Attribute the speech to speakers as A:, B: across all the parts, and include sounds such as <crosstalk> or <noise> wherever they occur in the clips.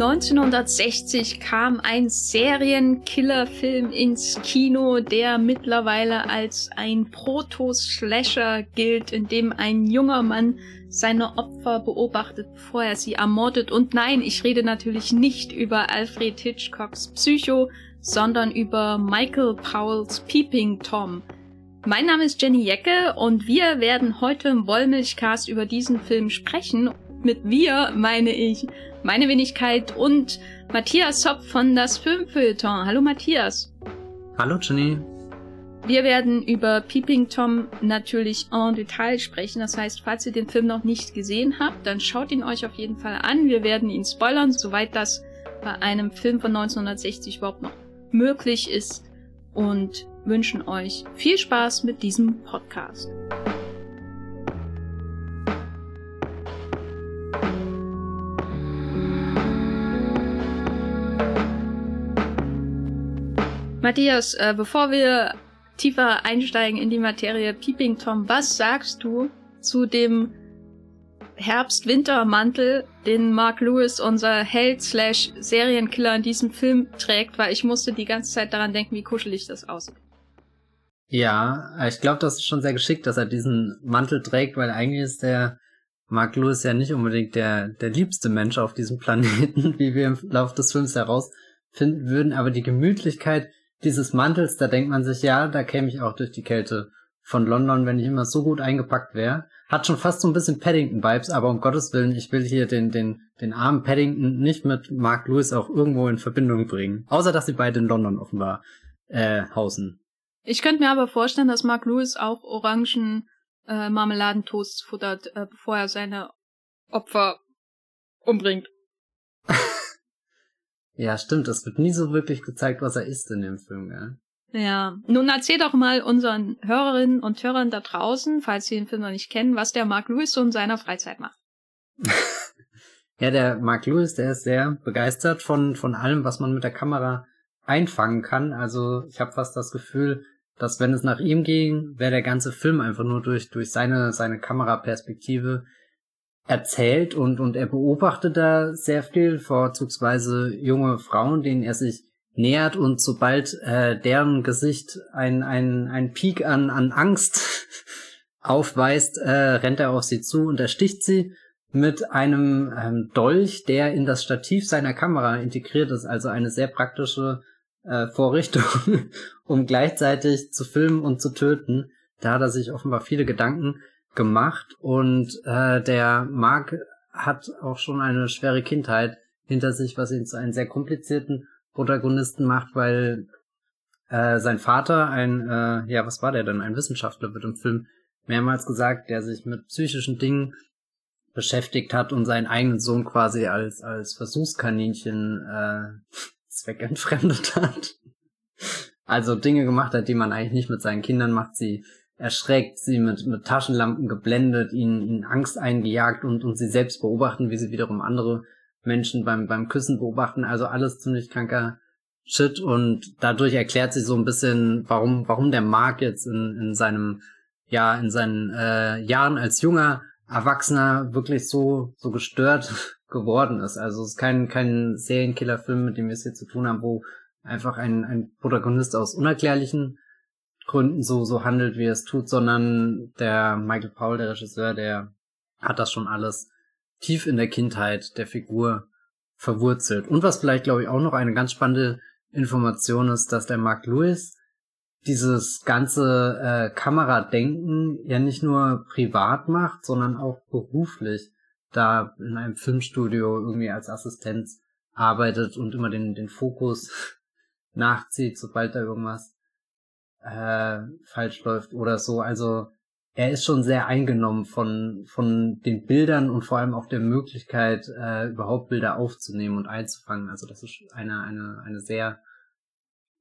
A: 1960 kam ein Serienkillerfilm ins Kino, der mittlerweile als ein Proto-Slasher gilt, in dem ein junger Mann seine Opfer beobachtet, bevor er sie ermordet. Und nein, ich rede natürlich nicht über Alfred Hitchcocks Psycho, sondern über Michael Powells Peeping Tom. Mein Name ist Jenny Jecke und wir werden heute im Wollmilchcast über diesen Film sprechen. Mit wir meine ich meine Wenigkeit und Matthias Zopp von das Filmfeuilleton. Hallo Matthias.
B: Hallo Jenny.
A: Wir werden über Peeping Tom natürlich en Detail sprechen. Das heißt, falls ihr den Film noch nicht gesehen habt, dann schaut ihn euch auf jeden Fall an. Wir werden ihn spoilern, soweit das bei einem Film von 1960 überhaupt noch möglich ist und wünschen euch viel Spaß mit diesem Podcast. Matthias, äh, bevor wir tiefer einsteigen in die Materie Peeping Tom, was sagst du zu dem Herbst-Winter-Mantel, den Mark Lewis, unser Held slash Serienkiller in diesem Film trägt, weil ich musste die ganze Zeit daran denken, wie kuschelig das aussieht.
B: Ja, ich glaube, das ist schon sehr geschickt, dass er diesen Mantel trägt, weil eigentlich ist der Mark Lewis ja nicht unbedingt der, der liebste Mensch auf diesem <laughs> Planeten, wie wir im Laufe des Films herausfinden würden, aber die Gemütlichkeit, dieses Mantels, da denkt man sich, ja, da käme ich auch durch die Kälte von London, wenn ich immer so gut eingepackt wäre. Hat schon fast so ein bisschen Paddington-Vibes, aber um Gottes Willen, ich will hier den, den, den armen Paddington nicht mit Mark Lewis auch irgendwo in Verbindung bringen. Außer, dass sie beide in London offenbar äh, hausen.
A: Ich könnte mir aber vorstellen, dass Mark Lewis auch Orangen äh, Marmeladentoast futtert, äh, bevor er seine Opfer umbringt. <laughs>
B: Ja, stimmt. Es wird nie so wirklich gezeigt, was er isst in dem Film, gell?
A: Ja. Nun erzähl doch mal unseren Hörerinnen und Hörern da draußen, falls sie den Film noch nicht kennen, was der Mark Lewis so in seiner Freizeit macht. <laughs>
B: ja, der Mark Lewis, der ist sehr begeistert von, von allem, was man mit der Kamera einfangen kann. Also ich habe fast das Gefühl, dass wenn es nach ihm ging, wäre der ganze Film einfach nur durch, durch seine, seine Kameraperspektive erzählt und, und er beobachtet da sehr viel, vorzugsweise junge Frauen, denen er sich nähert und sobald äh, deren Gesicht ein, ein, ein Peak an, an Angst <laughs> aufweist, äh, rennt er auf sie zu und ersticht sie mit einem ähm, Dolch, der in das Stativ seiner Kamera integriert ist, also eine sehr praktische äh, Vorrichtung, <laughs> um gleichzeitig zu filmen und zu töten. Da hat er sich offenbar viele Gedanken gemacht und äh, der Mark hat auch schon eine schwere Kindheit hinter sich, was ihn zu einem sehr komplizierten Protagonisten macht, weil äh, sein Vater ein, äh, ja, was war der denn? Ein Wissenschaftler wird im Film mehrmals gesagt, der sich mit psychischen Dingen beschäftigt hat und seinen eigenen Sohn quasi als als Versuchskaninchen äh, zweckentfremdet <laughs> hat. Also Dinge gemacht hat, die man eigentlich nicht mit seinen Kindern macht, sie erschreckt, sie mit, mit Taschenlampen geblendet, ihnen, ihnen Angst eingejagt und, und sie selbst beobachten, wie sie wiederum andere Menschen beim, beim Küssen beobachten. Also alles ziemlich kranker Shit und dadurch erklärt sich so ein bisschen, warum, warum der Mark jetzt in, in seinem, ja, in seinen äh, Jahren als junger Erwachsener wirklich so, so gestört geworden ist. Also es ist kein, kein Serienkillerfilm, mit dem wir es hier zu tun haben, wo einfach ein, ein Protagonist aus unerklärlichen Gründen so, so handelt, wie er es tut, sondern der Michael Paul, der Regisseur, der hat das schon alles tief in der Kindheit der Figur verwurzelt. Und was vielleicht, glaube ich, auch noch eine ganz spannende Information ist, dass der Mark Lewis dieses ganze äh, Kameradenken ja nicht nur privat macht, sondern auch beruflich da in einem Filmstudio irgendwie als Assistenz arbeitet und immer den, den Fokus <laughs> nachzieht, sobald da irgendwas äh, falsch läuft oder so. Also er ist schon sehr eingenommen von, von den Bildern und vor allem auch der Möglichkeit, äh, überhaupt Bilder aufzunehmen und einzufangen. Also das ist eine, eine, eine sehr,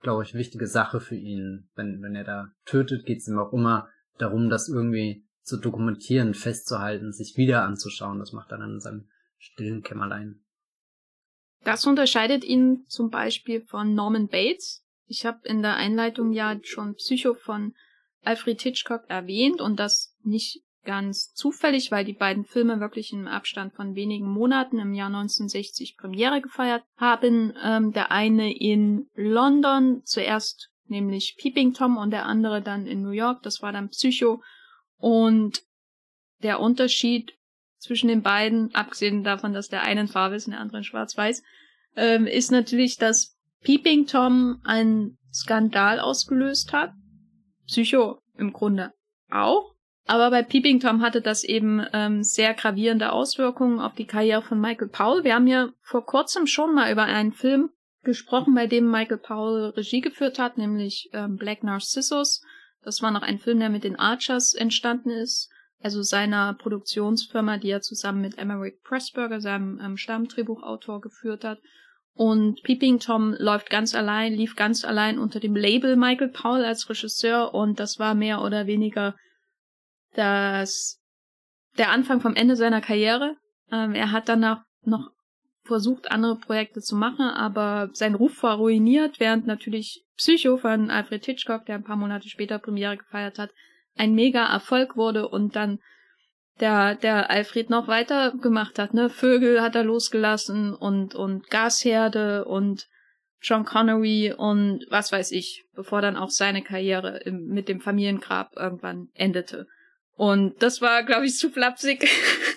B: glaube ich, wichtige Sache für ihn. Wenn, wenn er da tötet, geht es ihm auch immer darum, das irgendwie zu dokumentieren, festzuhalten, sich wieder anzuschauen. Das macht er dann in seinem stillen Kämmerlein.
A: Das unterscheidet ihn zum Beispiel von Norman Bates, ich habe in der Einleitung ja schon Psycho von Alfred Hitchcock erwähnt und das nicht ganz zufällig, weil die beiden Filme wirklich im Abstand von wenigen Monaten im Jahr 1960 Premiere gefeiert haben. Ähm, der eine in London zuerst nämlich Peeping Tom und der andere dann in New York, das war dann Psycho. Und der Unterschied zwischen den beiden, abgesehen davon, dass der eine in Farbe ist und der andere Schwarz-Weiß, ähm, ist natürlich, dass Peeping Tom einen Skandal ausgelöst hat. Psycho im Grunde auch. Aber bei Peeping Tom hatte das eben ähm, sehr gravierende Auswirkungen auf die Karriere von Michael Powell. Wir haben ja vor kurzem schon mal über einen Film gesprochen, bei dem Michael Powell Regie geführt hat, nämlich ähm, Black Narcissus. Das war noch ein Film, der mit den Archers entstanden ist, also seiner Produktionsfirma, die er zusammen mit Emmerich Pressburger, seinem ähm, Stammdrehbuchautor, geführt hat. Und Peeping Tom läuft ganz allein, lief ganz allein unter dem Label Michael Powell als Regisseur und das war mehr oder weniger das, der Anfang vom Ende seiner Karriere. Ähm, er hat danach noch versucht, andere Projekte zu machen, aber sein Ruf war ruiniert, während natürlich Psycho von Alfred Hitchcock, der ein paar Monate später Premiere gefeiert hat, ein mega Erfolg wurde und dann der, der Alfred noch weiter gemacht hat, ne? Vögel hat er losgelassen und, und Gasherde und John Connery und was weiß ich, bevor dann auch seine Karriere im, mit dem Familiengrab irgendwann endete. Und das war, glaube ich, zu flapsig <laughs>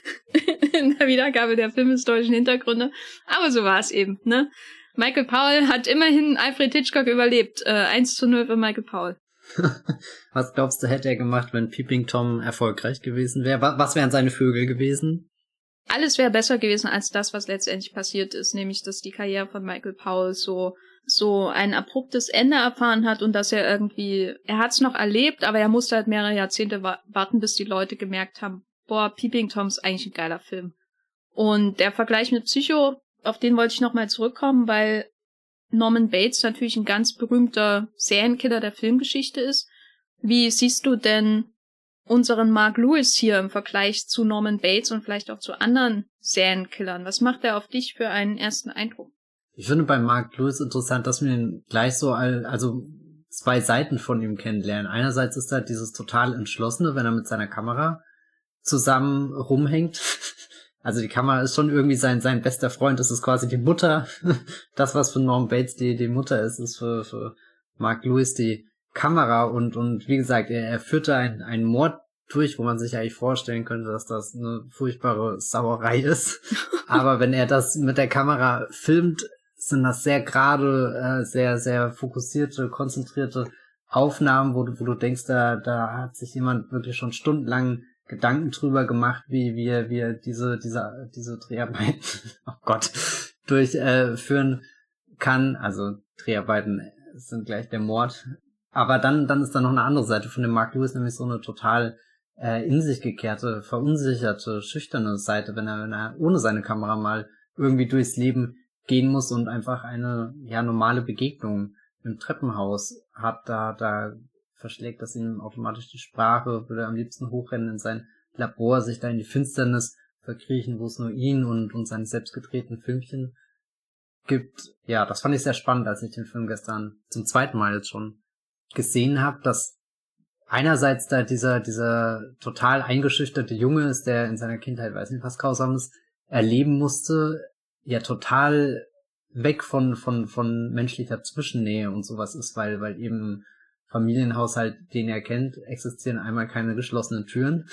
A: in der Wiedergabe der filmhistorischen Hintergründe. Aber so war es eben, ne? Michael Powell hat immerhin Alfred Hitchcock überlebt. Äh, 1 zu 0 für Michael Powell. <laughs>
B: was glaubst du, hätte er gemacht, wenn Peeping Tom erfolgreich gewesen wäre? Was wären seine Vögel gewesen?
A: Alles wäre besser gewesen als das, was letztendlich passiert ist, nämlich dass die Karriere von Michael Powell so so ein abruptes Ende erfahren hat und dass er irgendwie, er hat es noch erlebt, aber er musste halt mehrere Jahrzehnte wa warten, bis die Leute gemerkt haben, boah, Peeping Tom ist eigentlich ein geiler Film. Und der Vergleich mit Psycho, auf den wollte ich nochmal zurückkommen, weil Norman Bates natürlich ein ganz berühmter Serienkiller der Filmgeschichte ist. Wie siehst du denn unseren Mark Lewis hier im Vergleich zu Norman Bates und vielleicht auch zu anderen Serienkillern? Was macht er auf dich für einen ersten Eindruck?
B: Ich finde bei Mark Lewis interessant, dass wir ihn gleich so, all, also zwei Seiten von ihm kennenlernen. Einerseits ist er dieses total entschlossene, wenn er mit seiner Kamera zusammen rumhängt. <laughs> Also die Kamera ist schon irgendwie sein, sein bester Freund. Das ist quasi die Mutter. <laughs> Das, was für Norm Bates die, die Mutter ist, ist für, für Mark Lewis die Kamera. Und, und wie gesagt, er, er führte einen, einen Mord durch, wo man sich eigentlich vorstellen könnte, dass das eine furchtbare Sauerei ist. <laughs> Aber wenn er das mit der Kamera filmt, sind das sehr gerade, äh, sehr, sehr fokussierte, konzentrierte Aufnahmen, wo du, wo du denkst, da, da hat sich jemand wirklich schon stundenlang Gedanken drüber gemacht, wie wir, wir diese, diese, diese Dreharbeiten, <laughs> oh Gott, durchführen äh, kann. Also Dreharbeiten sind gleich der Mord. Aber dann, dann ist da noch eine andere Seite von dem Mark Lewis, nämlich so eine total äh, in sich gekehrte, verunsicherte, schüchterne Seite, wenn er, wenn er ohne seine Kamera mal irgendwie durchs Leben gehen muss und einfach eine ja normale Begegnung im Treppenhaus hat, da da verschlägt das ihm automatisch die Sprache, würde am liebsten hochrennen in sein Labor, sich da in die Finsternis verkriechen, wo es nur ihn und, und seine selbstgedrehten Filmchen gibt. Ja, das fand ich sehr spannend, als ich den Film gestern zum zweiten Mal jetzt schon gesehen habe, dass einerseits da dieser, dieser total eingeschüchterte Junge ist, der in seiner Kindheit, weiß nicht, was Grausames erleben musste, ja total weg von, von, von menschlicher Zwischennähe und sowas ist, weil, weil eben Familienhaushalt, den er kennt, existieren einmal keine geschlossenen Türen.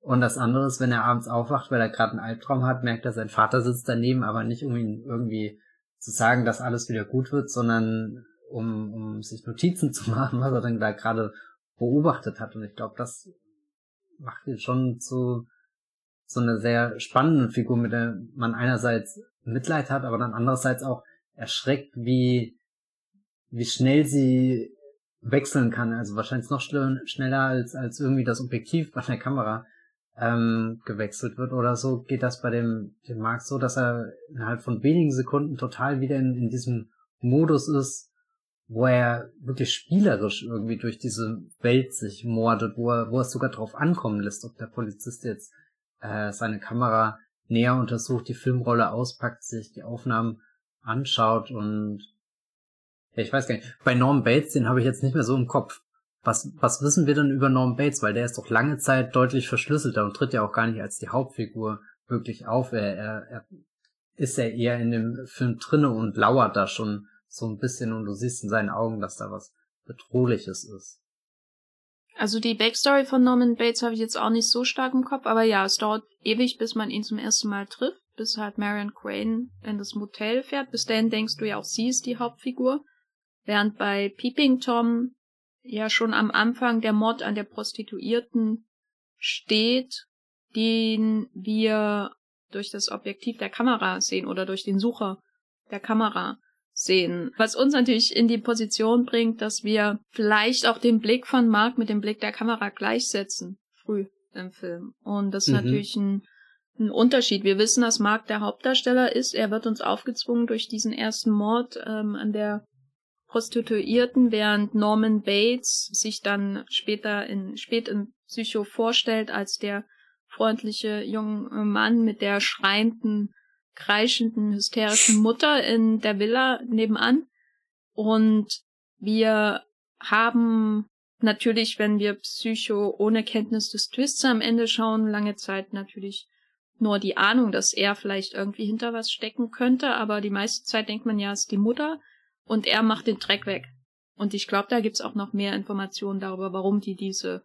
B: Und das andere ist, wenn er abends aufwacht, weil er gerade einen Albtraum hat, merkt er, sein Vater sitzt daneben, aber nicht um ihn irgendwie zu sagen, dass alles wieder gut wird, sondern um, um sich Notizen <laughs> zu machen, was er dann da gerade beobachtet hat. Und ich glaube, das macht ihn schon zu so einer sehr spannenden Figur, mit der man einerseits Mitleid hat, aber dann andererseits auch erschreckt, wie, wie schnell sie wechseln kann. Also wahrscheinlich noch schneller als, als irgendwie das Objektiv bei der Kamera ähm, gewechselt wird oder so, geht das bei dem, dem Mark so, dass er innerhalb von wenigen Sekunden total wieder in, in diesem Modus ist, wo er wirklich spielerisch irgendwie durch diese Welt sich mordet, wo er, wo er es sogar drauf ankommen lässt, ob der Polizist jetzt äh, seine Kamera näher untersucht, die Filmrolle auspackt, sich die Aufnahmen anschaut und ja, ich weiß gar nicht. Bei Norm Bates, den habe ich jetzt nicht mehr so im Kopf. was, was wissen wir denn über Norman Bates? Weil der ist doch lange Zeit deutlich verschlüsselter und tritt ja auch gar nicht als die Hauptfigur wirklich auf. Er, er, er ist ja eher in dem Film drinne und lauert da schon so ein bisschen und du siehst in seinen Augen, dass da was Bedrohliches ist.
A: Also die Backstory von Norman Bates habe ich jetzt auch nicht so stark im Kopf, aber ja, es dauert ewig, bis man ihn zum ersten Mal trifft, bis halt Marion Crane in das Motel fährt. Bis dahin denkst du ja auch, sie ist die Hauptfigur. Während bei Peeping Tom ja schon am Anfang der Mord an der Prostituierten steht, den wir durch das Objektiv der Kamera sehen oder durch den Sucher der Kamera sehen. Was uns natürlich in die Position bringt, dass wir vielleicht auch den Blick von Mark mit dem Blick der Kamera gleichsetzen, früh im Film. Und das ist mhm. natürlich ein, ein Unterschied. Wir wissen, dass Mark der Hauptdarsteller ist. Er wird uns aufgezwungen durch diesen ersten Mord ähm, an der Prostituierten, während Norman Bates sich dann später in, spät in Psycho vorstellt als der freundliche junge Mann mit der schreienden, kreischenden, hysterischen Mutter in der Villa nebenan. Und wir haben natürlich, wenn wir Psycho ohne Kenntnis des Twists am Ende schauen, lange Zeit natürlich nur die Ahnung, dass er vielleicht irgendwie hinter was stecken könnte, aber die meiste Zeit denkt man ja, es ist die Mutter und er macht den Dreck weg. Und ich glaube, da gibt's auch noch mehr Informationen darüber, warum die diese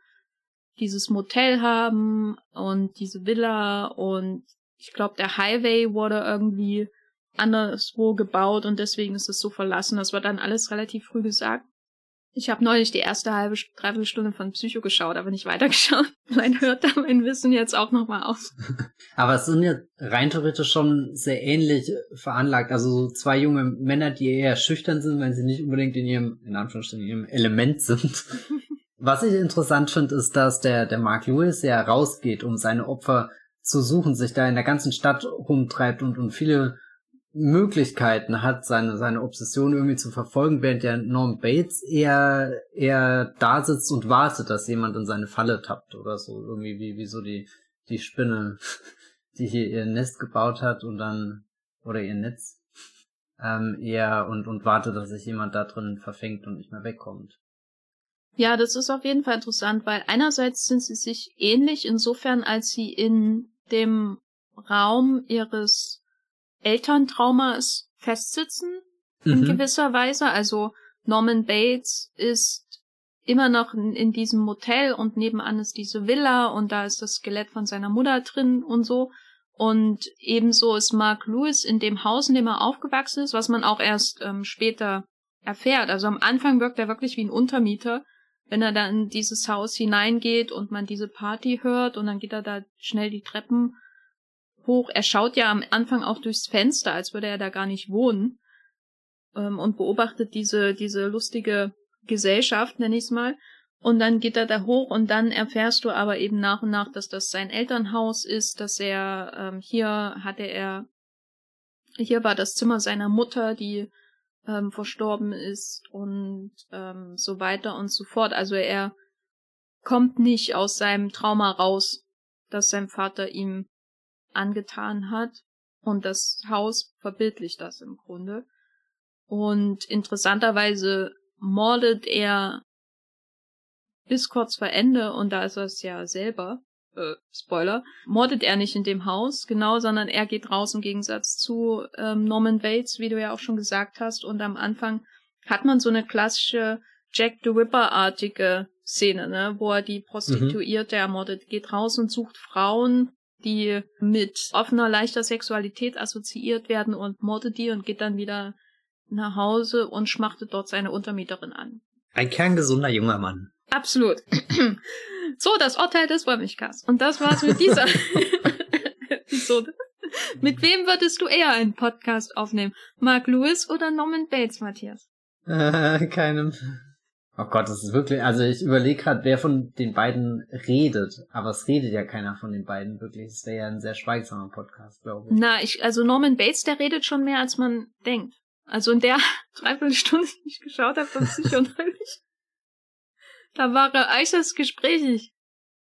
A: dieses Motel haben und diese Villa und ich glaube, der Highway wurde irgendwie anderswo gebaut und deswegen ist es so verlassen. Das war dann alles relativ früh gesagt. Ich habe neulich die erste halbe, dreiviertel Stunde von Psycho geschaut, aber nicht weitergeschaut. <laughs> Vielleicht hört da mein Wissen jetzt auch nochmal auf. <laughs>
B: aber es sind ja rein theoretisch schon sehr ähnlich veranlagt. Also so zwei junge Männer, die eher schüchtern sind, wenn sie nicht unbedingt in ihrem, in Anführungsstrichen, in ihrem Element sind. <laughs> Was ich interessant finde, ist, dass der, der Mark Lewis ja rausgeht, um seine Opfer zu suchen, sich da in der ganzen Stadt rumtreibt und, und viele Möglichkeiten hat, seine, seine Obsession irgendwie zu verfolgen, während der Norm Bates eher, eher da sitzt und wartet, dass jemand in seine Falle tappt oder so. Irgendwie wie, wie so die, die Spinne, <laughs> die hier ihr Nest gebaut hat und dann, oder ihr Netz, ähm, eher und, und wartet, dass sich jemand da drin verfängt und nicht mehr wegkommt.
A: Ja, das ist auf jeden Fall interessant, weil einerseits sind sie sich ähnlich insofern, als sie in dem Raum ihres Elterntraumas festsitzen, mhm. in gewisser Weise. Also Norman Bates ist immer noch in, in, diesem Motel und nebenan ist diese Villa und da ist das Skelett von seiner Mutter drin und so. Und ebenso ist Mark Lewis in dem Haus, in dem er aufgewachsen ist, was man auch erst ähm, später erfährt. Also am Anfang wirkt er wirklich wie ein Untermieter, wenn er dann in dieses Haus hineingeht und man diese Party hört und dann geht er da schnell die Treppen hoch. Er schaut ja am Anfang auch durchs Fenster, als würde er da gar nicht wohnen ähm, und beobachtet diese, diese lustige Gesellschaft, nenne ich es mal. Und dann geht er da hoch und dann erfährst du aber eben nach und nach, dass das sein Elternhaus ist, dass er ähm, hier hatte er hier war das Zimmer seiner Mutter, die ähm, verstorben ist und ähm, so weiter und so fort. Also er kommt nicht aus seinem Trauma raus, das sein Vater ihm angetan hat. Und das Haus verbildlicht das im Grunde. Und interessanterweise mordet er bis kurz vor Ende, und da ist er es ja selber, äh, Spoiler, mordet er nicht in dem Haus, genau, sondern er geht raus im Gegensatz zu ähm, Norman Bates, wie du ja auch schon gesagt hast. Und am Anfang hat man so eine klassische Jack the Ripper-artige Szene, ne, wo er die Prostituierte mhm. ermordet, geht raus und sucht Frauen, die mit offener, leichter Sexualität assoziiert werden und mordet die und geht dann wieder nach Hause und schmachtet dort seine Untermieterin an.
B: Ein kerngesunder junger Mann.
A: Absolut. <clears throat> So, das Urteil des Wollmilchkas. Und das war's mit dieser <laughs> Episode. Mit wem würdest du eher einen Podcast aufnehmen? Mark Lewis oder Norman Bates, Matthias?
B: Äh, keinem. Oh Gott, das ist wirklich, also ich überlege gerade, wer von den beiden redet, aber es redet ja keiner von den beiden wirklich. Es wäre ja ein sehr schweigsamer Podcast, glaube
A: ich. Na, ich, also Norman Bates, der redet schon mehr, als man denkt. Also in der <laughs> Dreiviertelstunde, die ich geschaut habe, von Psycho neulich, da war er äußerst gesprächig.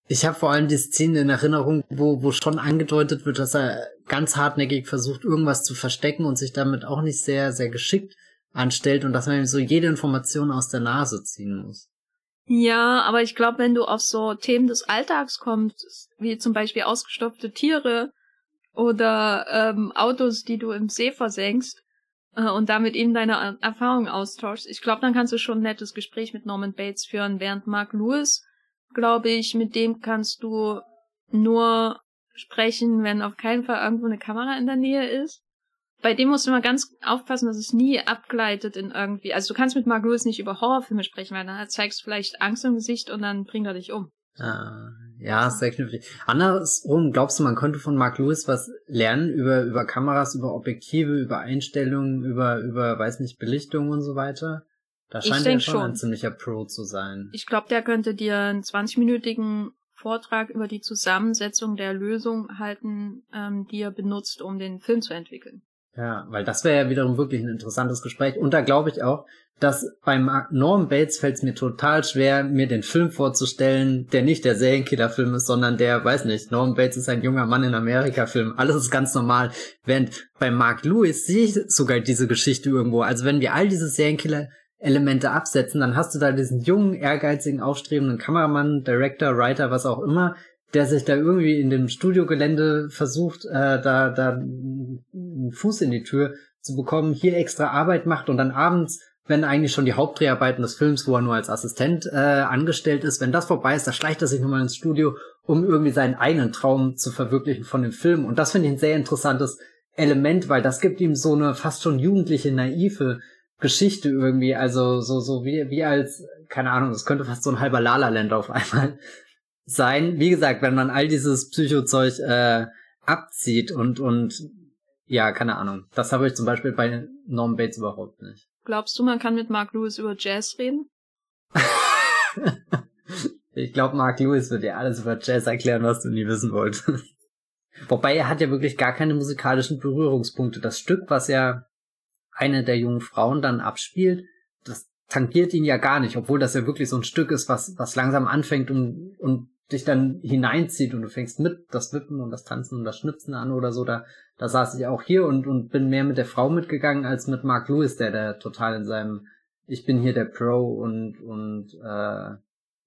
B: Ich habe vor allem die Szene in Erinnerung, wo, wo schon angedeutet wird, dass er ganz hartnäckig versucht, irgendwas zu verstecken und sich damit auch nicht sehr, sehr geschickt anstellt und dass man ihm so jede Information aus der Nase ziehen muss.
A: Ja, aber ich glaube, wenn du auf so Themen des Alltags kommst, wie zum Beispiel ausgestopfte Tiere oder ähm, Autos, die du im See versenkst äh, und damit ihm deine Erfahrungen austauschst, ich glaube, dann kannst du schon ein nettes Gespräch mit Norman Bates führen, während Mark Lewis, glaube ich, mit dem kannst du nur sprechen, wenn auf keinen Fall irgendwo eine Kamera in der Nähe ist bei dem musst du mal ganz aufpassen, dass es nie abgleitet in irgendwie. Also du kannst mit Mark Lewis nicht über Horrorfilme sprechen, weil dann zeigst du vielleicht Angst im Gesicht und dann bringt er dich um.
B: Ah, ja, sehr knifflig. Andersrum, glaubst du, man könnte von Mark Lewis was lernen über, über Kameras, über Objektive, über Einstellungen, über, über, weiß nicht, Belichtung und so weiter? Da scheint er schon, schon ein ziemlicher Pro zu sein.
A: Ich glaube, der könnte dir einen 20-minütigen Vortrag über die Zusammensetzung der Lösung halten, ähm, die er benutzt, um den Film zu entwickeln.
B: Ja, weil das wäre ja wiederum wirklich ein interessantes Gespräch. Und da glaube ich auch, dass beim Norm Bates fällt es mir total schwer, mir den Film vorzustellen, der nicht der Serienkiller-Film ist, sondern der, weiß nicht, Norm Bates ist ein junger Mann in Amerika-Film. Alles ist ganz normal. Während bei Mark Lewis sehe ich sogar diese Geschichte irgendwo. Also wenn wir all diese Serienkiller Elemente absetzen, dann hast du da diesen jungen, ehrgeizigen, aufstrebenden Kameramann, Director, Writer, was auch immer, der sich da irgendwie in dem Studiogelände versucht, äh, da, da einen Fuß in die Tür zu bekommen, hier extra Arbeit macht und dann abends, wenn eigentlich schon die Hauptdreharbeiten des Films, wo er nur als Assistent äh, angestellt ist, wenn das vorbei ist, da schleicht er sich nochmal ins Studio, um irgendwie seinen eigenen Traum zu verwirklichen von dem Film. Und das finde ich ein sehr interessantes Element, weil das gibt ihm so eine fast schon jugendliche, naive Geschichte irgendwie, also so, so wie, wie als, keine Ahnung, das könnte fast so ein halber Lala-Land auf einmal sein. Wie gesagt, wenn man all dieses Psychozeug äh, abzieht und und ja, keine Ahnung. Das habe ich zum Beispiel bei Norm Bates überhaupt nicht.
A: Glaubst du, man kann mit Mark Lewis über Jazz reden? <laughs>
B: ich glaube, Mark Lewis wird dir alles über Jazz erklären, was du nie wissen wolltest. <laughs> Wobei er hat ja wirklich gar keine musikalischen Berührungspunkte. Das Stück, was ja eine der jungen Frauen dann abspielt, das tangiert ihn ja gar nicht, obwohl das ja wirklich so ein Stück ist, was, was langsam anfängt und, und dich dann hineinzieht und du fängst mit das Wippen und das Tanzen und das Schnipsen an oder so, da, da saß ich auch hier und, und bin mehr mit der Frau mitgegangen als mit Mark Lewis, der da total in seinem Ich bin hier der Pro und, und äh,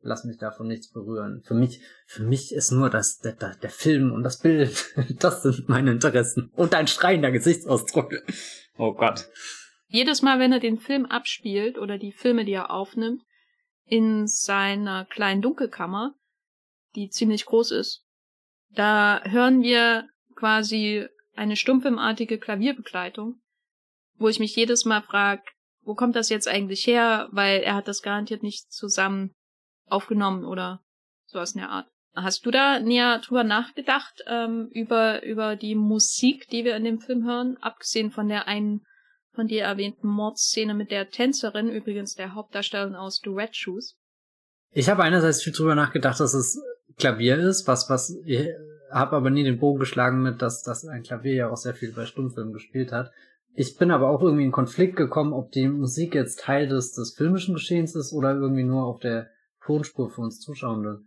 B: lass mich davon nichts berühren. Für mich, für mich ist nur das, der, der, der Film und das Bild, <laughs> das sind meine Interessen. Und ein schreiender Gesichtsausdruck. Oh Gott.
A: Jedes Mal, wenn er den Film abspielt oder die Filme, die er aufnimmt, in seiner kleinen Dunkelkammer, die ziemlich groß ist. Da hören wir quasi eine stummfilmartige Klavierbegleitung, wo ich mich jedes Mal frage, wo kommt das jetzt eigentlich her? Weil er hat das garantiert nicht zusammen aufgenommen oder sowas in der Art. Hast du da näher drüber nachgedacht, ähm, über, über die Musik, die wir in dem Film hören, abgesehen von der einen von dir erwähnten Mordszene mit der Tänzerin, übrigens der Hauptdarstellerin aus Duet Shoes?
B: Ich habe einerseits viel drüber nachgedacht, dass es Klavier ist, was, was, ich habe aber nie den Bogen geschlagen mit, dass, dass ein Klavier ja auch sehr viel bei Stummfilmen gespielt hat. Ich bin aber auch irgendwie in Konflikt gekommen, ob die Musik jetzt Teil des, des filmischen Geschehens ist oder irgendwie nur auf der Tonspur für uns Zuschauende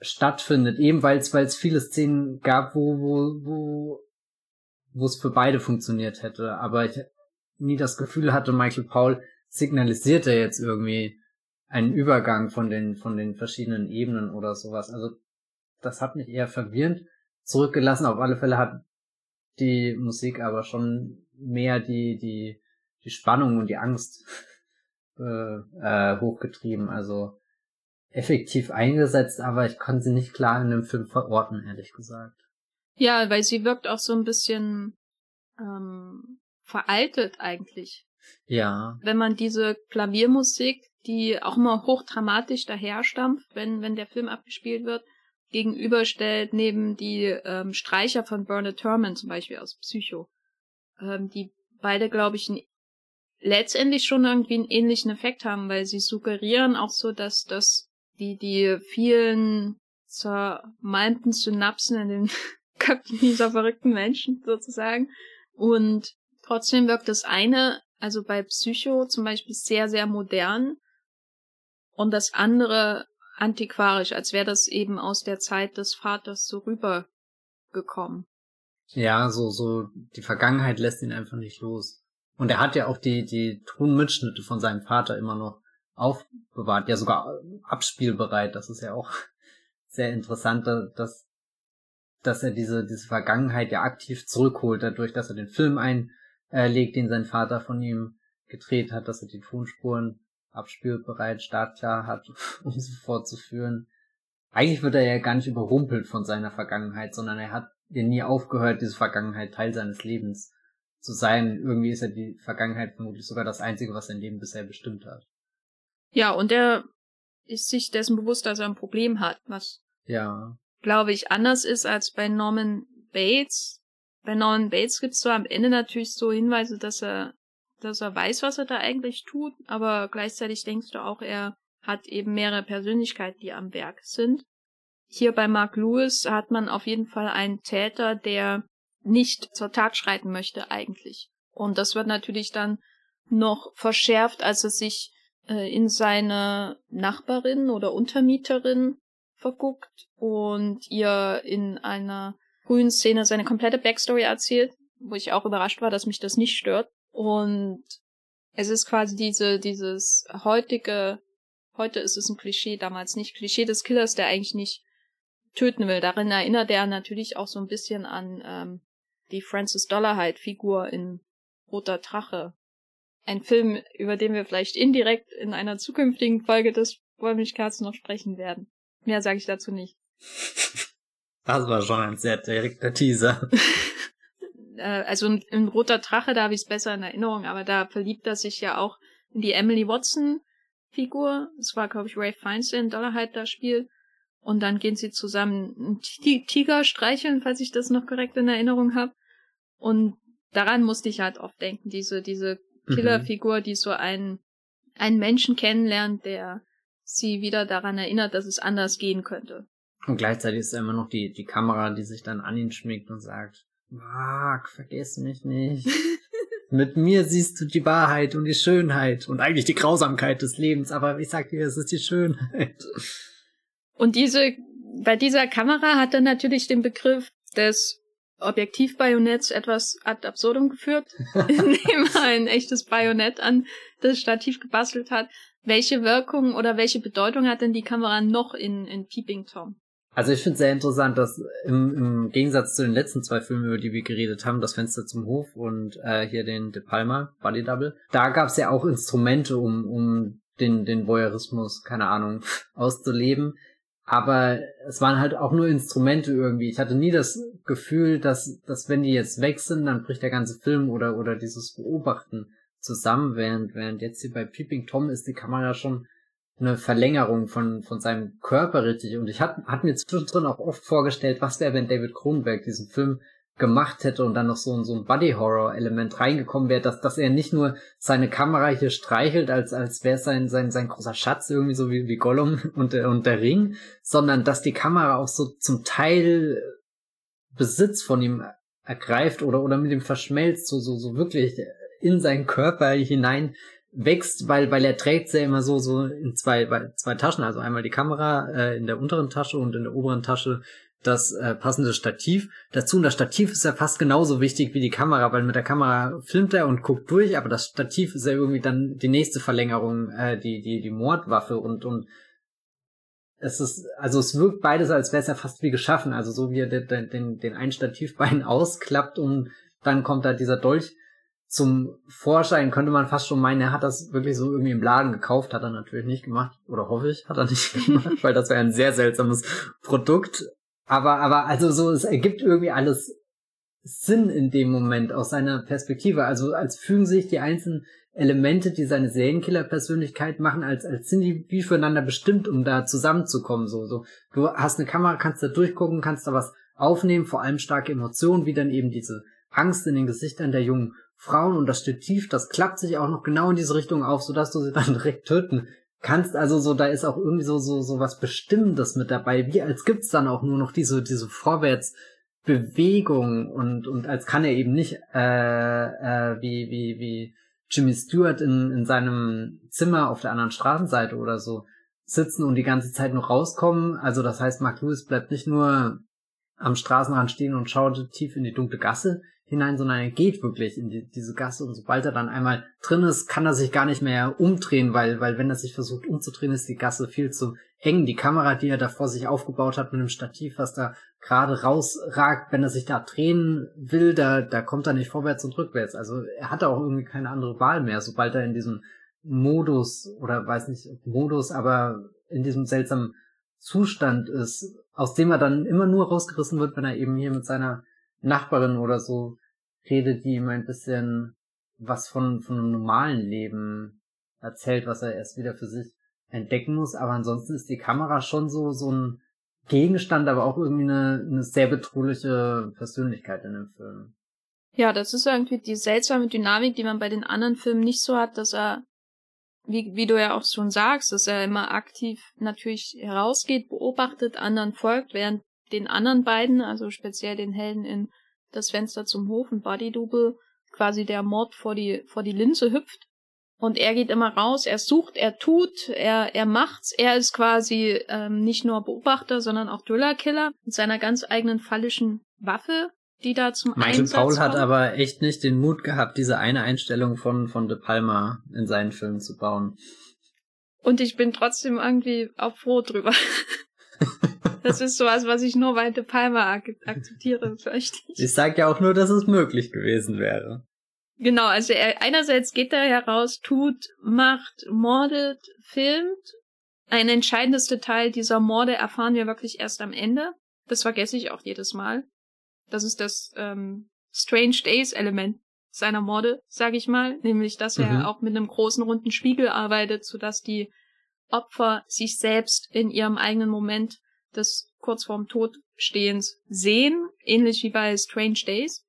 B: stattfindet. Eben weil es, weil es viele Szenen gab, wo, wo, wo, wo es für beide funktioniert hätte. Aber ich nie das Gefühl hatte, Michael Paul signalisiert er jetzt irgendwie einen Übergang von den, von den verschiedenen Ebenen oder sowas. Also das hat mich eher verwirrend zurückgelassen. Auf alle Fälle hat die Musik aber schon mehr die, die, die Spannung und die Angst <laughs> äh, äh, hochgetrieben. Also effektiv eingesetzt, aber ich konnte sie nicht klar in dem Film verorten, ehrlich gesagt.
A: Ja, weil sie wirkt auch so ein bisschen ähm, veraltet eigentlich.
B: Ja.
A: Wenn man diese Klaviermusik die auch immer hochdramatisch daherstampft, wenn, wenn der Film abgespielt wird, gegenüberstellt neben die ähm, Streicher von Bernard Turman zum Beispiel aus Psycho, ähm, die beide, glaube ich, letztendlich schon irgendwie einen ähnlichen Effekt haben, weil sie suggerieren auch so, dass das die, die vielen zermalmten Synapsen in den <laughs> Köpfen dieser verrückten Menschen sozusagen. Und trotzdem wirkt das eine, also bei Psycho zum Beispiel sehr, sehr modern und das andere antiquarisch, als wäre das eben aus der Zeit des Vaters so rübergekommen.
B: Ja, so, so, die Vergangenheit lässt ihn einfach nicht los. Und er hat ja auch die, die Tonmitschnitte von seinem Vater immer noch aufbewahrt, ja sogar abspielbereit. Das ist ja auch <laughs> sehr interessant, dass, dass er diese, diese Vergangenheit ja aktiv zurückholt, dadurch, dass er den Film einlegt, den sein Vater von ihm gedreht hat, dass er die Tonspuren abspielbereit, startklar hat, <laughs> um sie fortzuführen. Eigentlich wird er ja gar nicht überrumpelt von seiner Vergangenheit, sondern er hat ja nie aufgehört, diese Vergangenheit Teil seines Lebens zu sein. Irgendwie ist ja die Vergangenheit vermutlich sogar das Einzige, was sein Leben bisher bestimmt hat.
A: Ja, und er ist sich dessen bewusst, dass er ein Problem hat, was,
B: ja.
A: glaube ich, anders ist als bei Norman Bates. Bei Norman Bates gibt es so am Ende natürlich so Hinweise, dass er, dass er weiß, was er da eigentlich tut, aber gleichzeitig denkst du auch, er hat eben mehrere Persönlichkeiten, die am Werk sind. Hier bei Mark Lewis hat man auf jeden Fall einen Täter, der nicht zur Tat schreiten möchte eigentlich. Und das wird natürlich dann noch verschärft, als er sich äh, in seine Nachbarin oder Untermieterin verguckt und ihr in einer frühen Szene seine komplette Backstory erzählt, wo ich auch überrascht war, dass mich das nicht stört. Und es ist quasi diese, dieses heutige, heute ist es ein Klischee, damals nicht Klischee des Killers, der eigentlich nicht töten will. Darin erinnert er natürlich auch so ein bisschen an ähm, die Francis Dollarhide-Figur in Roter Drache. Ein Film, über den wir vielleicht indirekt in einer zukünftigen Folge des Wollmilchcasts noch sprechen werden. Mehr sage ich dazu nicht.
B: Das war schon ein sehr direkter Teaser. <laughs>
A: Äh, also in, in Roter Drache, da habe ich es besser in Erinnerung, aber da verliebt er sich ja auch in die Emily Watson Figur. Das war, glaube ich, Ray Fiennes, der in Dollarhide da spielt. Und dann gehen sie zusammen einen Tiger streicheln, falls ich das noch korrekt in Erinnerung habe. Und daran musste ich halt oft denken, diese, diese mhm. Killerfigur, die so einen, einen Menschen kennenlernt, der sie wieder daran erinnert, dass es anders gehen könnte.
B: Und gleichzeitig ist immer noch die, die Kamera, die sich dann an ihn schmiegt und sagt, Mark, vergiss mich nicht. Mit mir siehst du die Wahrheit und die Schönheit und eigentlich die Grausamkeit des Lebens, aber ich sag dir, es ist die Schönheit.
A: Und diese, bei dieser Kamera hat er natürlich den Begriff des Objektivbajonetts etwas ad absurdum geführt, <laughs> indem er ein echtes Bajonett an das Stativ gebastelt hat. Welche Wirkung oder welche Bedeutung hat denn die Kamera noch in, in Peeping Tom?
B: Also ich finde sehr interessant, dass im, im Gegensatz zu den letzten zwei Filmen, über die wir geredet haben, das Fenster zum Hof und äh, hier den De Palma, Body Double, da gab es ja auch Instrumente, um, um den, den Voyeurismus, keine Ahnung, <laughs> auszuleben aber es waren halt auch nur Instrumente irgendwie. Ich hatte nie das Gefühl, dass, dass wenn die jetzt weg sind, dann bricht der ganze Film oder, oder dieses Beobachten zusammen, während, während jetzt hier bei Peeping Tom ist die Kamera schon eine Verlängerung von, von seinem Körper richtig. Und ich hatte hat mir zwischendrin auch oft vorgestellt, was wäre, wenn David Cronenberg diesen Film gemacht hätte und dann noch so, so ein Buddy-Horror-Element reingekommen wäre, dass, dass er nicht nur seine Kamera hier streichelt, als, als wäre sein, sein, sein großer Schatz, irgendwie so wie, wie Gollum <laughs> und, und der Ring, sondern dass die Kamera auch so zum Teil Besitz von ihm ergreift oder, oder mit ihm verschmelzt, so, so, so wirklich in seinen Körper hinein wächst, weil, weil er trägt sie ja immer so, so in zwei, zwei Taschen, also einmal die Kamera äh, in der unteren Tasche und in der oberen Tasche das äh, passende Stativ dazu. Und das Stativ ist ja fast genauso wichtig wie die Kamera, weil mit der Kamera filmt er und guckt durch, aber das Stativ ist ja irgendwie dann die nächste Verlängerung, äh, die, die, die Mordwaffe und, und es ist, also es wirkt beides, als wäre es ja fast wie geschaffen. Also so wie er den, den, den einen Stativbein ausklappt und dann kommt da dieser Dolch zum Vorschein, könnte man fast schon meinen, er hat das wirklich so irgendwie im Laden gekauft, hat er natürlich nicht gemacht, oder hoffe ich, hat er nicht <laughs> gemacht, weil das wäre ein sehr seltsames Produkt. Aber, aber also so, es ergibt irgendwie alles Sinn in dem Moment aus seiner Perspektive. Also als fügen sich die einzelnen Elemente, die seine Serienkiller-Persönlichkeit machen, als, als sind die wie füreinander bestimmt, um da zusammenzukommen. So, so. Du hast eine Kamera, kannst da durchgucken, kannst da was aufnehmen, vor allem starke Emotionen, wie dann eben diese Angst in den Gesichtern der jungen Frauen und das Stativ, das klappt sich auch noch genau in diese Richtung auf, sodass du sie <laughs> dann direkt töten kannst also so, da ist auch irgendwie so, so, so was Bestimmendes mit dabei, wie als gibt's dann auch nur noch diese, diese Vorwärtsbewegung und, und als kann er eben nicht, äh, äh, wie, wie, wie Jimmy Stewart in, in seinem Zimmer auf der anderen Straßenseite oder so sitzen und die ganze Zeit noch rauskommen. Also das heißt, Mark Lewis bleibt nicht nur am Straßenrand stehen und schaut tief in die dunkle Gasse hinein, sondern er geht wirklich in die, diese Gasse und sobald er dann einmal drin ist, kann er sich gar nicht mehr umdrehen, weil, weil wenn er sich versucht umzudrehen, ist die Gasse viel zu eng. Die Kamera, die er da vor sich aufgebaut hat mit einem Stativ, was da gerade rausragt, wenn er sich da drehen will, da, da kommt er nicht vorwärts und rückwärts. Also er hatte auch irgendwie keine andere Wahl mehr, sobald er in diesem Modus oder weiß nicht Modus, aber in diesem seltsamen Zustand ist, aus dem er dann immer nur rausgerissen wird, wenn er eben hier mit seiner Nachbarin oder so redet, die ihm ein bisschen was von, von einem normalen Leben erzählt, was er erst wieder für sich entdecken muss. Aber ansonsten ist die Kamera schon so, so ein Gegenstand, aber auch irgendwie eine, eine sehr bedrohliche Persönlichkeit in dem Film.
A: Ja, das ist irgendwie die seltsame Dynamik, die man bei den anderen Filmen nicht so hat, dass er, wie, wie du ja auch schon sagst, dass er immer aktiv natürlich herausgeht, beobachtet, anderen folgt, während den anderen beiden, also speziell den Helden in Das Fenster zum Hof und Body Double, quasi der Mord vor die, vor die Linse hüpft. Und er geht immer raus, er sucht, er tut, er, er macht's. Er ist quasi ähm, nicht nur Beobachter, sondern auch Thriller-Killer mit seiner ganz eigenen phallischen Waffe, die da zum
B: Michael
A: Einsatz
B: Paul
A: kommt.
B: hat aber echt nicht den Mut gehabt, diese eine Einstellung von, von De Palma in seinen Filmen zu bauen.
A: Und ich bin trotzdem irgendwie auch froh drüber. <laughs> das ist sowas, was ich nur bei De Palma ak akzeptiere, <laughs> fürchte ich.
B: Ich sag ja auch nur, dass es möglich gewesen wäre.
A: Genau, also er einerseits geht er heraus, tut, macht, mordet, filmt. Ein entscheidendes Detail dieser Morde erfahren wir wirklich erst am Ende. Das vergesse ich auch jedes Mal. Das ist das ähm, Strange Days Element seiner Morde, sage ich mal, nämlich dass er
B: Mhm.
A: auch mit einem großen runden Spiegel arbeitet, sodass die Opfer sich selbst in ihrem eigenen Moment des kurz vorm Tod stehens sehen, ähnlich wie bei Strange Days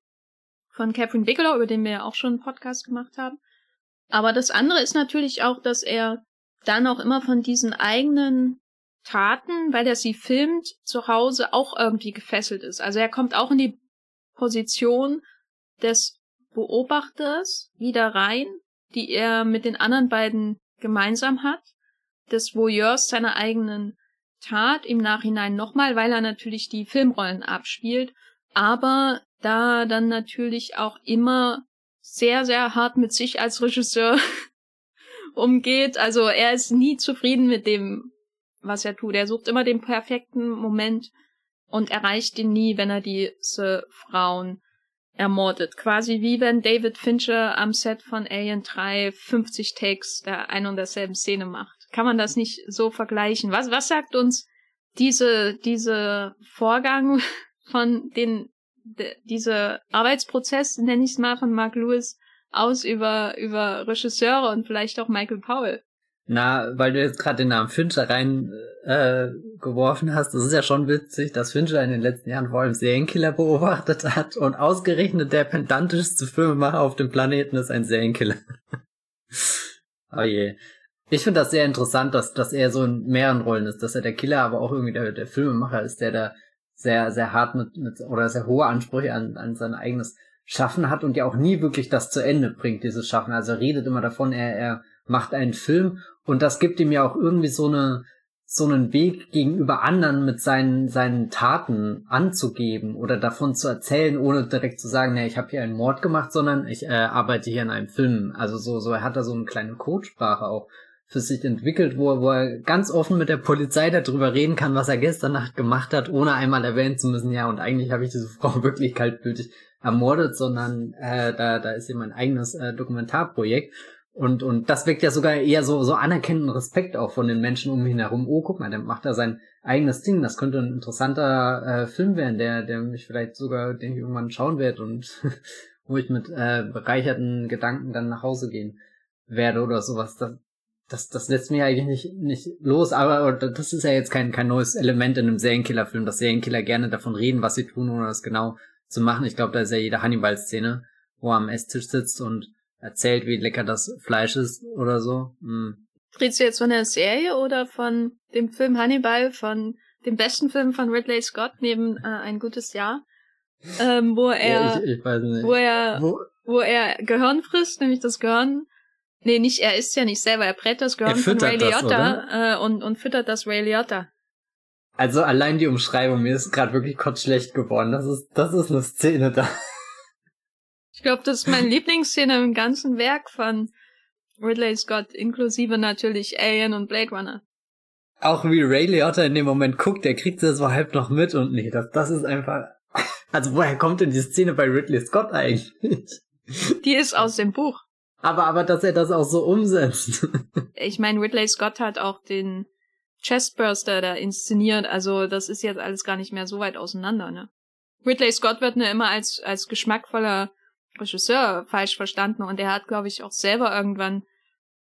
A: von Catherine Bigelow, über den wir ja auch schon einen Podcast gemacht haben. Aber das andere ist natürlich auch, dass er dann auch immer von diesen eigenen Taten, weil er sie filmt, zu Hause auch irgendwie gefesselt ist. Also er kommt auch in die Position des Beobachters wieder rein, die er mit den anderen beiden gemeinsam hat, des Voyeurs seiner eigenen Tat im Nachhinein nochmal, weil er natürlich die Filmrollen abspielt, aber da dann natürlich auch immer sehr, sehr hart mit sich als Regisseur <laughs> umgeht. Also er ist nie zufrieden mit dem, was er tut. Er sucht immer den perfekten Moment und erreicht ihn nie, wenn er diese Frauen ermordet. Quasi wie wenn David Fincher am Set von Alien 3 50 Takes der ein und derselben Szene macht. Kann man das nicht so vergleichen? Was, was sagt uns diese, diese Vorgang <laughs> von den, de, diese Arbeitsprozess, nenne ich es mal, von Mark Lewis aus über, über Regisseure und vielleicht auch Michael Powell?
B: Na, weil du jetzt gerade den Namen Fincher rein äh, geworfen hast, das ist ja schon witzig, dass Fincher in den letzten Jahren vor allem Serienkiller beobachtet hat und ausgerechnet der pedantischste Filmemacher auf dem Planeten ist ein Serienkiller. <laughs> oh je. Ich finde das sehr interessant, dass, dass er so in mehreren Rollen ist, dass er der Killer, aber auch irgendwie der, der Filmemacher ist, der da sehr, sehr hart mit, mit oder sehr hohe Ansprüche an, an sein eigenes Schaffen hat und ja auch nie wirklich das zu Ende bringt, dieses Schaffen. Also er redet immer davon, er, er macht einen Film und das gibt ihm ja auch irgendwie so eine so einen Weg gegenüber anderen mit seinen seinen Taten anzugeben oder davon zu erzählen, ohne direkt zu sagen, nee, ich habe hier einen Mord gemacht, sondern ich äh, arbeite hier an einem Film. Also so so er hat da so eine kleine Codesprache auch für sich entwickelt, wo wo er ganz offen mit der Polizei darüber reden kann, was er gestern Nacht gemacht hat, ohne einmal erwähnen zu müssen, ja, und eigentlich habe ich diese <laughs> Frau wirklich kaltblütig ermordet, sondern äh, da, da ist eben ein eigenes äh, Dokumentarprojekt. Und, und das weckt ja sogar eher so, so anerkennenden Respekt auch von den Menschen um ihn herum. Oh, guck mal, der macht da sein eigenes Ding. Das könnte ein interessanter äh, Film werden, der, der mich vielleicht sogar, den ich irgendwann schauen werde und <laughs> wo ich mit äh, bereicherten Gedanken dann nach Hause gehen werde oder sowas. Das, das, das lässt mich eigentlich nicht, nicht los, aber das ist ja jetzt kein, kein neues Element in einem Serienkiller-Film, dass Serienkiller gerne davon reden, was sie tun, ohne das genau zu machen. Ich glaube, da ist ja jede Hannibal-Szene, wo er am Esstisch sitzt und erzählt, wie lecker das Fleisch ist oder so. Hm.
A: Redest du jetzt von der Serie oder von dem Film Hannibal, von dem besten Film von Ridley Scott neben äh, Ein gutes Jahr, ähm, wo er,
B: Ja, ich, ich weiß nicht.
A: wo er,
B: Wo,
A: wo er Gehirn frisst, nämlich das Gehirn. Nee, nicht, er isst ja nicht selber, er brät das Gehirn von
B: füttert
A: Ray
B: das,
A: Liotta äh, und, und füttert das Ray Liotta.
B: also allein die Umschreibung, mir ist gerade wirklich kurz schlecht geworden. Das ist, das ist eine Szene da.
A: Ich glaube, das ist meine Lieblingsszene im ganzen Werk von Ridley Scott, inklusive natürlich Alien und Blade Runner.
B: Auch wie Ray Liotta in dem Moment guckt, der kriegt das so halb noch mit und nee, das, das ist einfach. <laughs> Also woher kommt denn die Szene bei Ridley Scott eigentlich?
A: Die ist aus dem Buch.
B: Aber, aber dass er das auch so umsetzt. <laughs>
A: Ich meine, Ridley Scott hat auch den Chestburster da inszeniert, also das ist jetzt alles gar nicht mehr so weit auseinander, ne? Ridley Scott wird nur immer als, als geschmackvoller Regisseur falsch verstanden und er hat, glaube ich, auch selber irgendwann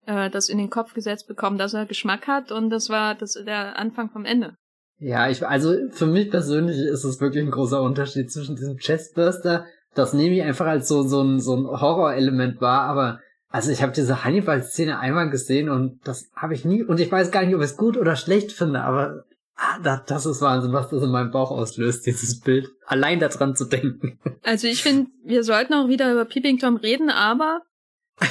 A: äh, das in den Kopf gesetzt bekommen, dass er Geschmack hat und das war das der Anfang vom Ende.
B: Ja, ich, also für mich persönlich ist es wirklich ein großer Unterschied zwischen diesem Chestburster, das nehme ich einfach als so, so ein, so ein Horrorelement wahr, aber also ich habe diese Hannibal-Szene einmal gesehen und das habe ich nie, und ich weiß gar nicht, ob ich es gut oder schlecht finde, aber ah, das, das ist Wahnsinn, was das in meinem Bauch auslöst, dieses Bild. Allein daran zu denken.
A: Also ich finde, wir sollten auch wieder über Peeping Tom reden, aber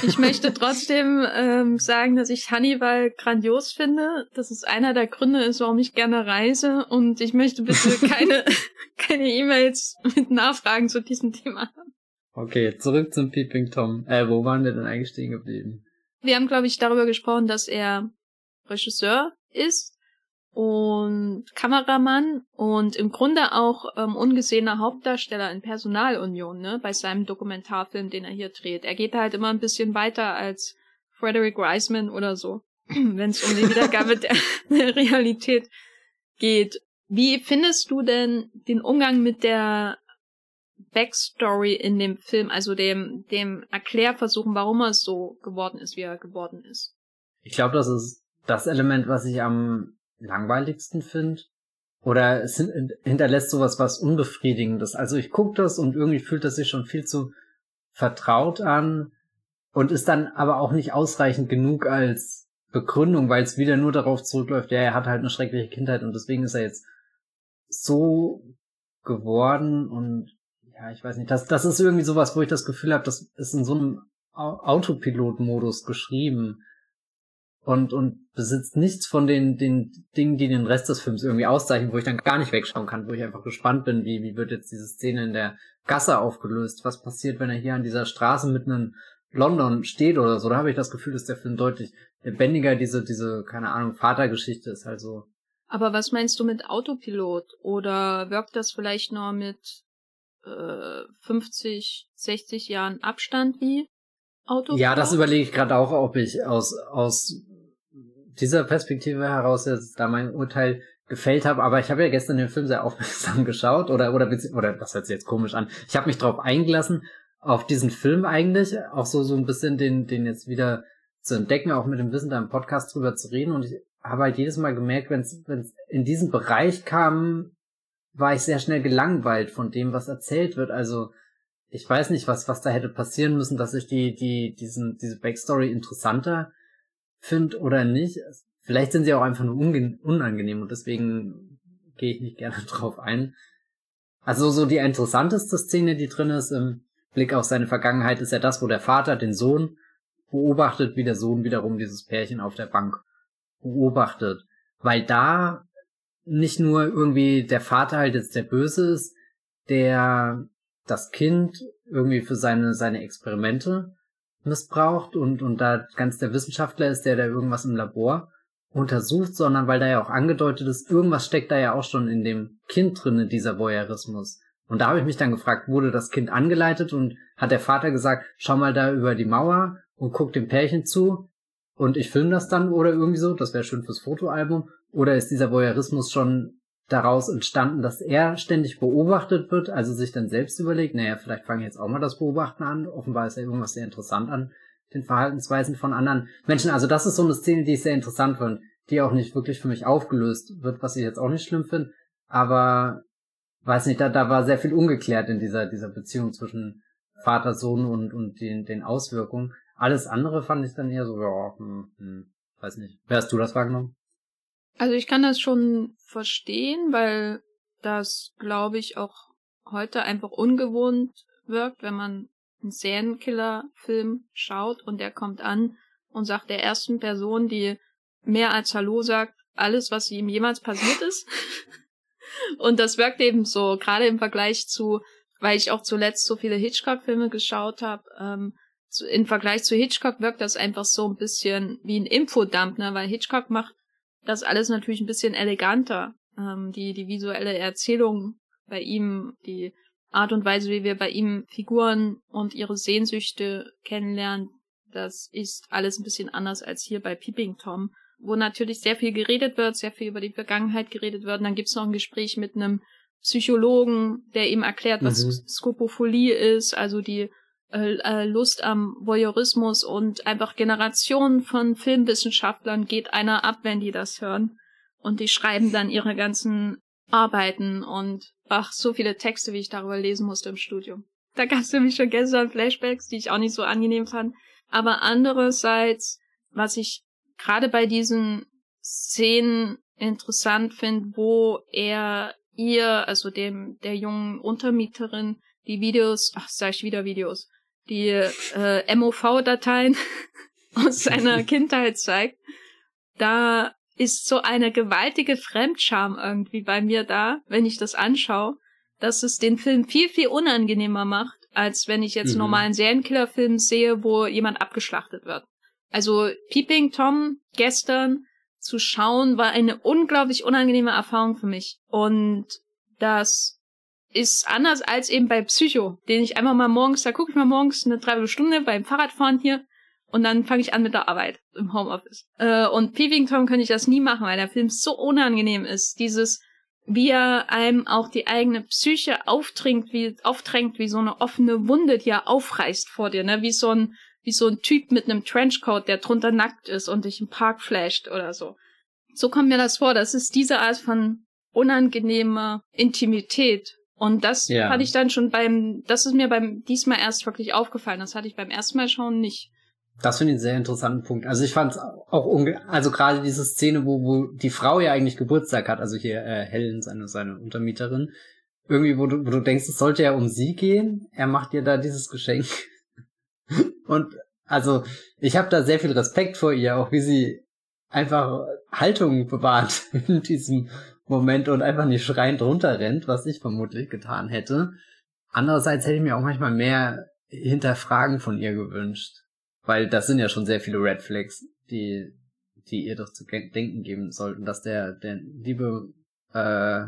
A: ich möchte trotzdem ähm, sagen, dass ich Hannibal grandios finde. Das ist einer der Gründe ist, warum ich gerne reise. Und ich möchte bitte <laughs> keine keine E-Mails mit Nachfragen zu diesem Thema haben.
B: Okay, zurück zum Peeping Tom. Äh, wo waren wir denn eigentlich stehen geblieben?
A: Wir haben, glaube ich, darüber gesprochen, dass er Regisseur ist und Kameramann und im Grunde auch ähm, ungesehener Hauptdarsteller in Personalunion, ne, bei seinem Dokumentarfilm, den er hier dreht. Er geht halt immer ein bisschen weiter als Frederick Reisman oder so, <clears throat> wenn es um die Wiedergabe der, <laughs> der Realität geht. Wie findest du denn den Umgang mit der Backstory in dem Film, also dem, dem Erklärversuchen, warum er so geworden ist, wie er geworden ist?
B: Ich glaube, das ist das Element, was ich am langweiligsten finde. Oder es hinterlässt sowas was Unbefriedigendes. Also ich gucke das und irgendwie fühlt das sich schon viel zu vertraut an und ist dann aber auch nicht ausreichend genug als Begründung, weil es wieder nur darauf zurückläuft, ja, er hat halt eine schreckliche Kindheit und deswegen ist er jetzt so geworden und ja, ich weiß nicht, das, das ist irgendwie sowas, wo ich das Gefühl habe, das ist in so einem Autopilot-Modus geschrieben und, und besitzt nichts von den, den Dingen, die den Rest des Films irgendwie auszeichnen, wo ich dann gar nicht wegschauen kann, wo ich einfach gespannt bin, wie, wie wird jetzt diese Szene in der Gasse aufgelöst, was passiert, wenn er hier an dieser Straße mitten in London steht oder so, da habe ich das Gefühl, dass der Film deutlich lebendiger diese, diese, keine Ahnung, Vatergeschichte ist, also.
A: Aber was meinst du mit Autopilot? Oder wirkt das vielleicht nur mit äh, 50, 60 Jahren Abstand wie Autopilot?
B: Ja, das überlege ich gerade auch, ob ich aus, aus dieser Perspektive heraus jetzt da mein Urteil gefällt habe, aber ich habe ja gestern den Film sehr aufmerksam <laughs> geschaut oder oder oder das hört sich jetzt komisch an. Ich habe mich darauf eingelassen auf diesen Film eigentlich, auch so so ein bisschen den den jetzt wieder zu entdecken, auch mit dem Wissen da im Podcast drüber zu reden und ich habe halt jedes Mal gemerkt, wenn es in diesen Bereich kam, war ich sehr schnell gelangweilt von dem, was erzählt wird. Also ich weiß nicht, was was da hätte passieren müssen, dass ich die die diesen diese Backstory interessanter finde oder nicht. Vielleicht sind sie auch einfach nur unangenehm und deswegen gehe ich nicht gerne <laughs> drauf ein. Also so die interessanteste Szene, die drin ist im Blick auf seine Vergangenheit, ist ja das, wo der Vater den Sohn beobachtet, wie der Sohn wiederum dieses Pärchen auf der Bank beobachtet. Weil da nicht nur irgendwie der Vater halt jetzt der Böse ist, der das Kind irgendwie für seine, seine Experimente missbraucht und, und da ganz der Wissenschaftler ist, der da irgendwas im Labor untersucht, sondern weil da ja auch angedeutet ist, irgendwas steckt da ja auch schon in dem Kind drin, in dieser Voyeurismus. Und da habe ich mich dann gefragt, wurde das Kind angeleitet und hat der Vater gesagt, schau mal da über die Mauer und guck dem Pärchen zu und ich filme das dann oder irgendwie so, das wäre schön fürs Fotoalbum. Oder ist dieser Voyeurismus schon daraus entstanden, dass er ständig beobachtet wird, also sich dann selbst überlegt, naja, vielleicht fange ich jetzt auch mal das Beobachten an. Offenbar ist ja irgendwas sehr interessant an den Verhaltensweisen von anderen Menschen. Also das ist so eine Szene, die ich sehr interessant fand, die auch nicht wirklich für mich aufgelöst wird, was ich jetzt auch nicht schlimm finde. Aber weiß nicht, da, da war sehr viel ungeklärt in dieser, dieser Beziehung zwischen Vater, Sohn und, und den, den Auswirkungen. Alles andere fand ich dann eher so, ja, hm, hm, weiß nicht. Wer hast du das wahrgenommen?
A: Also ich kann das schon verstehen, weil das, glaube ich, auch heute einfach ungewohnt wirkt, wenn man einen Serienkiller-Film schaut und der kommt an und sagt der ersten Person, die mehr als Hallo sagt, alles, was ihm jemals passiert <laughs> ist. und das wirkt eben so, gerade im Vergleich zu weil ich auch zuletzt so viele Hitchcock-Filme geschaut habe, ähm, im Vergleich zu Hitchcock wirkt das einfach so ein bisschen wie ein Infodump, ne? Weil Hitchcock macht das alles natürlich ein bisschen eleganter. Ähm, die, die visuelle Erzählung bei ihm, die Art und Weise, wie wir bei ihm Figuren und ihre Sehnsüchte kennenlernen, das ist alles ein bisschen anders als hier bei Peeping Tom, wo natürlich sehr viel geredet wird, sehr viel über die Vergangenheit geredet wird. Und dann gibt's noch ein Gespräch mit einem Psychologen, der ihm erklärt, was mhm. Skopophilie ist, also die äh, äh, Lust am Voyeurismus und einfach Generationen von Filmwissenschaftlern geht einer ab, wenn die das hören. Und die schreiben dann ihre ganzen Arbeiten und ach, so viele Texte, wie ich darüber lesen musste im Studium. Da gab es mich schon gestern Flashbacks, die ich auch nicht so angenehm fand. Aber andererseits, was ich gerade bei diesen Szenen interessant finde, wo er ihr, also dem der jungen Untermieterin, die Videos, ach, sag ich wieder Videos, die äh, MOV-Dateien <laughs> aus seiner <laughs> Kindheit zeigt, da ist so eine gewaltige Fremdscham irgendwie bei mir da, wenn ich das anschaue, dass es den Film viel, viel unangenehmer macht, als wenn ich jetzt mhm. normalen Serienkiller-Film sehe, wo jemand abgeschlachtet wird. Also Peeping Tom gestern zu schauen, war eine unglaublich unangenehme Erfahrung für mich. Und das ist anders als eben bei Psycho, den ich einfach mal morgens, da gucke ich mal morgens eine Dreiviertelstunde beim Fahrradfahren hier und dann fange ich an mit der Arbeit im Homeoffice. Äh, und Peeping Tom könnte ich das nie machen, weil der Film so unangenehm ist. Dieses, wie er einem auch die eigene Psyche aufdrängt, wie, aufdrängt, wie so eine offene Wunde, die er aufreißt vor dir, ne? Wie so ein, wie so ein Typ mit einem Trenchcoat, der drunter nackt ist und dich im Park flasht oder so. So kommt mir das vor. Das ist diese Art von unangenehmer Intimität, und das ja. hatte ich dann schon beim, das ist mir beim diesmal erst wirklich aufgefallen. Das hatte ich beim ersten Mal schauen nicht.
B: Das finde ich einen sehr interessanten Punkt. Also ich fand es auch unge also gerade diese Szene, wo, wo die Frau ja eigentlich Geburtstag hat, also hier äh, Helen, seine, seine Untermieterin, irgendwie, wo du, wo du denkst, es sollte ja um sie gehen, er macht ihr da dieses Geschenk. <laughs> Und also ich habe da sehr viel Respekt vor ihr, auch wie sie einfach Haltung bewahrt <laughs> in diesem Moment und einfach nicht schreiend runterrennt, was ich vermutlich getan hätte. Andererseits hätte ich mir auch manchmal mehr Hinterfragen von ihr gewünscht. Weil das sind ja schon sehr viele Red Flags, die, die ihr doch zu denken geben sollten, dass der, der liebe äh,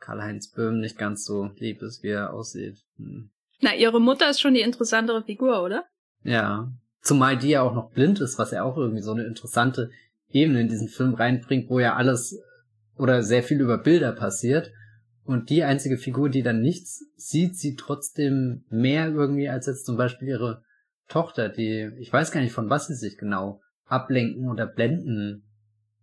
B: Karl-Heinz Böhm nicht ganz so lieb ist, wie er aussieht. Hm.
A: Na, ihre Mutter ist schon die interessantere Figur, oder?
B: Ja. Zumal die ja auch noch blind ist, was ja auch irgendwie so eine interessante Ebene in diesen Film reinbringt, wo ja alles oder sehr viel über Bilder passiert. Und die einzige Figur, die dann nichts sieht, sieht trotzdem mehr irgendwie als jetzt zum Beispiel ihre Tochter, die, ich weiß gar nicht von was sie sich genau ablenken oder blenden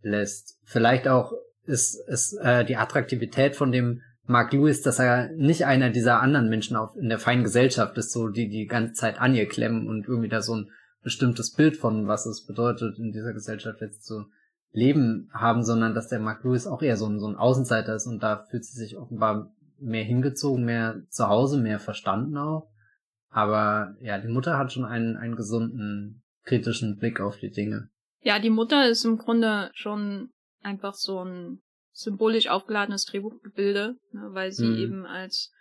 B: lässt. Vielleicht auch ist, ist äh, die Attraktivität von dem Mark Lewis, dass er nicht einer dieser anderen Menschen auf, in der feinen Gesellschaft ist, so die die ganze Zeit an ihr klemmen und irgendwie da so ein bestimmtes Bild von was es bedeutet, in dieser Gesellschaft jetzt zu Leben haben, sondern dass der Mark Lewis auch eher so ein, so ein Außenseiter ist und da fühlt sie sich offenbar mehr hingezogen, mehr zu Hause, mehr verstanden auch. Aber ja, die Mutter hat schon einen, einen gesunden, kritischen Blick auf die Dinge.
A: Ja, die Mutter ist im Grunde schon einfach so ein symbolisch aufgeladenes Drehbuchgebilde, ne, weil sie mhm. eben als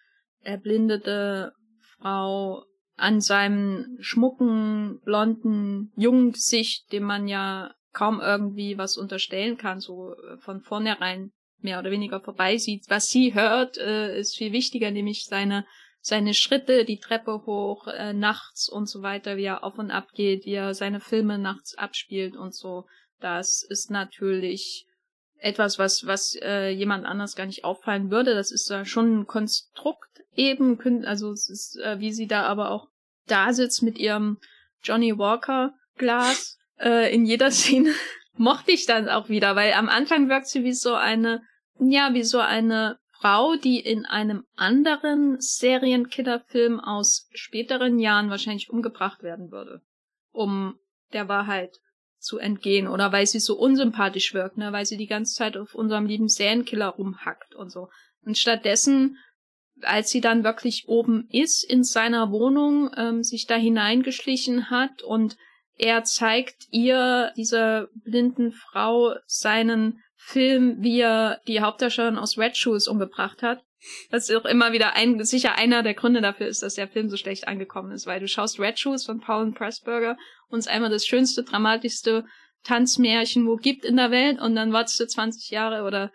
A: erblindete Frau an seinem schmucken, blonden, jungen Gesicht, dem man ja kaum irgendwie was unterstellen kann, so äh, von vornherein mehr oder weniger vorbeisieht. Was sie hört, äh, ist viel wichtiger, nämlich seine seine Schritte, die Treppe hoch, äh, nachts und so weiter, wie er auf und ab geht, wie er seine Filme nachts abspielt und so. Das ist natürlich etwas, was, was äh, jemand anders gar nicht auffallen würde. Das ist da schon ein Konstrukt eben, also es ist, äh, wie sie da aber auch da sitzt mit ihrem Johnny Walker Glas äh, in jeder <laughs> Szene mochte ich dann auch wieder, weil am Anfang wirkt sie wie so eine, ja, wie so eine Frau, die in einem anderen Serienkillerfilm aus späteren Jahren wahrscheinlich umgebracht werden würde, um der Wahrheit zu entgehen oder weil sie so unsympathisch wirkt, ne, weil sie die ganze Zeit auf unserem lieben Serienkiller rumhackt und so. Und stattdessen, als sie dann wirklich oben ist in seiner Wohnung, ähm, sich da hineingeschlichen hat und er zeigt ihr, dieser blinden Frau, seinen Film, wie er die Hauptdarstellerin aus Red Shoes umgebracht hat. Was auch immer wieder ein, sicher einer der Gründe dafür ist, dass der Film so schlecht angekommen ist, weil du schaust Red Shoes von Paul Pressburger und es ist einmal das schönste, dramatischste Tanzmärchen, wo gibt in der Welt und dann wartest du 20 Jahre oder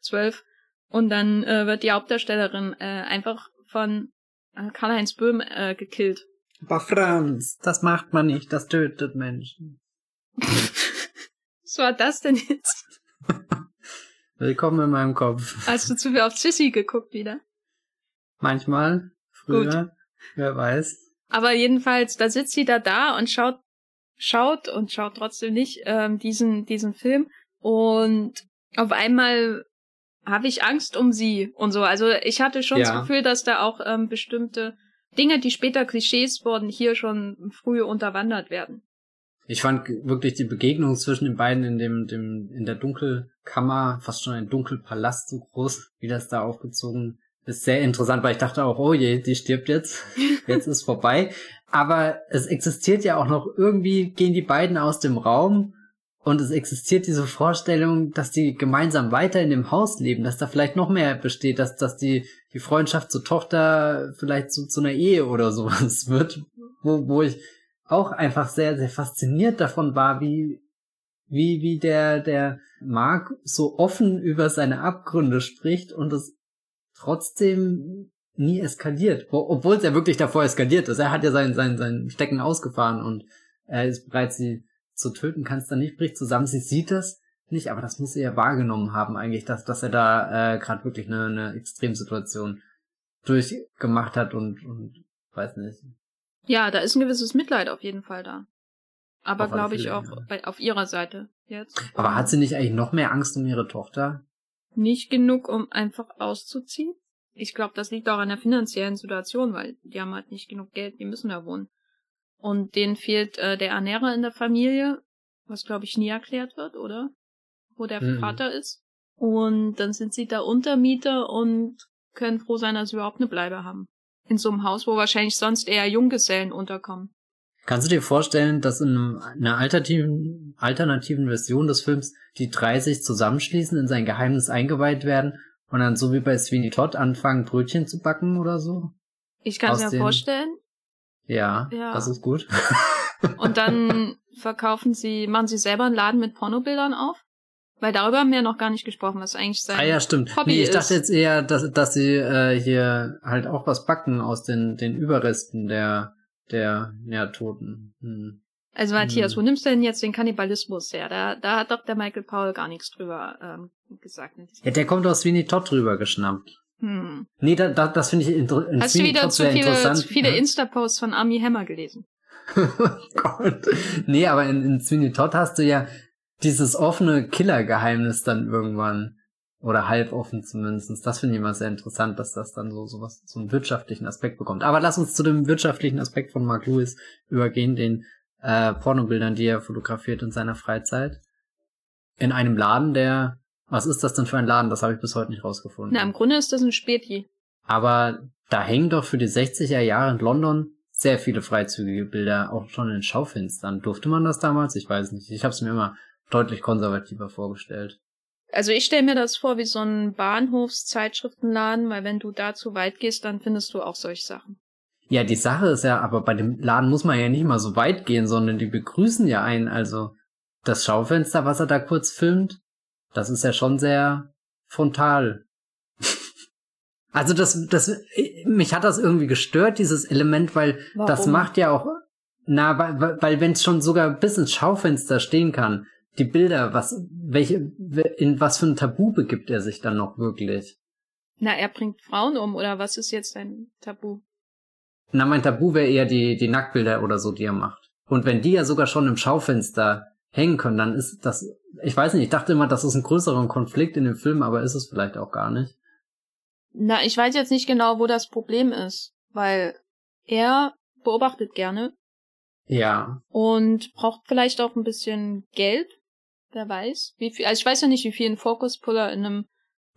A: 12 und dann äh, wird die Hauptdarstellerin äh, einfach von äh, Karl-Heinz Böhm äh, gekillt.
B: Aber Franz, das macht man nicht, das tötet Menschen.
A: Was war das denn jetzt?
B: Willkommen in meinem Kopf.
A: Hast du zu viel auf Sissy geguckt wieder?
B: Manchmal, früher, Gut. wer weiß.
A: Aber jedenfalls, da sitzt sie da da und schaut, schaut und schaut trotzdem nicht ähm, diesen diesen Film und auf einmal habe ich Angst um sie und so. Also ich hatte schon ja. das Gefühl, dass da auch ähm, bestimmte Dinge, die später Klischees wurden, hier schon früh unterwandert werden.
B: Ich fand wirklich die Begegnung zwischen den beiden in dem, dem, in der Dunkelkammer, fast schon ein Dunkelpalast so groß, wie das da aufgezogen ist, sehr interessant, weil ich dachte auch, oh je, die stirbt jetzt, <laughs> jetzt ist vorbei. Aber es existiert ja auch noch irgendwie, gehen die beiden aus dem Raum und es existiert diese Vorstellung, dass die gemeinsam weiter in dem Haus leben, dass da vielleicht noch mehr besteht, dass, dass die, die Freundschaft zur Tochter vielleicht zu, zu einer Ehe oder sowas <laughs> wird, wo, wo ich auch einfach sehr, sehr fasziniert davon war, wie, wie, wie der, der Mark so offen über seine Abgründe spricht und es trotzdem nie eskaliert, obwohl es ja wirklich davor eskaliert ist. Er hat ja sein, sein, sein Stecken ausgefahren und er ist bereit, sie zu töten, kann es dann nicht, bricht zusammen. Sie sieht das nicht, aber das muss sie ja wahrgenommen haben eigentlich, dass, dass er da äh, gerade wirklich eine, eine Extremsituation durchgemacht hat und, und weiß nicht.
A: Ja, da ist ein gewisses Mitleid auf jeden Fall da. Aber glaube ich auch ja. bei, auf ihrer Seite jetzt.
B: Aber hat sie nicht eigentlich noch mehr Angst um ihre Tochter?
A: Nicht genug, um einfach auszuziehen? Ich glaube, das liegt auch an der finanziellen Situation, weil die haben halt nicht genug Geld, die müssen da wohnen. Und denen fehlt äh, der Ernährer in der Familie, was glaube ich nie erklärt wird, oder? Wo der mhm. Vater ist. Und dann sind sie da Untermieter und können froh sein, dass sie überhaupt eine Bleibe haben. In so einem Haus, wo wahrscheinlich sonst eher Junggesellen unterkommen.
B: Kannst du dir vorstellen, dass in einer alternativen, alternativen Version des Films die drei sich zusammenschließen, in sein Geheimnis eingeweiht werden und dann so wie bei Sweeney Todd anfangen, Brötchen zu backen oder so?
A: Ich kann es mir vorstellen.
B: Ja, ja, das ist gut. <laughs>
A: Und dann verkaufen sie, machen sie selber einen Laden mit Pornobildern auf? Weil darüber haben wir ja noch gar nicht gesprochen, was eigentlich sein
B: Ah ja, stimmt. Hobby nee, ich ist. dachte jetzt eher, dass, dass sie äh, hier halt auch was backen aus den, den Überresten der, der ja, Toten. Hm.
A: Also Matthias, hm. wo nimmst du denn jetzt den Kannibalismus her? Da, da hat doch der Michael Paul gar nichts drüber ähm, gesagt.
B: Ja, der kommt aus Sweeney Todd drüber geschnappt. Hm. Nee, da, da, das finde ich inter
A: Hast du wieder zu viele, zu viele? Insta-Posts von Army Hammer gelesen? <laughs>
B: oh Gott. Nee, aber in, in Sweeney Todd hast du ja dieses offene Killer-Geheimnis dann irgendwann. Oder halboffen zumindest. Das finde ich immer sehr interessant, dass das dann so, so was, so einen wirtschaftlichen Aspekt bekommt. Aber lass uns zu dem wirtschaftlichen Aspekt von Mark Lewis übergehen, den äh, Pornobildern, die er fotografiert in seiner Freizeit. In einem Laden, der was ist das denn für ein Laden? Das habe ich bis heute nicht rausgefunden.
A: Na, im Grunde ist das ein Späti.
B: Aber da hängen doch für die 60er Jahre in London sehr viele freizügige Bilder, auch schon in Schaufenstern. Durfte man das damals? Ich weiß nicht. Ich habe es mir immer deutlich konservativer vorgestellt.
A: Also ich stelle mir das vor wie so ein Bahnhofszeitschriftenladen, weil wenn du da zu weit gehst, dann findest du auch solche Sachen.
B: Ja, die Sache ist ja, aber bei dem Laden muss man ja nicht mal so weit gehen, sondern die begrüßen ja einen. Also das Schaufenster, was er da kurz filmt, das ist ja schon sehr frontal. <laughs> also das, das, mich hat das irgendwie gestört, dieses Element, weil Warum? das macht ja auch, na, weil, weil wenn es schon sogar bis ins Schaufenster stehen kann, die Bilder, was, welche, in was für ein Tabu begibt er sich dann noch wirklich?
A: Na, er bringt Frauen um, oder was ist jetzt ein Tabu?
B: Na, mein Tabu wäre eher die, die Nacktbilder oder so, die er macht. Und wenn die ja sogar schon im Schaufenster hängen können, dann ist das, ich weiß nicht, ich dachte immer, das ist ein größerer Konflikt in dem Film, aber ist es vielleicht auch gar nicht.
A: Na, ich weiß jetzt nicht genau, wo das Problem ist, weil er beobachtet gerne.
B: Ja.
A: Und braucht vielleicht auch ein bisschen Geld. Wer weiß. Wie viel, also ich weiß ja nicht, wie viel ein Focus Puller in einem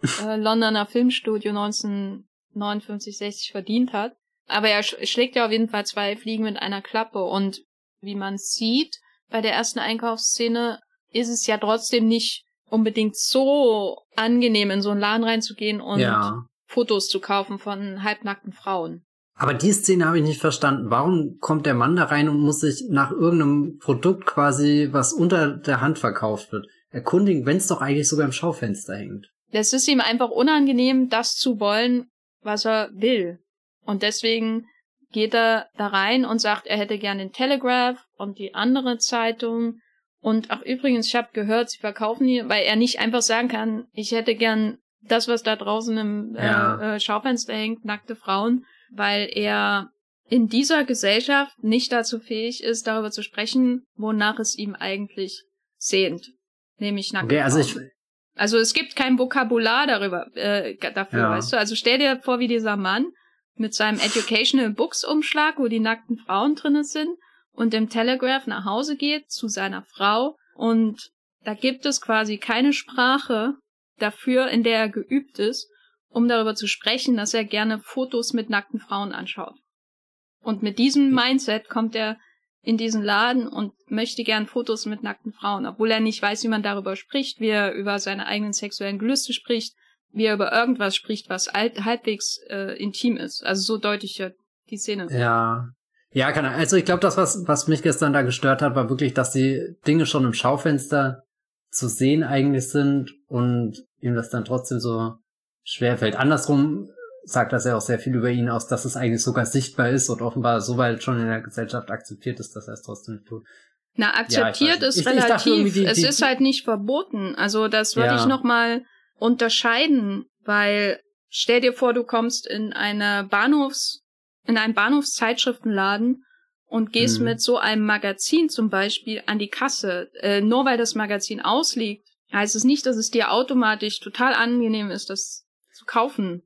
A: <laughs> äh, Londoner Filmstudio 1959, 60 verdient hat. Aber er sch schlägt ja auf jeden Fall zwei Fliegen mit einer Klappe und wie man sieht, bei der ersten Einkaufsszene ist es ja trotzdem nicht unbedingt so angenehm, in so einen Laden reinzugehen und
B: ja.
A: Fotos zu kaufen von halbnackten Frauen.
B: Aber die Szene habe ich nicht verstanden. Warum kommt der Mann da rein und muss sich nach irgendeinem Produkt quasi, was unter der Hand verkauft wird, erkundigen, wenn es doch eigentlich sogar im Schaufenster hängt?
A: Es ist ihm einfach unangenehm, das zu wollen, was er will. Und deswegen geht er da rein und sagt, er hätte gern den Telegraph und die andere Zeitung. Und ach übrigens, ich habe gehört, sie verkaufen hier, weil er nicht einfach sagen kann, ich hätte gern das, was da draußen im äh, ja. äh, Schaufenster hängt, nackte Frauen, weil er in dieser Gesellschaft nicht dazu fähig ist, darüber zu sprechen, wonach es ihm eigentlich sehnt. Nämlich nackte
B: okay, also Ich,
A: also es gibt kein Vokabular darüber äh, dafür, ja. weißt du? Also stell dir vor, wie dieser Mann mit seinem Educational Books Umschlag, wo die nackten Frauen drinnen sind, und dem Telegraph nach Hause geht zu seiner Frau und da gibt es quasi keine Sprache dafür, in der er geübt ist, um darüber zu sprechen, dass er gerne Fotos mit nackten Frauen anschaut. Und mit diesem Mindset kommt er in diesen Laden und möchte gern Fotos mit nackten Frauen, obwohl er nicht weiß, wie man darüber spricht, wie er über seine eigenen sexuellen Gelüste spricht, wie er über irgendwas spricht, was halbwegs äh, intim ist. Also so deutlich ja die Szene.
B: Ja. Ja, kann er. Also ich glaube, das, was, was mich gestern da gestört hat, war wirklich, dass die Dinge schon im Schaufenster zu sehen eigentlich sind und ihm das dann trotzdem so schwer fällt. Andersrum sagt das ja auch sehr viel über ihn aus, dass es eigentlich sogar sichtbar ist und offenbar so weit schon in der Gesellschaft akzeptiert ist, dass er es trotzdem tut.
A: Na, akzeptiert ja, ist ich, relativ. Ich die, es die, ist halt nicht verboten. Also das würde ja. ich nochmal unterscheiden, weil stell dir vor, du kommst in eine Bahnhofs, in einen Bahnhofszeitschriftenladen und gehst mhm. mit so einem Magazin zum Beispiel an die Kasse. Äh, nur weil das Magazin ausliegt, heißt es nicht, dass es dir automatisch total angenehm ist, das zu kaufen.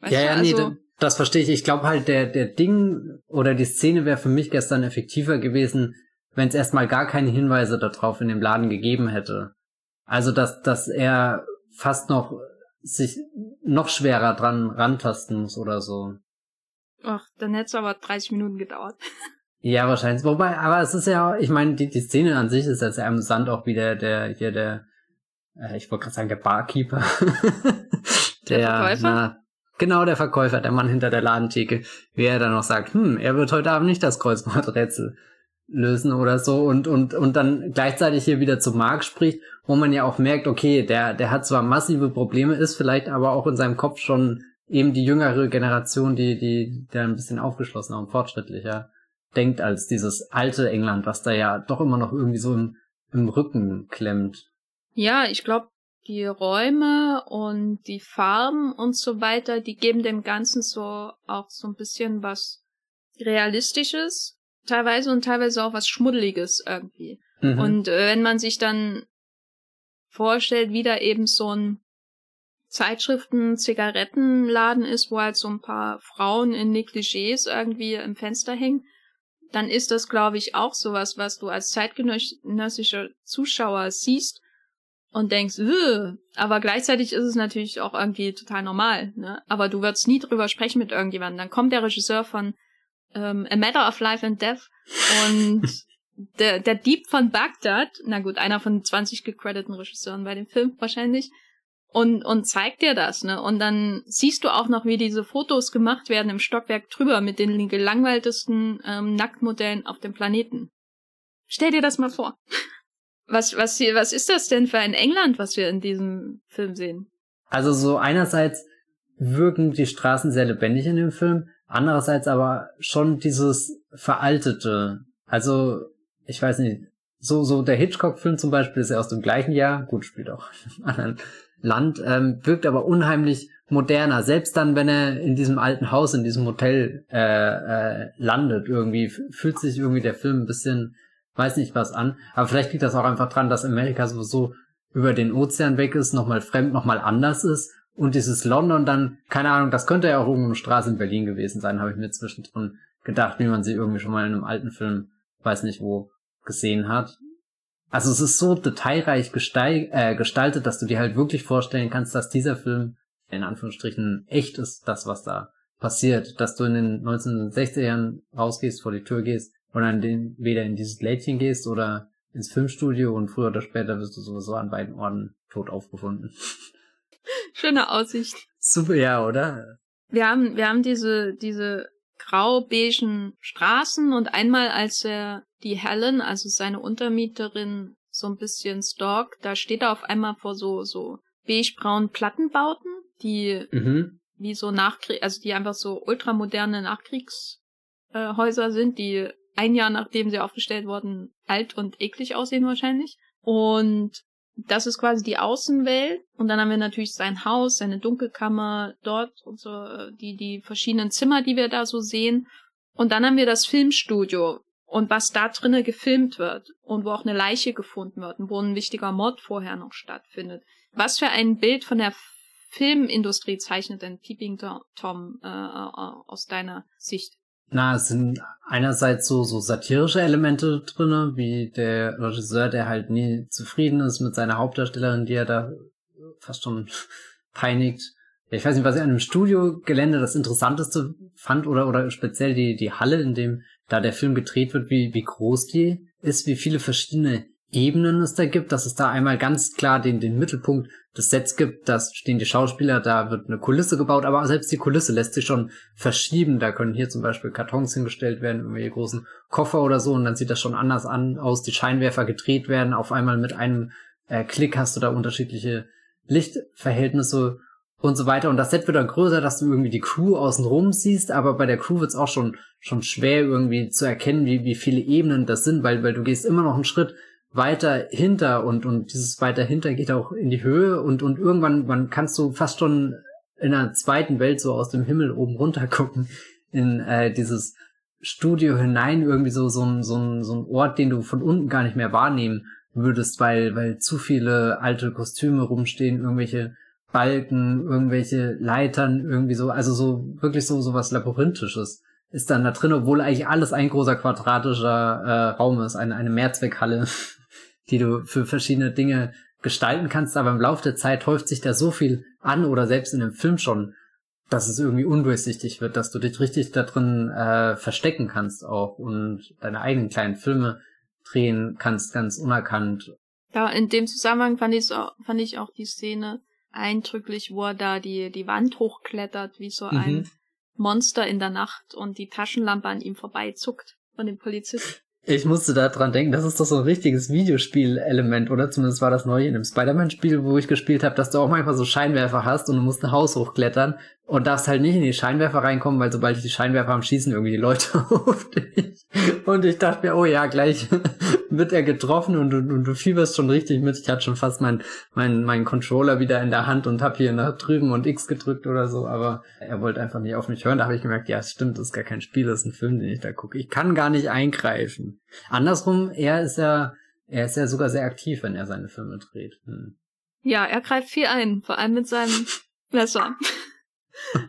B: Weißt ja, ja, also, nee, das, das verstehe ich. Ich glaube halt, der, der Ding oder die Szene wäre für mich gestern effektiver gewesen, wenn es erstmal gar keine Hinweise darauf in dem Laden gegeben hätte. Also, dass, dass er fast noch sich noch schwerer dran rantasten muss oder so.
A: Ach, dann hätte es aber 30 Minuten gedauert. <laughs>
B: Ja, wahrscheinlich. Wobei, aber es ist ja, ich meine, die, die Szene an sich ist ja sehr amüsant, auch wie der, der, hier der, äh, ich wollte gerade sagen, der Barkeeper. <laughs>
A: der, der Verkäufer? Na,
B: Genau der Verkäufer, der Mann hinter der Ladentheke, wie er dann noch sagt, hm, er wird heute Abend nicht das Kreuzworträtsel lösen oder so und, und, und dann gleichzeitig hier wieder zu Mark spricht, wo man ja auch merkt, okay, der, der hat zwar massive Probleme, ist vielleicht aber auch in seinem Kopf schon eben die jüngere Generation, die, die, der ein bisschen aufgeschlossener und fortschrittlicher denkt als dieses alte England, was da ja doch immer noch irgendwie so im, im Rücken klemmt.
A: Ja, ich glaube, die Räume und die Farben und so weiter, die geben dem Ganzen so auch so ein bisschen was Realistisches, teilweise und teilweise auch was Schmuddeliges irgendwie. Mhm. Und äh, wenn man sich dann vorstellt, wie da eben so ein Zeitschriften, Zigarettenladen ist, wo halt so ein paar Frauen in Negligés irgendwie im Fenster hängen, dann ist das, glaube ich, auch sowas, was du als zeitgenössischer Zuschauer siehst und denkst, Ugh! aber gleichzeitig ist es natürlich auch irgendwie total normal, ne? Aber du würdest nie drüber sprechen mit irgendjemandem. Dann kommt der Regisseur von ähm, A Matter of Life and Death und <laughs> der, der Dieb von Bagdad, na gut, einer von 20 gecrediteten Regisseuren bei dem Film wahrscheinlich, und, und zeigt dir das, ne? Und dann siehst du auch noch, wie diese Fotos gemacht werden im Stockwerk drüber mit den gelangweiltesten ähm, Nacktmodellen auf dem Planeten. Stell dir das mal vor. <laughs> Was, was, hier, was ist das denn für ein England, was wir in diesem Film sehen?
B: Also so einerseits wirken die Straßen sehr lebendig in dem Film, andererseits aber schon dieses veraltete. Also, ich weiß nicht, so, so der Hitchcock-Film zum Beispiel ist ja aus dem gleichen Jahr, gut, spielt auch <laughs> im anderen Land, ähm, wirkt aber unheimlich moderner. Selbst dann, wenn er in diesem alten Haus, in diesem Hotel äh, äh, landet, irgendwie fühlt sich irgendwie der Film ein bisschen weiß nicht was an. Aber vielleicht liegt das auch einfach dran, dass Amerika sowieso über den Ozean weg ist, nochmal fremd, nochmal anders ist. Und dieses London dann, keine Ahnung, das könnte ja auch irgendeine Straße in Berlin gewesen sein, habe ich mir zwischendrin gedacht, wie man sie irgendwie schon mal in einem alten Film, weiß nicht wo, gesehen hat. Also es ist so detailreich äh, gestaltet, dass du dir halt wirklich vorstellen kannst, dass dieser Film in Anführungsstrichen echt ist, das was da passiert, dass du in den 1960ern rausgehst, vor die Tür gehst und dann den, weder in dieses Lädchen gehst oder ins Filmstudio und früher oder später wirst du sowieso an beiden Orten tot aufgefunden. <laughs>
A: Schöne Aussicht.
B: Super, ja, oder?
A: Wir haben, wir haben diese, diese grau-beigen Straßen und einmal, als er die Helen, also seine Untermieterin, so ein bisschen stalkt, da steht er auf einmal vor so, so beige-braunen Plattenbauten, die mhm. wie so Nachkrieg, also die einfach so ultramoderne Nachkriegshäuser äh, sind, die ein Jahr nachdem sie aufgestellt wurden, alt und eklig aussehen wahrscheinlich. Und das ist quasi die Außenwelt. Und dann haben wir natürlich sein Haus, seine Dunkelkammer dort und so, äh, die, die verschiedenen Zimmer, die wir da so sehen. Und dann haben wir das Filmstudio und was da drinnen gefilmt wird und wo auch eine Leiche gefunden wird und wo ein wichtiger Mord vorher noch stattfindet. Was für ein Bild von der Filmindustrie zeichnet denn Peeping Tom äh, äh, aus deiner Sicht?
B: Na, es sind einerseits so, so satirische Elemente drinne, wie der Regisseur, der halt nie zufrieden ist mit seiner Hauptdarstellerin, die er da fast schon <laughs> peinigt. Ich weiß nicht, was ich an einem Studiogelände das Interessanteste fand oder, oder speziell die, die Halle, in dem da der Film gedreht wird, wie, wie groß die ist, wie viele verschiedene Ebenen es da gibt, dass es da einmal ganz klar den, den Mittelpunkt des Sets gibt, da stehen die Schauspieler, da wird eine Kulisse gebaut, aber selbst die Kulisse lässt sich schon verschieben. Da können hier zum Beispiel Kartons hingestellt werden, irgendwelche großen Koffer oder so, und dann sieht das schon anders an, aus, die Scheinwerfer gedreht werden, auf einmal mit einem äh, Klick hast du da unterschiedliche Lichtverhältnisse und so weiter. Und das Set wird dann größer, dass du irgendwie die Crew außenrum siehst, aber bei der Crew wird es auch schon, schon schwer irgendwie zu erkennen, wie, wie viele Ebenen das sind, weil, weil du gehst immer noch einen Schritt weiter hinter und, und dieses weiter hinter geht auch in die Höhe und, und irgendwann, man kannst du fast schon in einer zweiten Welt so aus dem Himmel oben runter gucken, in äh, dieses Studio hinein, irgendwie so, so ein, so ein, so ein Ort, den du von unten gar nicht mehr wahrnehmen würdest, weil, weil zu viele alte Kostüme rumstehen, irgendwelche Balken, irgendwelche Leitern, irgendwie so, also so, wirklich so, so was Labyrinthisches ist dann da drin, obwohl eigentlich alles ein großer quadratischer äh, Raum ist, eine, eine Mehrzweckhalle die du für verschiedene Dinge gestalten kannst, aber im Laufe der Zeit häuft sich da so viel an oder selbst in einem Film schon, dass es irgendwie undurchsichtig wird, dass du dich richtig da drin äh, verstecken kannst auch und deine eigenen kleinen Filme drehen kannst, ganz unerkannt.
A: Ja, in dem Zusammenhang fand, ich's auch, fand ich auch die Szene eindrücklich, wo er da die, die Wand hochklettert, wie so ein mhm. Monster in der Nacht und die Taschenlampe an ihm vorbeizuckt von dem Polizisten.
B: Ich musste da dran denken, das ist doch so ein richtiges Videospiel-Element, oder? Zumindest war das neu in dem Spider-Man-Spiel, wo ich gespielt habe, dass du auch manchmal so Scheinwerfer hast und du musst ein Haus hochklettern und darfst halt nicht in die Scheinwerfer reinkommen, weil sobald die Scheinwerfer am Schießen irgendwie die Leute <laughs> auf dich. Und ich dachte mir, oh ja, gleich <laughs> wird er getroffen und, und, und du fieberst schon richtig mit. Ich hatte schon fast meinen mein, mein Controller wieder in der Hand und hab hier nach drüben und X gedrückt oder so, aber er wollte einfach nicht auf mich hören. Da habe ich gemerkt, ja, es stimmt, das ist gar kein Spiel, das ist ein Film, den ich da gucke. Ich kann gar nicht eingreifen. Andersrum, er ist ja, er ist ja sogar sehr aktiv, wenn er seine Filme dreht. Hm.
A: Ja, er greift viel ein, vor allem mit seinem <laughs> Messer.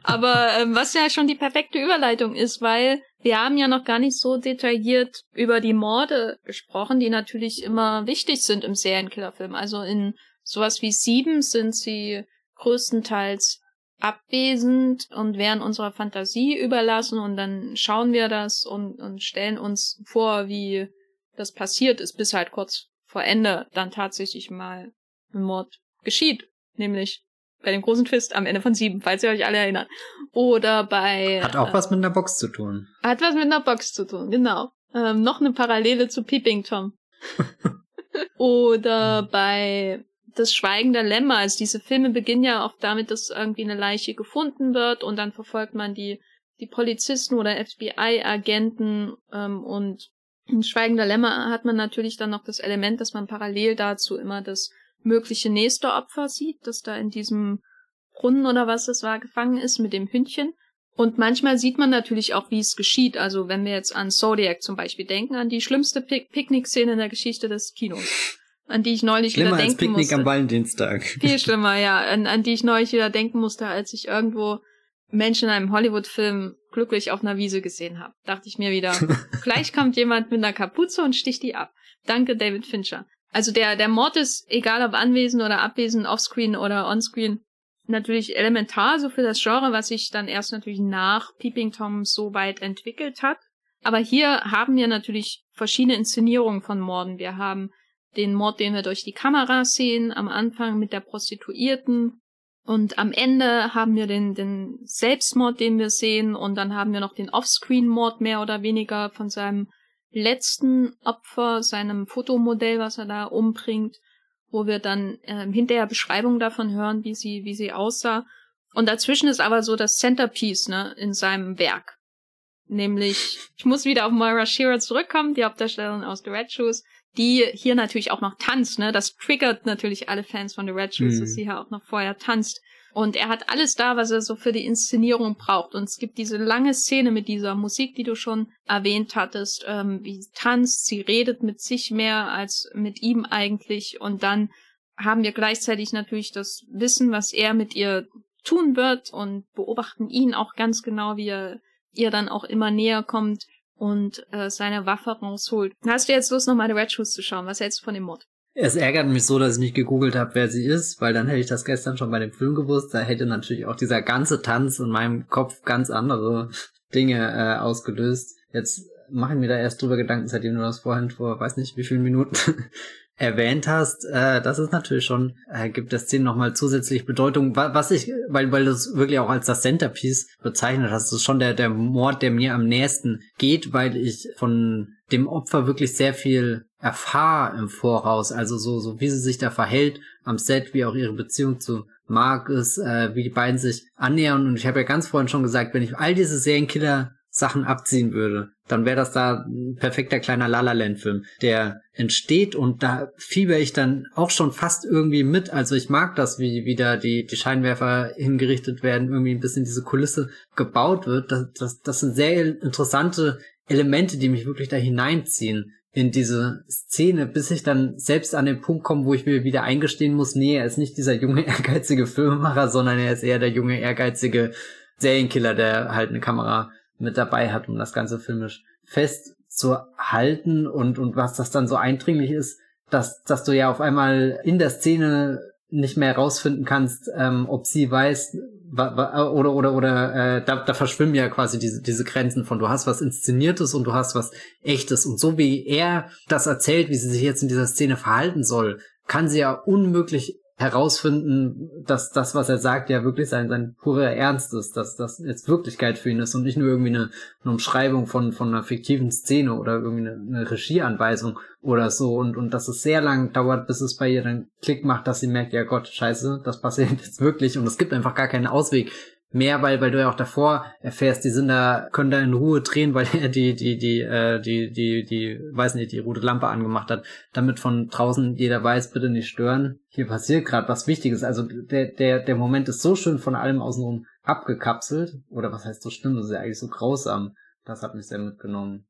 A: Aber ähm, was ja schon die perfekte Überleitung ist, weil wir haben ja noch gar nicht so detailliert über die Morde gesprochen, die natürlich immer wichtig sind im Serienkillerfilm. Also in sowas wie Sieben sind sie größtenteils abwesend und werden unserer Fantasie überlassen und dann schauen wir das und, und stellen uns vor, wie das passiert ist, bis halt kurz vor Ende dann tatsächlich mal ein Mord geschieht. Nämlich bei dem großen Twist am Ende von sieben, falls ihr euch alle erinnert. Oder bei.
B: Hat auch äh, was mit einer Box zu tun.
A: Hat was mit einer Box zu tun, genau. Ähm, noch eine Parallele zu Peeping Tom. <laughs> Oder bei Das Schweigen der Lämmer. Also diese Filme beginnen ja auch damit, dass irgendwie eine Leiche gefunden wird und dann verfolgt man die, die Polizisten oder FBI-Agenten ähm, und in Schweigen der Lämmer hat man natürlich dann noch das Element, dass man parallel dazu immer das mögliche nächste Opfer sieht, das da in diesem Brunnen oder was das war gefangen ist mit dem Hündchen. Und manchmal sieht man natürlich auch, wie es geschieht. Also wenn wir jetzt an Zodiac zum Beispiel denken, an die schlimmste Pick Picknick-Szene in der Geschichte des Kinos, an die ich neulich
B: schlimmer
A: wieder denken
B: als Picknick
A: musste.
B: am Valentinstag.
A: Viel <laughs> schlimmer, ja, an, an die ich neulich wieder denken musste, als ich irgendwo Menschen in einem Hollywood-Film glücklich auf einer Wiese gesehen habe. Dachte ich mir wieder, <laughs> gleich kommt jemand mit einer Kapuze und sticht die ab. Danke, David Fincher. Also der, der Mord ist, egal ob anwesend oder abwesend, offscreen oder onscreen, natürlich elementar so für das Genre, was sich dann erst natürlich nach Peeping Tom so weit entwickelt hat. Aber hier haben wir natürlich verschiedene Inszenierungen von Morden. Wir haben den Mord, den wir durch die Kamera sehen, am Anfang mit der Prostituierten, Und am Ende haben wir den, den Selbstmord, den wir sehen, und dann haben wir noch den Offscreen-Mord mehr oder weniger von seinem letzten Opfer, seinem Fotomodell, was er da umbringt, wo wir dann äh, hinterher Beschreibungen davon hören, wie sie, wie sie aussah. Und dazwischen ist aber so das Centerpiece, ne, in seinem Werk. Nämlich, ich muss wieder auf Moira Shearer zurückkommen, die Hauptdarstellerin aus The Red Shoes, die hier natürlich auch noch tanzt, ne? Das triggert natürlich alle Fans von The Red Shoes, mhm. dass sie hier auch noch vorher tanzt. Und er hat alles da, was er so für die Inszenierung braucht. Und es gibt diese lange Szene mit dieser Musik, die du schon erwähnt hattest, ähm, wie sie tanzt, sie redet mit sich mehr als mit ihm eigentlich. Und dann haben wir gleichzeitig natürlich das Wissen, was er mit ihr tun wird und beobachten ihn auch ganz genau, wie er ihr dann auch immer näher kommt und äh, seine Waffe rausholt. Hast du jetzt Lust, nochmal The Red Shoes zu schauen? Was hältst du von dem Mod?
B: Es ärgert mich so, dass ich nicht gegoogelt habe, wer sie ist, weil dann hätte ich das gestern schon bei dem Film gewusst. Da hätte natürlich auch dieser ganze Tanz in meinem Kopf ganz andere <laughs> Dinge äh, ausgelöst. Jetzt mache ich mir da erst drüber Gedanken, seitdem du das vorhin vor weiß nicht wie vielen Minuten <laughs> erwähnt hast, äh, das ist natürlich schon, äh, gibt der Szene nochmal zusätzlich Bedeutung, was ich, weil, weil du es wirklich auch als das Centerpiece bezeichnet hast, das ist schon der, der Mord, der mir am nächsten geht, weil ich von dem Opfer wirklich sehr viel erfahre im Voraus, also so, so wie sie sich da verhält am Set, wie auch ihre Beziehung zu Mark ist, äh, wie die beiden sich annähern und ich habe ja ganz vorhin schon gesagt, wenn ich all diese Serienkiller Sachen abziehen würde, dann wäre das da ein perfekter kleiner Lala-Land-Film, der entsteht und da fieber ich dann auch schon fast irgendwie mit. Also ich mag das, wie wieder die, die Scheinwerfer hingerichtet werden, irgendwie ein bisschen diese Kulisse gebaut wird. Das, das, das sind sehr interessante Elemente, die mich wirklich da hineinziehen in diese Szene, bis ich dann selbst an den Punkt komme, wo ich mir wieder eingestehen muss, nee, er ist nicht dieser junge, <laughs> ehrgeizige Filmemacher, sondern er ist eher der junge, ehrgeizige Serienkiller, der halt eine Kamera mit dabei hat, um das Ganze filmisch festzuhalten. Und, und was das dann so eindringlich ist, dass, dass du ja auf einmal in der Szene nicht mehr rausfinden kannst, ähm, ob sie weiß oder oder oder äh, da, da verschwimmen ja quasi diese diese Grenzen von du hast was inszeniertes und du hast was echtes. Und so wie er das erzählt, wie sie sich jetzt in dieser Szene verhalten soll, kann sie ja unmöglich herausfinden, dass das, was er sagt, ja wirklich sein, sein purer Ernst ist, dass das jetzt Wirklichkeit für ihn ist und nicht nur irgendwie eine, eine Umschreibung von, von einer fiktiven Szene oder irgendwie eine, eine Regieanweisung oder so. Und, und dass es sehr lang dauert, bis es bei ihr dann Klick macht, dass sie merkt, ja Gott, scheiße, das passiert <laughs> jetzt wirklich und es gibt einfach gar keinen Ausweg mehr, weil, weil du ja auch davor erfährst, die sind da, können da in Ruhe drehen, weil <laughs> er die, die, die, äh, die, die, die, weiß nicht, die rote Lampe angemacht hat, damit von draußen jeder weiß, bitte nicht stören. Hier passiert gerade was Wichtiges. Also der, der, der Moment ist so schön von allem außenrum abgekapselt. Oder was heißt so schlimm, das ist ja eigentlich so grausam. Das hat mich sehr mitgenommen.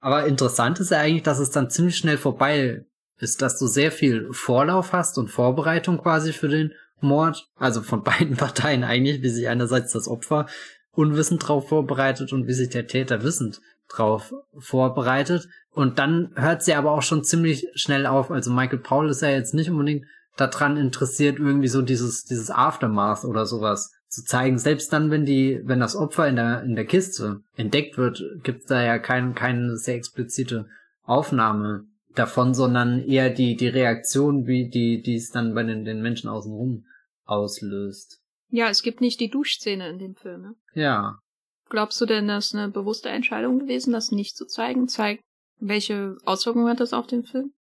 B: Aber interessant ist ja eigentlich, dass es dann ziemlich schnell vorbei ist, dass du sehr viel Vorlauf hast und Vorbereitung quasi für den Mord, also von <laughs> beiden Parteien eigentlich, wie sich einerseits das Opfer unwissend drauf vorbereitet und wie sich der Täter wissend drauf vorbereitet. Und dann hört sie aber auch schon ziemlich schnell auf. Also Michael Paul ist ja jetzt nicht unbedingt daran interessiert, irgendwie so dieses, dieses Aftermath oder sowas zu zeigen. Selbst dann, wenn die, wenn das Opfer in der, in der Kiste entdeckt wird, gibt's da ja kein, keine sehr explizite Aufnahme davon, sondern eher die, die Reaktion, wie die, die es dann bei den, den Menschen außenrum auslöst.
A: Ja, es gibt nicht die Duschszene in dem Film. Ne?
B: Ja.
A: Glaubst du denn, das ist eine bewusste Entscheidung gewesen, das nicht zu zeigen? Zeigt, welche Auswirkungen hat das auf den Film?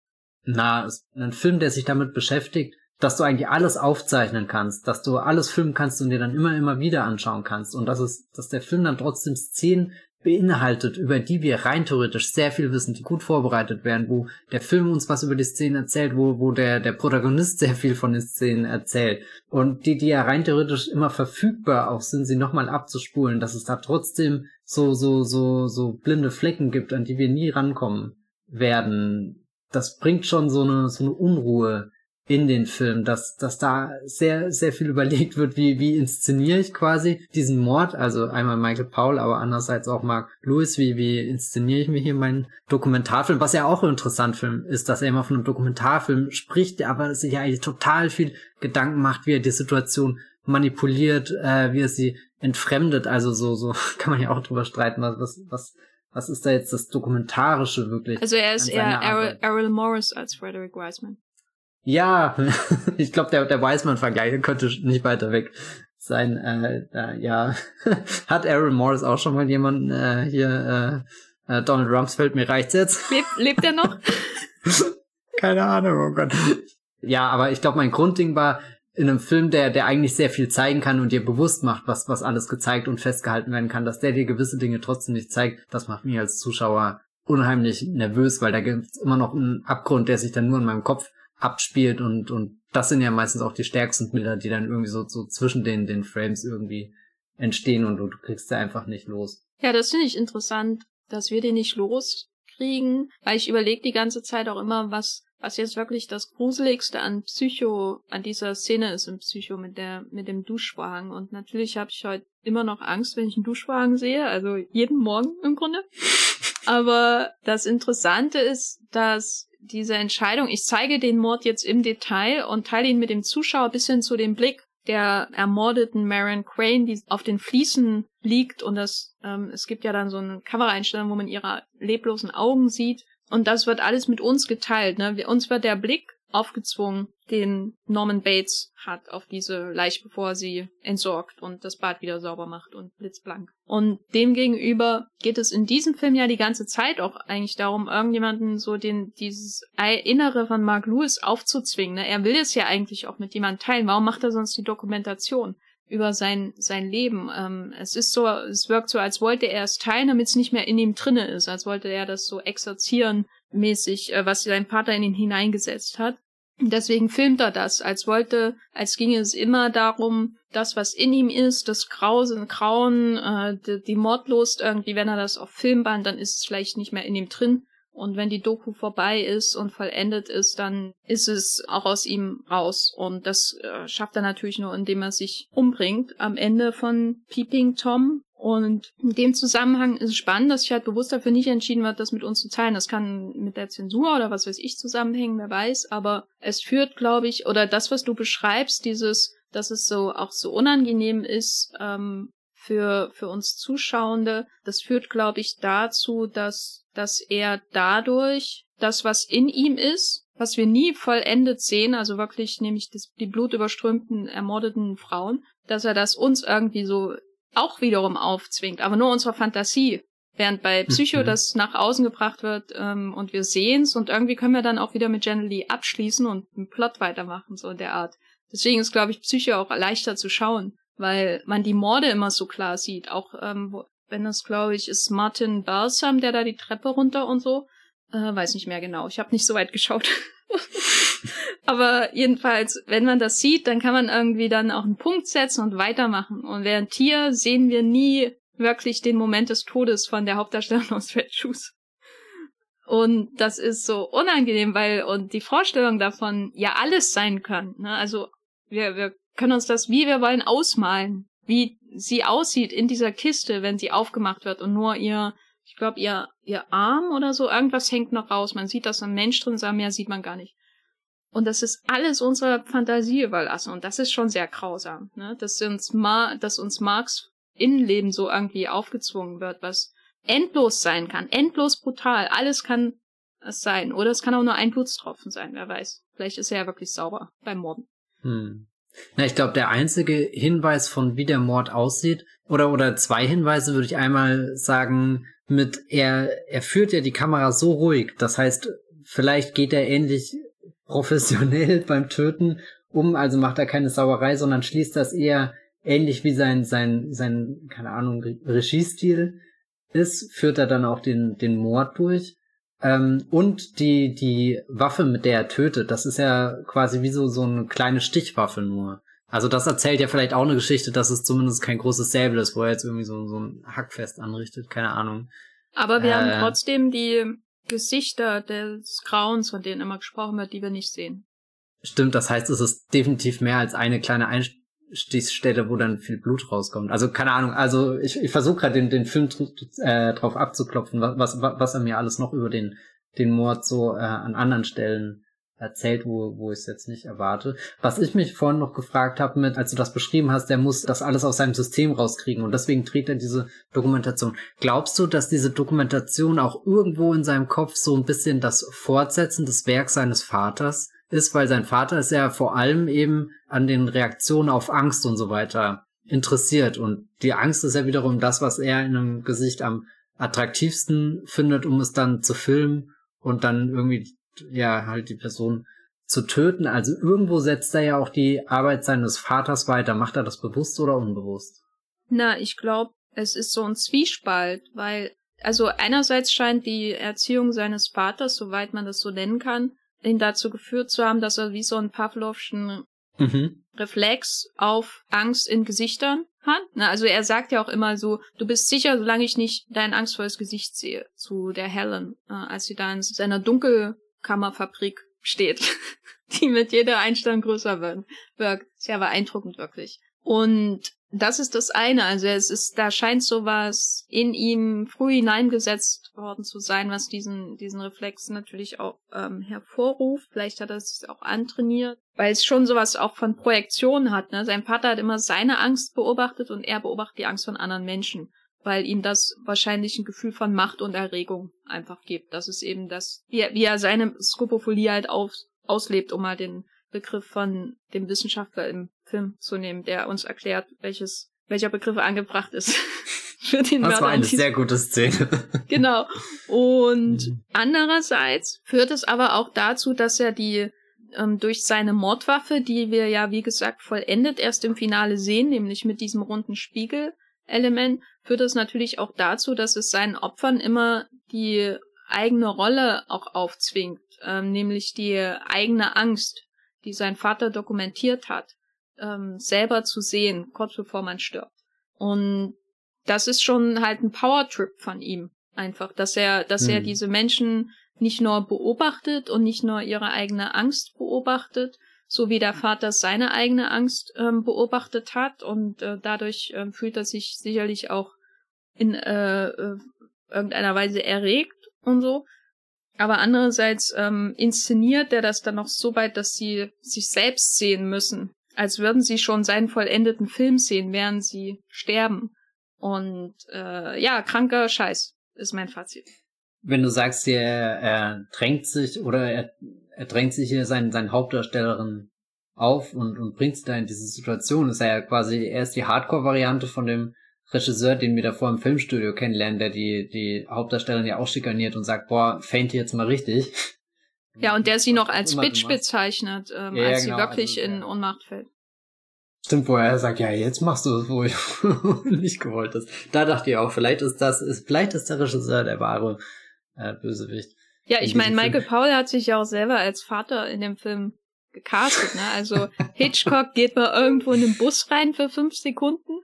B: Na, es ist ein Film, der sich damit beschäftigt, dass du eigentlich alles aufzeichnen kannst, dass du alles filmen kannst und dir dann immer, immer wieder anschauen kannst und dass es, dass der Film dann trotzdem Szenen beinhaltet, über die wir rein theoretisch sehr viel wissen, die gut vorbereitet werden, wo der Film uns was über die Szenen erzählt, wo, wo der, der Protagonist sehr viel von den Szenen erzählt und die, die ja rein theoretisch immer verfügbar auch sind, sie nochmal abzuspulen, dass es da trotzdem so, so, so, so blinde Flecken gibt, an die wir nie rankommen werden. Das bringt schon so eine, so eine Unruhe in den Film, dass, dass da sehr, sehr viel <laughs> überlegt wird, wie, wie inszeniere ich quasi diesen Mord, also einmal Michael Paul, aber andererseits auch Mark Lewis, wie, wie inszeniere ich mir hier meinen Dokumentarfilm, was ja auch interessant Film ist, dass er immer von einem Dokumentarfilm spricht, der aber sich ja eigentlich total viel Gedanken macht, wie er die Situation manipuliert, äh, wie er sie entfremdet, also so, so <laughs> kann man ja auch drüber streiten, was, was, was ist da jetzt das Dokumentarische wirklich?
A: Also er ist eher Errol, Errol Morris als Frederick Wiseman.
B: Ja, <laughs> ich glaube, der, der Wiseman-Vergleich könnte nicht weiter weg sein. Äh, äh, ja, <laughs> hat Aaron Morris auch schon mal jemanden äh, hier, äh, äh, Donald Rumsfeld, mir reicht's jetzt. <laughs>
A: Lebt, lebt er noch?
B: Keine Ahnung, oh Gott. Ja, aber ich glaube, mein Grundding war, in einem Film, der, der eigentlich sehr viel zeigen kann und dir bewusst macht, was, was alles gezeigt und festgehalten werden kann, dass der dir gewisse Dinge trotzdem nicht zeigt, das macht mich als Zuschauer unheimlich nervös, weil da gibt's immer noch einen Abgrund, der sich dann nur in meinem Kopf abspielt und, und das sind ja meistens auch die stärksten Bilder, die dann irgendwie so, so zwischen den, den Frames irgendwie entstehen und du, du kriegst sie einfach nicht los.
A: Ja, das finde ich interessant, dass wir den nicht loskriegen, weil ich überlege die ganze Zeit auch immer, was, was jetzt wirklich das Gruseligste an Psycho, an dieser Szene ist im Psycho mit der, mit dem Duschwagen. Und natürlich habe ich heute immer noch Angst, wenn ich einen Duschwagen sehe, also jeden Morgen im Grunde. <laughs> Aber das Interessante ist, dass diese Entscheidung, ich zeige den Mord jetzt im Detail und teile ihn mit dem Zuschauer bis hin zu dem Blick der ermordeten Maren Crane, die auf den Fliesen liegt. Und das, ähm, es gibt ja dann so eine Kameraeinstellung, wo man ihre leblosen Augen sieht. Und das wird alles mit uns geteilt, ne? Uns wird der Blick aufgezwungen, den Norman Bates hat auf diese Leiche, bevor sie entsorgt und das Bad wieder sauber macht und blitzblank. Und demgegenüber geht es in diesem Film ja die ganze Zeit auch eigentlich darum, irgendjemanden so den, dieses Innere von Mark Lewis aufzuzwingen. Ne? Er will es ja eigentlich auch mit jemandem teilen. Warum macht er sonst die Dokumentation? über sein sein Leben. Ähm, es ist so, es wirkt so, als wollte er es teilen, damit es nicht mehr in ihm drinne ist, als wollte er das so exerzieren mäßig, äh, was sein Vater in ihn hineingesetzt hat. Deswegen filmt er das, als wollte, als ginge es immer darum, das, was in ihm ist, das Grausen, Grauen, äh, die, die Mordlust irgendwie, wenn er das auf Film band, dann ist es vielleicht nicht mehr in ihm drin. Und wenn die Doku vorbei ist und vollendet ist, dann ist es auch aus ihm raus. Und das äh, schafft er natürlich nur, indem er sich umbringt. Am Ende von Peeping Tom und in dem Zusammenhang ist es spannend, dass ich halt bewusst dafür nicht entschieden wird, das mit uns zu teilen. Das kann mit der Zensur oder was weiß ich zusammenhängen, wer weiß. Aber es führt, glaube ich, oder das, was du beschreibst, dieses, dass es so auch so unangenehm ist ähm, für für uns Zuschauende, das führt, glaube ich, dazu, dass dass er dadurch das, was in ihm ist, was wir nie vollendet sehen, also wirklich nämlich das, die blutüberströmten, ermordeten Frauen, dass er das uns irgendwie so auch wiederum aufzwingt, aber nur unsere Fantasie. Während bei Psycho mhm. das nach außen gebracht wird ähm, und wir sehen's und irgendwie können wir dann auch wieder mit Jenny Lee abschließen und einen Plot weitermachen, so in der Art. Deswegen ist, glaube ich, Psycho auch leichter zu schauen, weil man die Morde immer so klar sieht. Auch ähm, wenn das, glaube ich, ist Martin Balsam, der da die Treppe runter und so. Äh, weiß nicht mehr genau. Ich habe nicht so weit geschaut. <laughs> Aber jedenfalls, wenn man das sieht, dann kann man irgendwie dann auch einen Punkt setzen und weitermachen. Und während hier sehen wir nie wirklich den Moment des Todes von der Hauptdarstellerin aus Red Shoes. Und das ist so unangenehm, weil und die Vorstellung davon ja alles sein kann. Ne? Also wir, wir können uns das, wie wir wollen, ausmalen, wie sie aussieht in dieser Kiste, wenn sie aufgemacht wird und nur ihr, ich glaube, ihr, ihr Arm oder so, irgendwas hängt noch raus. Man sieht, dass ein Mensch drin ist, aber mehr sieht man gar nicht. Und das ist alles unserer Fantasie überlassen. Und das ist schon sehr grausam, ne? Dass uns, dass uns Marx Innenleben so irgendwie aufgezwungen wird, was endlos sein kann, endlos brutal. Alles kann es sein. Oder es kann auch nur ein Blutstropfen sein, wer weiß. Vielleicht ist er ja wirklich sauber beim Morden.
B: Hm. Na, ich glaube, der einzige Hinweis von wie der Mord aussieht, oder, oder zwei Hinweise würde ich einmal sagen, mit er, er führt ja die Kamera so ruhig. Das heißt, vielleicht geht er ähnlich professionell <laughs> beim Töten um, also macht er keine Sauerei, sondern schließt das eher ähnlich wie sein, sein, sein, keine Ahnung, Regiestil ist, führt er dann auch den, den Mord durch. Ähm, und die, die Waffe, mit der er tötet, das ist ja quasi wie so, so eine kleine Stichwaffe nur. Also das erzählt ja vielleicht auch eine Geschichte, dass es zumindest kein großes Säbel ist, wo er jetzt irgendwie so, so ein Hackfest anrichtet, keine Ahnung.
A: Aber wir äh, haben trotzdem die Gesichter des Grauens, von denen immer gesprochen wird, die wir nicht sehen.
B: Stimmt, das heißt, es ist definitiv mehr als eine kleine Einstichstelle, wo dann viel Blut rauskommt. Also keine Ahnung, also ich, ich versuche gerade den, den Film äh, drauf abzuklopfen, was, was, was er mir alles noch über den, den Mord so äh, an anderen Stellen erzählt, wo, wo ich es jetzt nicht erwarte. Was ich mich vorhin noch gefragt habe, mit, als du das beschrieben hast, der muss das alles aus seinem System rauskriegen und deswegen trägt er diese Dokumentation. Glaubst du, dass diese Dokumentation auch irgendwo in seinem Kopf so ein bisschen das Fortsetzen des Werks seines Vaters ist, weil sein Vater ist ja vor allem eben an den Reaktionen auf Angst und so weiter interessiert. Und die Angst ist ja wiederum das, was er in einem Gesicht am attraktivsten findet, um es dann zu filmen und dann irgendwie, ja, halt die Person zu töten. Also irgendwo setzt er ja auch die Arbeit seines Vaters weiter. Macht er das bewusst oder unbewusst?
A: Na, ich glaube, es ist so ein Zwiespalt, weil, also einerseits scheint die Erziehung seines Vaters, soweit man das so nennen kann, ihn dazu geführt zu haben, dass er wie so einen Pavlovschen mhm. Reflex auf Angst in Gesichtern hat. Na, also er sagt ja auch immer so, du bist sicher, solange ich nicht dein angstvolles Gesicht sehe, zu der Helen, äh, als sie da in seiner Dunkelkammerfabrik steht, <laughs> die mit jeder Einstellung größer wird. wirkt. Sehr beeindruckend wirklich. Und das ist das eine. Also es ist, da scheint sowas in ihm früh hineingesetzt worden zu sein, was diesen, diesen Reflex natürlich auch ähm, hervorruft. Vielleicht hat er es auch antrainiert, weil es schon sowas auch von Projektion hat. Ne? Sein Vater hat immer seine Angst beobachtet und er beobachtet die Angst von anderen Menschen, weil ihm das wahrscheinlich ein Gefühl von Macht und Erregung einfach gibt. Das ist eben das, wie er, wie er seine Skopophilie halt auf, auslebt, um mal den Begriff von dem Wissenschaftler im Film zu nehmen, der uns erklärt, welches, welcher Begriff angebracht ist. <laughs>
B: für den das Mörder war eine sehr gute Szene. <laughs>
A: genau. Und mhm. andererseits führt es aber auch dazu, dass er die ähm, durch seine Mordwaffe, die wir ja wie gesagt vollendet erst im Finale sehen, nämlich mit diesem runden Spiegelelement, führt es natürlich auch dazu, dass es seinen Opfern immer die eigene Rolle auch aufzwingt, ähm, nämlich die eigene Angst, die sein Vater dokumentiert hat, ähm, selber zu sehen, kurz bevor man stirbt. Und das ist schon halt ein Powertrip von ihm. Einfach, dass er, dass hm. er diese Menschen nicht nur beobachtet und nicht nur ihre eigene Angst beobachtet, so wie der Vater seine eigene Angst ähm, beobachtet hat und äh, dadurch äh, fühlt er sich sicherlich auch in äh, äh, irgendeiner Weise erregt und so. Aber andererseits ähm, inszeniert er das dann noch so weit, dass sie sich selbst sehen müssen, als würden sie schon seinen vollendeten Film sehen, während sie sterben. Und äh, ja, kranker Scheiß ist mein Fazit.
B: Wenn du sagst, er, er drängt sich oder er, er drängt sich hier seinen, seinen Hauptdarstellerin auf und, und bringt sie da in diese Situation, ist er ja quasi, er ist die Hardcore-Variante von dem Regisseur, den wir davor im Filmstudio kennenlernen, der die, die Hauptdarstellerin ja auch schikaniert und sagt, boah, faint jetzt mal richtig.
A: Ja, und der sie noch als Bitch bezeichnet, ähm, ja, als genau, sie wirklich also, in Ohnmacht fällt.
B: Stimmt, wo er sagt, ja, jetzt machst du es, wo ich <laughs> nicht gewollt ist. Da dachte ich auch, vielleicht ist das, ist, vielleicht ist der Regisseur der wahre äh, Bösewicht.
A: Ja, ich meine, Michael Paul hat sich ja auch selber als Vater in dem Film gecastet, ne? Also <laughs> Hitchcock geht mal irgendwo in den Bus rein für fünf Sekunden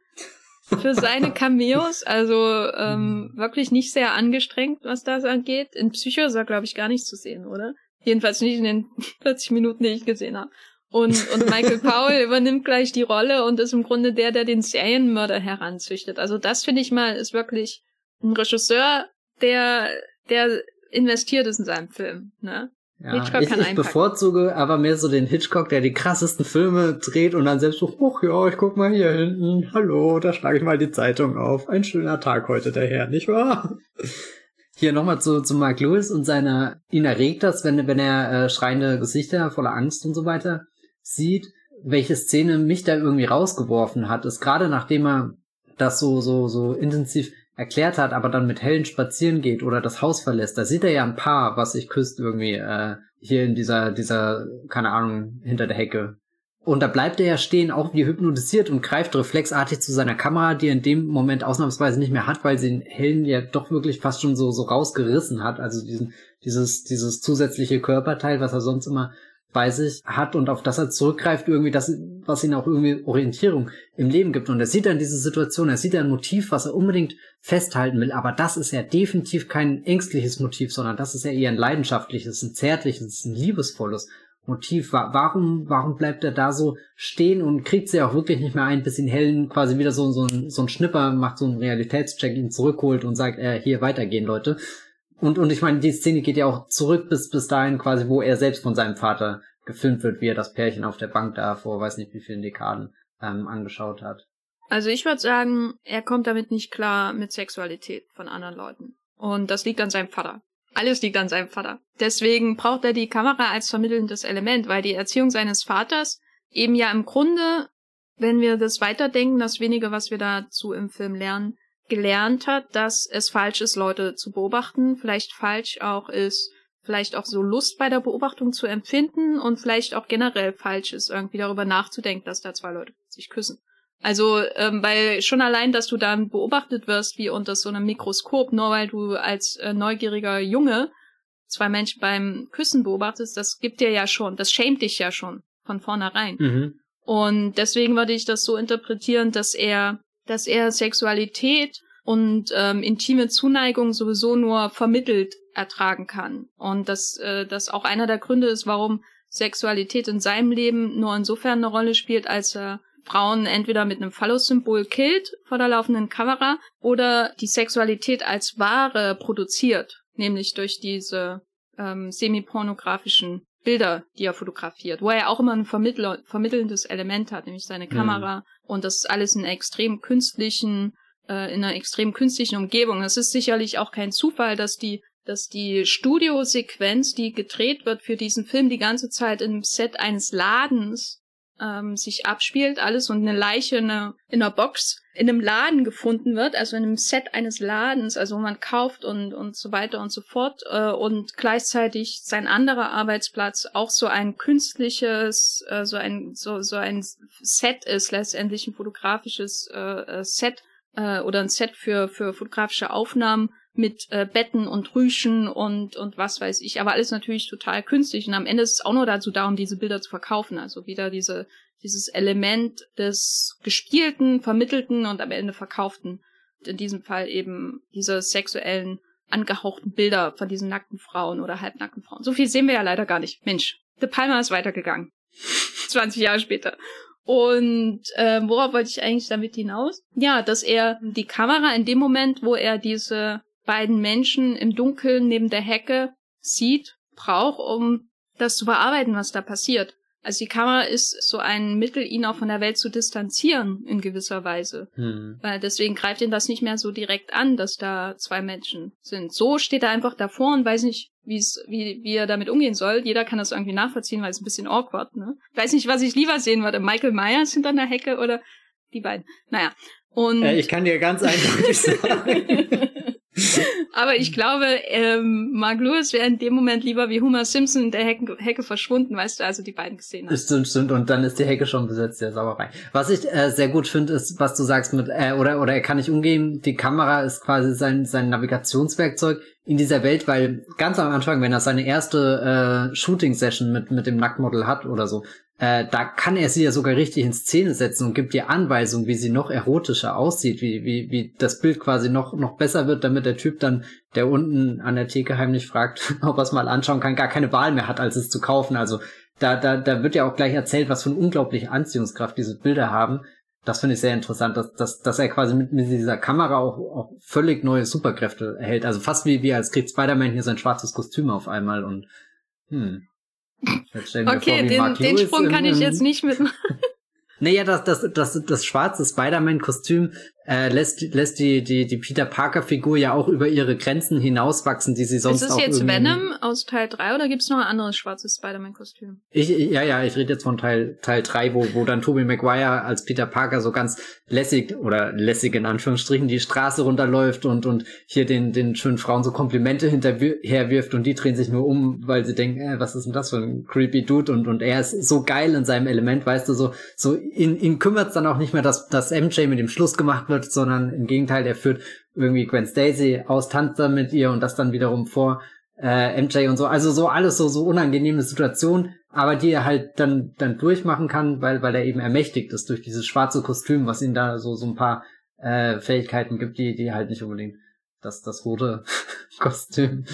A: für seine Cameos. Also ähm, wirklich nicht sehr angestrengt, was das angeht. In Psycho ist er, glaube ich, gar nicht zu sehen, oder? Jedenfalls nicht in den <laughs> 40 Minuten, die ich gesehen habe. Und, und Michael Powell übernimmt gleich die Rolle und ist im Grunde der, der den Serienmörder heranzüchtet. Also das finde ich mal, ist wirklich ein Regisseur, der, der investiert ist in seinem Film, ne?
B: Ja, Hitchcock ich, kann ich bevorzuge aber mehr so den Hitchcock, der die krassesten Filme dreht und dann selbst so, ach ja, ich guck mal hier hinten, hallo, da schlage ich mal die Zeitung auf. Ein schöner Tag heute, der Herr, nicht wahr? <laughs> Hier nochmal zu, zu Mark Lewis und seiner, ihn erregt das, wenn, wenn er äh, schreiende Gesichter voller Angst und so weiter sieht, welche Szene mich da irgendwie rausgeworfen hat, ist gerade nachdem er das so, so, so intensiv erklärt hat, aber dann mit Helen spazieren geht oder das Haus verlässt, da sieht er ja ein Paar, was sich küsst irgendwie, äh, hier in dieser, dieser, keine Ahnung, hinter der Hecke. Und da bleibt er ja stehen, auch wie hypnotisiert und greift reflexartig zu seiner Kamera, die er in dem Moment ausnahmsweise nicht mehr hat, weil sie Helen ja doch wirklich fast schon so, so rausgerissen hat. Also diesen, dieses, dieses zusätzliche Körperteil, was er sonst immer bei sich hat und auf das er zurückgreift, irgendwie das, was ihn auch irgendwie Orientierung im Leben gibt. Und er sieht dann diese Situation, er sieht ein Motiv, was er unbedingt festhalten will, aber das ist ja definitiv kein ängstliches Motiv, sondern das ist ja eher ein leidenschaftliches, ein zärtliches, ein liebesvolles Motiv. Warum, warum bleibt er da so stehen und kriegt sie auch wirklich nicht mehr ein, bis ihn Helen quasi wieder so, so, ein, so ein Schnipper macht, so einen Realitätscheck, ihn zurückholt und sagt, äh, hier weitergehen, Leute. Und, und ich meine, die Szene geht ja auch zurück bis, bis dahin quasi, wo er selbst von seinem Vater gefilmt wird, wie er das Pärchen auf der Bank da vor weiß nicht wie vielen Dekaden ähm, angeschaut hat.
A: Also ich würde sagen, er kommt damit nicht klar mit Sexualität von anderen Leuten. Und das liegt an seinem Vater. Alles liegt an seinem Vater. Deswegen braucht er die Kamera als vermittelndes Element, weil die Erziehung seines Vaters eben ja im Grunde, wenn wir das weiterdenken, das wenige, was wir dazu im Film lernen, gelernt hat, dass es falsch ist, Leute zu beobachten, vielleicht falsch auch ist, vielleicht auch so Lust bei der Beobachtung zu empfinden und vielleicht auch generell falsch ist, irgendwie darüber nachzudenken, dass da zwei Leute sich küssen. Also, ähm, weil schon allein, dass du dann beobachtet wirst, wie unter so einem Mikroskop, nur weil du als äh, neugieriger Junge zwei Menschen beim Küssen beobachtest, das gibt dir ja schon, das schämt dich ja schon von vornherein. Mhm. Und deswegen würde ich das so interpretieren, dass er, dass er Sexualität und ähm, intime Zuneigung sowieso nur vermittelt ertragen kann. Und dass äh, das auch einer der Gründe ist, warum Sexualität in seinem Leben nur insofern eine Rolle spielt, als er Frauen entweder mit einem Phallus-Symbol killt vor der laufenden Kamera oder die Sexualität als Ware produziert, nämlich durch diese ähm, semi-pornografischen Bilder, die er fotografiert, wo er auch immer ein Vermittler, vermittelndes Element hat, nämlich seine Kamera mhm. Und das ist alles in extrem künstlichen, äh, in einer extrem künstlichen Umgebung. Es ist sicherlich auch kein Zufall, dass die dass die Studiosequenz, die gedreht wird für diesen Film, die ganze Zeit im Set eines Ladens ähm, sich abspielt, alles und eine Leiche in einer, in einer Box in einem Laden gefunden wird, also in einem Set eines Ladens, also wo man kauft und, und so weiter und so fort, äh, und gleichzeitig sein anderer Arbeitsplatz auch so ein künstliches, äh, so ein, so, so ein Set ist, letztendlich ein fotografisches äh, äh Set äh, oder ein Set für, für fotografische Aufnahmen mit äh, Betten und Rüschen und, und was weiß ich. Aber alles natürlich total künstlich. Und am Ende ist es auch nur dazu da, um diese Bilder zu verkaufen. Also wieder diese, dieses Element des gespielten, vermittelten und am Ende verkauften. In diesem Fall eben diese sexuellen, angehauchten Bilder von diesen nackten Frauen oder halbnackten Frauen. So viel sehen wir ja leider gar nicht. Mensch, De Palma ist weitergegangen. <laughs> 20 Jahre später. Und äh, worauf wollte ich eigentlich damit hinaus? Ja, dass er die Kamera in dem Moment, wo er diese beiden Menschen im Dunkeln neben der Hecke sieht, braucht, um das zu bearbeiten, was da passiert. Also die Kamera ist so ein Mittel, ihn auch von der Welt zu distanzieren in gewisser Weise. Hm. Weil deswegen greift ihn das nicht mehr so direkt an, dass da zwei Menschen sind. So steht er einfach davor und weiß nicht, wie wie, wie er damit umgehen soll. Jeder kann das irgendwie nachvollziehen, weil es ein bisschen awkward, ne? weiß nicht, was ich lieber sehen würde. Michael Myers hinter einer Hecke oder die beiden. Naja. Und
B: äh, ich kann dir ganz eindeutig <laughs> sagen.
A: Aber ich glaube, ähm, Mark Lewis wäre in dem Moment lieber wie Homer Simpson in der Hecke, Hecke verschwunden, weißt du, also die beiden gesehen
B: hast. Stimmt, stimmt. Und dann ist die Hecke schon besetzt, der Sauerei. Was ich äh, sehr gut finde, ist, was du sagst mit, äh, oder, oder er kann nicht umgehen, die Kamera ist quasi sein, sein Navigationswerkzeug in dieser Welt, weil ganz am Anfang, wenn er seine erste äh, Shooting-Session mit, mit dem Nacktmodel hat oder so, äh, da kann er sie ja sogar richtig in Szene setzen und gibt ihr Anweisungen, wie sie noch erotischer aussieht, wie, wie, wie das Bild quasi noch, noch besser wird, damit der Typ dann, der unten an der Theke heimlich fragt, <laughs> ob er es mal anschauen kann, gar keine Wahl mehr hat, als es zu kaufen. Also da, da, da wird ja auch gleich erzählt, was für eine unglaubliche Anziehungskraft diese Bilder haben. Das finde ich sehr interessant, dass, dass, dass er quasi mit, mit dieser Kamera auch, auch völlig neue Superkräfte erhält. Also fast wie, wie als kriegt Spider-Man hier sein schwarzes Kostüm auf einmal und hm,
A: okay, vor, den, den Sprung kann ich jetzt nicht mitmachen. <laughs>
B: Naja, das, das, das, das schwarze Spider-Man-Kostüm äh, lässt, lässt die, die, die Peter Parker-Figur ja auch über ihre Grenzen hinauswachsen, die sie sonst auch. Ist
A: es jetzt Venom aus Teil 3 oder gibt's noch ein anderes schwarzes Spider-Man-Kostüm?
B: Ich, ja, ja, ich rede jetzt von Teil, Teil 3, wo, wo dann Tobey Maguire als Peter Parker so ganz lässig oder lässig in Anführungsstrichen die Straße runterläuft und, und hier den, den schönen Frauen so Komplimente hinterherwirft und die drehen sich nur um, weil sie denken, äh, was ist denn das für ein creepy Dude und, und er ist so geil in seinem Element, weißt du, so, so ihn, ihn kümmert's dann auch nicht mehr, dass, dass MJ mit dem Schluss gemacht wird wird, sondern im Gegenteil, der führt irgendwie Gwen Stacy aus, tanzt dann mit ihr und das dann wiederum vor äh, MJ und so. Also so alles so, so unangenehme Situationen, aber die er halt dann, dann durchmachen kann, weil, weil er eben ermächtigt ist durch dieses schwarze Kostüm, was ihm da so, so ein paar äh, Fähigkeiten gibt, die, die halt nicht unbedingt das, das rote <laughs> Kostüm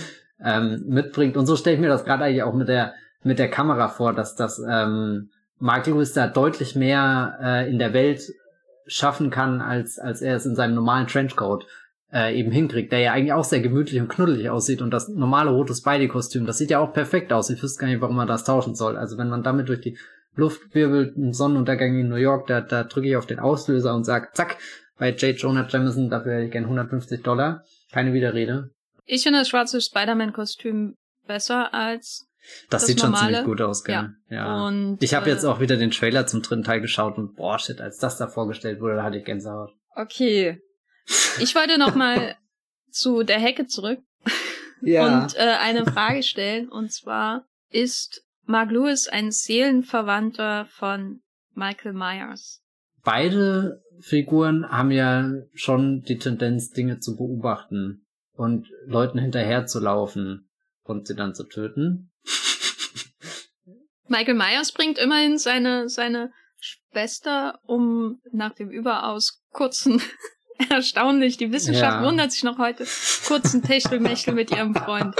B: ähm, mitbringt. Und so stelle ich mir das gerade eigentlich auch mit der, mit der Kamera vor, dass das ähm, Mark Lewis da deutlich mehr äh, in der Welt schaffen kann, als, als er es in seinem normalen Trenchcoat äh, eben hinkriegt, der ja eigentlich auch sehr gemütlich und knuddelig aussieht und das normale rote Spidey-Kostüm, das sieht ja auch perfekt aus. Ich wüsste gar nicht, warum man das tauschen soll. Also wenn man damit durch die Luft wirbelt, ein Sonnenuntergang in New York, da, da drücke ich auf den Auslöser und sag, zack, bei J. Jonah Jameson, dafür hätte ich gern 150 Dollar. Keine Widerrede.
A: Ich finde das schwarze Spider-Man-Kostüm besser als
B: das,
A: das
B: sieht
A: normale.
B: schon ziemlich gut aus, gell?
A: Ja.
B: ja.
A: Und,
B: ich habe
A: äh,
B: jetzt auch wieder den Trailer zum dritten Teil geschaut und boah, shit, als das da vorgestellt wurde, da hatte ich Gänsehaut.
A: Okay. Ich wollte noch mal <laughs> zu der Hecke zurück
B: Ja.
A: und äh, eine Frage stellen. Und zwar, ist Mark Lewis ein Seelenverwandter von Michael Myers?
B: Beide Figuren haben ja schon die Tendenz, Dinge zu beobachten und Leuten hinterher zu laufen und sie dann zu töten.
A: Michael Myers bringt immerhin seine, seine Schwester um nach dem überaus kurzen, <laughs> erstaunlich, die Wissenschaft
B: Ja.
A: wundert sich noch heute, kurzen Techtelmechtel mit ihrem Freund.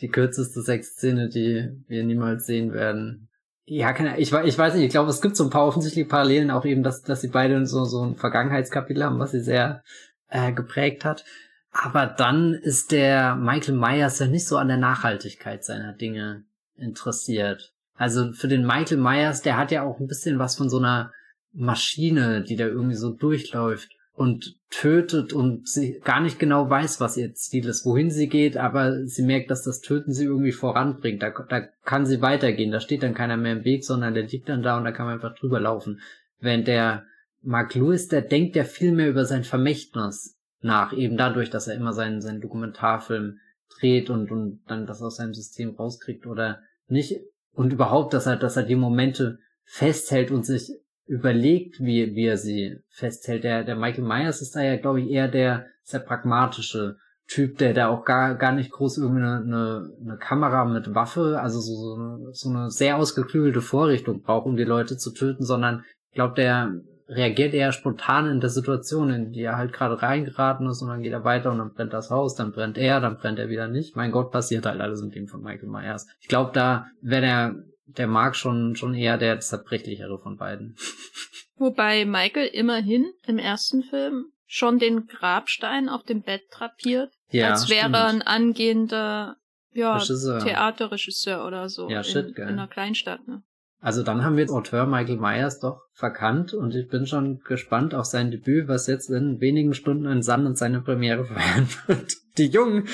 B: Die kürzeste Sexszene, die wir niemals sehen werden. Ja, keine, ich, ich weiß nicht, ich glaube, es gibt so ein paar offensichtliche Parallelen auch eben, dass, dass sie beide so, so ein Vergangenheitskapitel haben, was sie sehr äh, geprägt hat. Aber dann ist der Michael Myers ja nicht so an der Nachhaltigkeit seiner Dinge interessiert. Also für den Michael Myers, der hat ja auch ein bisschen was von so einer Maschine, die da irgendwie so durchläuft und tötet und sie gar nicht genau weiß, was ihr Ziel ist, wohin sie geht, aber sie merkt, dass das Töten sie irgendwie voranbringt. Da, da kann sie weitergehen. Da steht dann keiner mehr im Weg, sondern der liegt dann da und da kann man einfach drüber laufen. Während der Mark Lewis, der denkt ja viel mehr über sein Vermächtnis nach, eben dadurch, dass er immer seinen, seinen Dokumentarfilm dreht und, und dann das aus seinem System rauskriegt oder nicht. Und überhaupt, dass er, dass er die Momente festhält und sich überlegt, wie, wie er sie festhält. Der, der Michael Myers ist da ja, glaube ich, eher der sehr pragmatische Typ, der da auch gar, gar nicht groß irgendwie eine, eine, eine Kamera mit Waffe, also so, so, eine, sehr ausgeklügelte Vorrichtung braucht, um die Leute zu töten, sondern ich glaube, der reagiert eher spontan in der Situation, in die er halt gerade reingeraten ist und dann geht er weiter und dann brennt das Haus, dann brennt er, dann brennt er wieder nicht. Mein Gott, passiert halt alles mit dem von Michael Myers. Ich glaube, da wäre der, der Mark schon, schon eher der zerbrechlichere von beiden. <laughs>
A: Wobei Michael immerhin im ersten Film schon den Grabstein auf dem Bett drapiert,
B: Ja,
A: als wäre
B: stimmt.
A: er ein angehender ja,
B: Regisseur.
A: Theaterregisseur oder so
B: Ja,
A: in,
B: shit, gell.
A: in einer Kleinstadt. Ne?
B: Also dann haben wir den Autor Michael Myers doch verkannt und ich bin schon gespannt auf sein Debüt, was jetzt in wenigen Stunden in Sand und seine Premiere <laughs> feiern wird. Die jungen,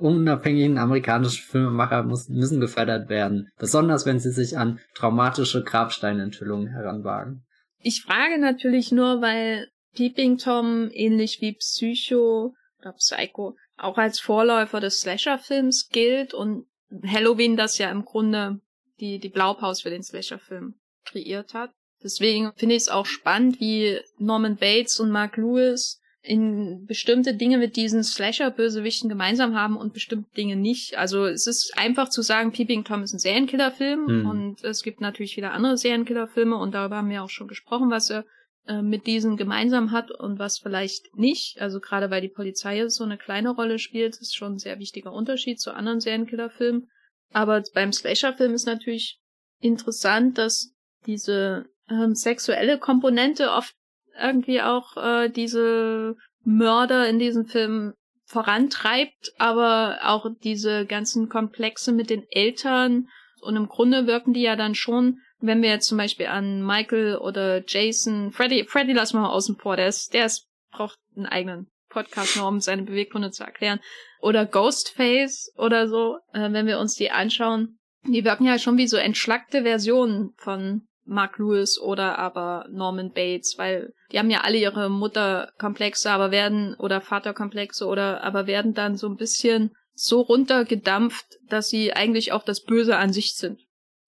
B: unabhängigen amerikanischen Filmemacher müssen gefördert werden, besonders wenn sie sich an traumatische Grabsteinenthüllungen heranwagen.
A: Ich frage natürlich nur, weil Peeping Tom ähnlich wie Psycho oder Psycho auch als Vorläufer des Slasher-Films gilt und Halloween das ja im Grunde die, die Blaupause für den Slasher-Film kreiert hat. Deswegen finde ich es auch spannend, wie Norman Bates und Mark Lewis in bestimmte Dinge mit diesen Slasher-Bösewichten gemeinsam haben und bestimmte Dinge nicht. Also es ist einfach zu sagen, Peeping Tom ist ein Serienkillerfilm
B: Hm.
A: und es gibt natürlich viele andere Serienkillerfilme und darüber haben wir auch schon gesprochen, was er äh, mit diesen gemeinsam hat und was vielleicht nicht. Also gerade weil die Polizei so eine kleine Rolle spielt, ist schon ein sehr wichtiger Unterschied zu anderen Serienkillerfilmen. Aber beim Slasher-Film ist natürlich interessant, dass diese ähm, sexuelle Komponente oft irgendwie auch äh, diese Mörder in diesen Filmen vorantreibt, aber auch diese ganzen Komplexe mit den Eltern. Und im Grunde wirken die ja dann schon, wenn wir jetzt zum Beispiel an Michael oder Jason, Freddy, Freddy lassen wir mal außen vor, der ist, der ist, braucht einen eigenen Podcast nur, um seine Beweggründe zu erklären. Oder Ghostface oder so, äh, wenn wir uns die anschauen, die wirken ja schon wie so entschlackte Versionen von Mark Lewis oder aber Norman Bates, weil die haben ja alle ihre Mutterkomplexe, aber werden oder Vaterkomplexe oder aber werden dann so ein bisschen so runtergedampft, dass sie eigentlich auch das Böse an sich sind.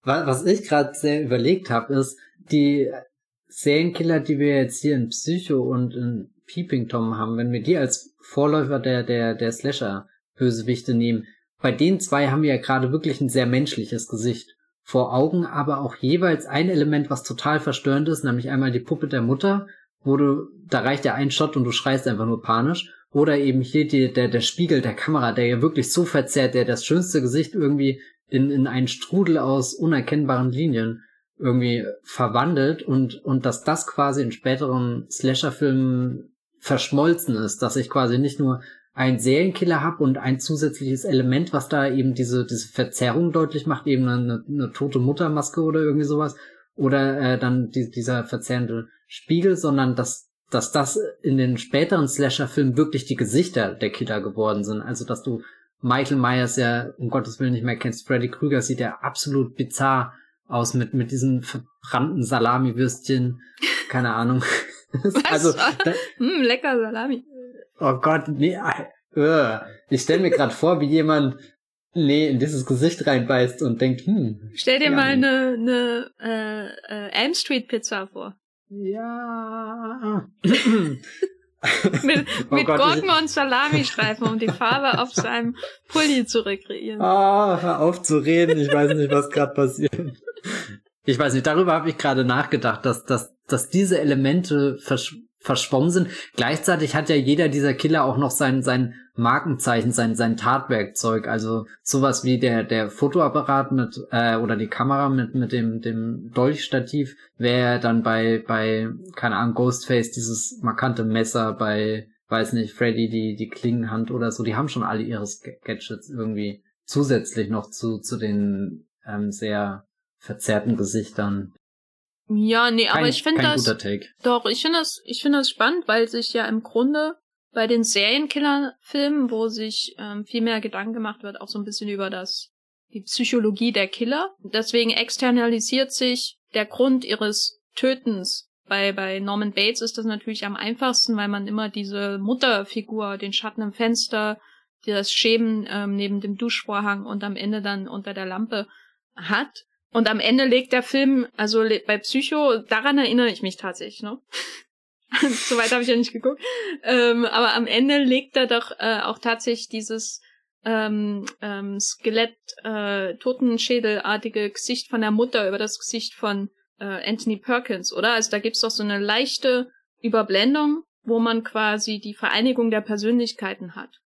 B: Wa- Was ich gerade sehr überlegt habe, ist, die Serienkiller, die wir jetzt hier in Psycho und in Peeping Tom haben, wenn wir die als Vorläufer der, der, der Slasher-Bösewichte nehmen, bei den zwei haben wir ja gerade wirklich ein sehr menschliches Gesicht. Vor Augen, aber auch jeweils ein Element, was total verstörend ist, nämlich einmal die Puppe der Mutter, wo du, da reicht ja ein Shot und du schreist einfach nur panisch. Oder eben hier die, der, der Spiegel der Kamera, der ja wirklich so verzerrt, der das schönste Gesicht irgendwie in, in einen Strudel aus unerkennbaren Linien irgendwie verwandelt. Und, und dass das quasi in späteren Slasher-Filmen verschmolzen ist, dass ich quasi nicht nur einen Serienkiller habe und ein zusätzliches Element, was da eben diese, diese Verzerrung deutlich macht, eben eine, eine tote Muttermaske oder irgendwie sowas, oder äh, dann die, dieser verzerrende Spiegel, sondern dass dass das in den späteren Slasher-Filmen wirklich die Gesichter der Killer geworden sind. Also, dass du Michael Myers ja um Gottes Willen nicht mehr kennst. Freddy Krüger sieht ja absolut bizarr aus mit, mit diesen verbrannten Salami-Würstchen. Keine Ahnung. <laughs>
A: Was? Also, da, mm, lecker Salami.
B: Oh Gott, nee, uh, ich stelle mir gerade vor, wie jemand nee, in dieses Gesicht reinbeißt und denkt, hm.
A: Stell dir mal eine, eine äh, äh, Elm Street Pizza vor.
B: Ja. <laughs>
A: mit oh mit Gott, Gurken und Salami-Streifen, um die Farbe auf seinem Pulli zu rekreieren.
B: Ah, oh, hör auf zu reden, ich weiß nicht, was gerade passiert. Ich weiß nicht, darüber habe ich gerade nachgedacht, dass, dass, dass diese Elemente versch verschwommen sind. Gleichzeitig hat ja jeder dieser Killer auch noch sein, sein Markenzeichen, sein, sein Tatwerkzeug. Also sowas wie der, der Fotoapparat mit, äh, oder die Kamera mit, mit dem, dem Dolchstativ wäre dann bei, bei, keine Ahnung, Ghostface dieses markante Messer, bei, weiß nicht, Freddy die, die Klingenhand oder so. Die haben schon alle ihre Gadgets irgendwie zusätzlich noch zu, zu den ähm, sehr verzerrten Gesichtern.
A: Ja, nee,
B: kein,
A: aber ich finde das.
B: Guter Take.
A: Doch, ich finde das, ich finde das spannend, weil sich ja im Grunde bei den Serienkiller-Filmen, wo sich ähm, viel mehr Gedanken gemacht wird, auch so ein bisschen über das die Psychologie der Killer. Deswegen externalisiert sich der Grund ihres Tötens. Bei, bei Norman Bates ist das natürlich am einfachsten, weil man immer diese Mutterfigur, den Schatten im Fenster, das Schämen ähm, neben dem Duschvorhang und am Ende dann unter der Lampe hat. Und am Ende legt der Film, also bei Psycho, daran erinnere ich mich tatsächlich, ne? <laughs> so weit habe ich ja nicht geguckt. Ähm, aber am Ende legt er doch äh, auch tatsächlich dieses ähm, ähm, Skelett, äh, Totenschädelartige Gesicht von der Mutter über das Gesicht von äh, Anthony Perkins, oder? Also da gibt's doch so eine leichte Überblendung, wo man quasi die Vereinigung der Persönlichkeiten hat,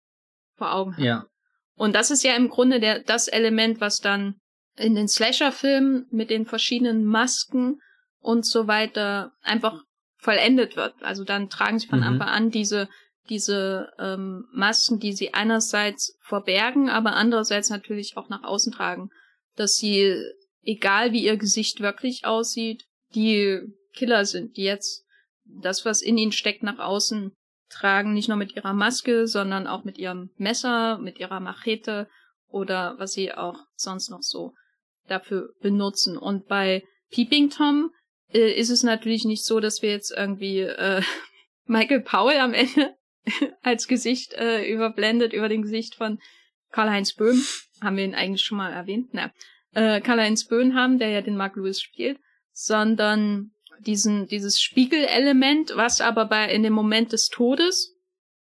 A: vor Augen hat.
B: Ja.
A: Und das ist ja im Grunde der, das Element, was dann in den Slasher-Filmen mit den verschiedenen Masken und so weiter einfach vollendet wird. Also dann tragen sie von mhm. Anfang an diese diese ähm, Masken, die sie einerseits verbergen, aber andererseits natürlich auch nach außen tragen, dass sie, egal wie ihr Gesicht wirklich aussieht, die Killer sind, die jetzt das, was in ihnen steckt, nach außen tragen, nicht nur mit ihrer Maske, sondern auch mit ihrem Messer, mit ihrer Machete oder was sie auch sonst noch so dafür benutzen. Und bei Peeping Tom äh, ist es natürlich nicht so, dass wir jetzt irgendwie äh, <laughs> Michael Powell am Ende <laughs> als Gesicht äh, überblendet über dem Gesicht von Karl-Heinz Böhm. Haben wir ihn eigentlich schon mal erwähnt? Na, äh, Karl-Heinz Böhm haben, der ja den Mark Lewis spielt, sondern diesen, dieses Spiegelelement, was aber bei in dem Moment des Todes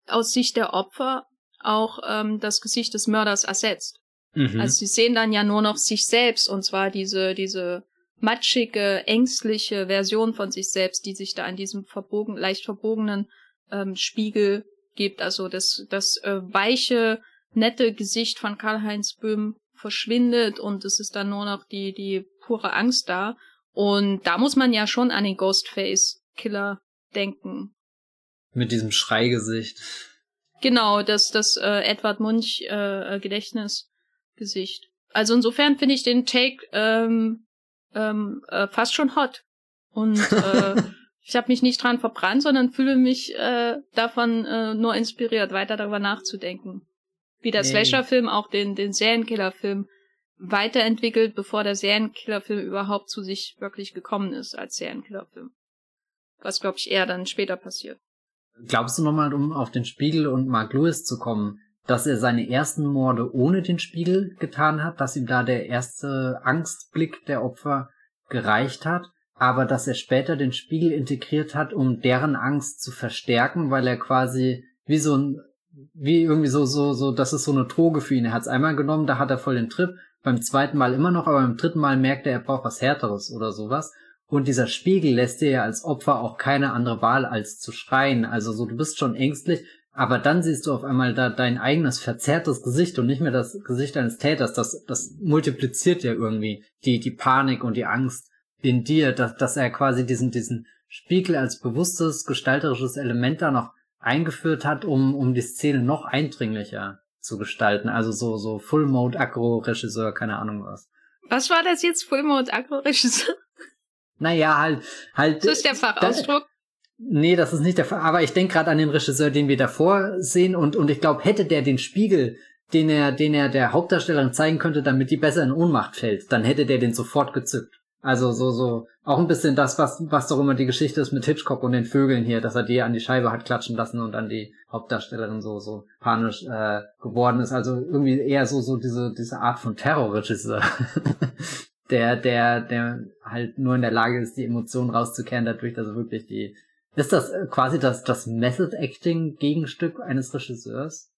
A: aus Sicht der Opfer auch ähm, das Gesicht des Mörders ersetzt. Mhm. Also sie sehen dann ja nur noch sich selbst und zwar diese, diese matschige, ängstliche Version von sich selbst, die sich da an diesem verbogen, leicht verbogenen ähm, Spiegel gibt. Also das, das äh, weiche, nette Gesicht von Karl-Heinz Böhm verschwindet und es ist dann nur noch die, die pure Angst da. Und da muss man ja schon an den Ghostface-Killer denken.
B: Mit diesem Schreigesicht.
A: Genau, das, das äh, Edward Munch äh, äh Gedächtnisgesicht. Also insofern finde ich den Take ähm, ähm, äh, fast schon hot. Und <laughs> äh, ich habe mich nicht dran verbrannt, sondern fühle mich äh, davon äh, nur inspiriert, weiter darüber nachzudenken. Wie der nee. Slasher-Film auch den, den Serienkiller-Film weiterentwickelt, bevor der Serienkiller-Film überhaupt zu sich wirklich gekommen ist als Serienkiller-Film. Was, glaube ich, eher dann später passiert.
B: Glaubst du nochmal, um auf den Spiegel und Mark Lewis zu kommen, dass er seine ersten Morde ohne den Spiegel getan hat, dass ihm da der erste Angstblick der Opfer gereicht hat, aber dass er später den Spiegel integriert hat, um deren Angst zu verstärken, weil er quasi wie so ein, wie irgendwie so, so, so, das ist so eine Droge für ihn. Er hat es einmal genommen, da hat er voll den Trip, beim zweiten Mal immer noch, aber beim dritten Mal merkt er, er braucht was Härteres oder sowas. Und dieser Spiegel lässt dir ja als Opfer auch keine andere Wahl als zu schreien. Also so, du bist schon ängstlich, aber dann siehst du auf einmal da dein eigenes verzerrtes Gesicht und nicht mehr das Gesicht eines Täters. Das, das multipliziert ja irgendwie die, die Panik und die Angst in dir, dass, dass er quasi diesen, diesen Spiegel als bewusstes, gestalterisches Element da noch eingeführt hat, um, um die Szene noch eindringlicher zu gestalten. Also so, so Full Mode Agro Regisseur, keine Ahnung was.
A: Was war das jetzt? Full Mode Agro Regisseur?
B: Naja, halt, halt.
A: Das ist der Fachausdruck.
B: Nee, das ist nicht der Fall. Aber ich denke gerade an den Regisseur, den wir davor sehen und, und ich glaube, hätte der den Spiegel, den er, den er der Hauptdarstellerin zeigen könnte, damit die besser in Ohnmacht fällt, dann hätte der den sofort gezückt. Also so, so, auch ein bisschen das, was, was doch immer die Geschichte ist mit Hitchcock und den Vögeln hier, dass er die an die Scheibe hat klatschen lassen und dann die Hauptdarstellerin so, so panisch äh, geworden ist. Also irgendwie eher so, so diese, diese Art von Terrorregisseur. <laughs> der, der, der halt nur in der Lage ist, die Emotionen rauszukehren, dadurch, dass er wirklich die. Ist das äh, quasi das, das Method Acting Gegenstück eines Regisseurs?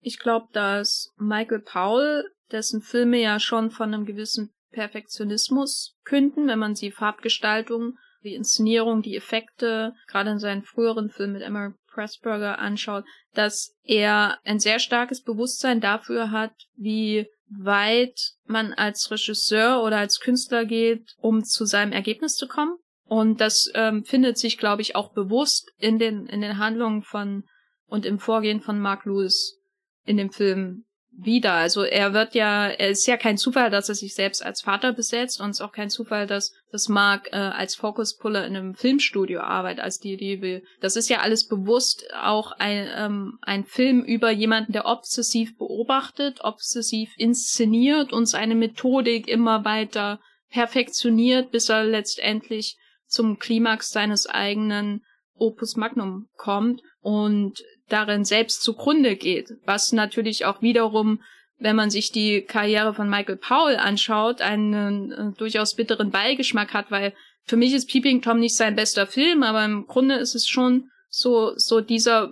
A: Ich glaube, dass Michael Powell, dessen Filme ja schon von einem gewissen Perfektionismus künden, wenn man sie Farbgestaltung, die Inszenierung, die Effekte, gerade in seinen früheren Filmen mit Emma Pressburger anschaut, dass er ein sehr starkes Bewusstsein dafür hat, wie weit man als Regisseur oder als Künstler geht, um zu seinem Ergebnis zu kommen. Und das ähm, findet sich, glaube ich, auch bewusst in den, in den Handlungen von und im Vorgehen von Mark Lewis in dem Film wieder. Also er wird ja, er ist ja kein Zufall, dass er sich selbst als Vater besetzt und es ist auch kein Zufall, dass, dass Mark äh, als Focus-Puller in einem Filmstudio arbeitet, als die, die will. Das ist ja alles bewusst auch ein, ähm, ein Film über jemanden, der obsessiv beobachtet, obsessiv inszeniert und seine Methodik immer weiter perfektioniert, bis er letztendlich zum Klimax seines eigenen Opus Magnum kommt und darin selbst zugrunde geht, was natürlich auch wiederum, wenn man sich die Karriere von Michael Powell anschaut, einen äh, durchaus bitteren Beigeschmack hat, weil für mich ist Peeping Tom nicht sein bester Film, aber im Grunde ist es schon so, so dieser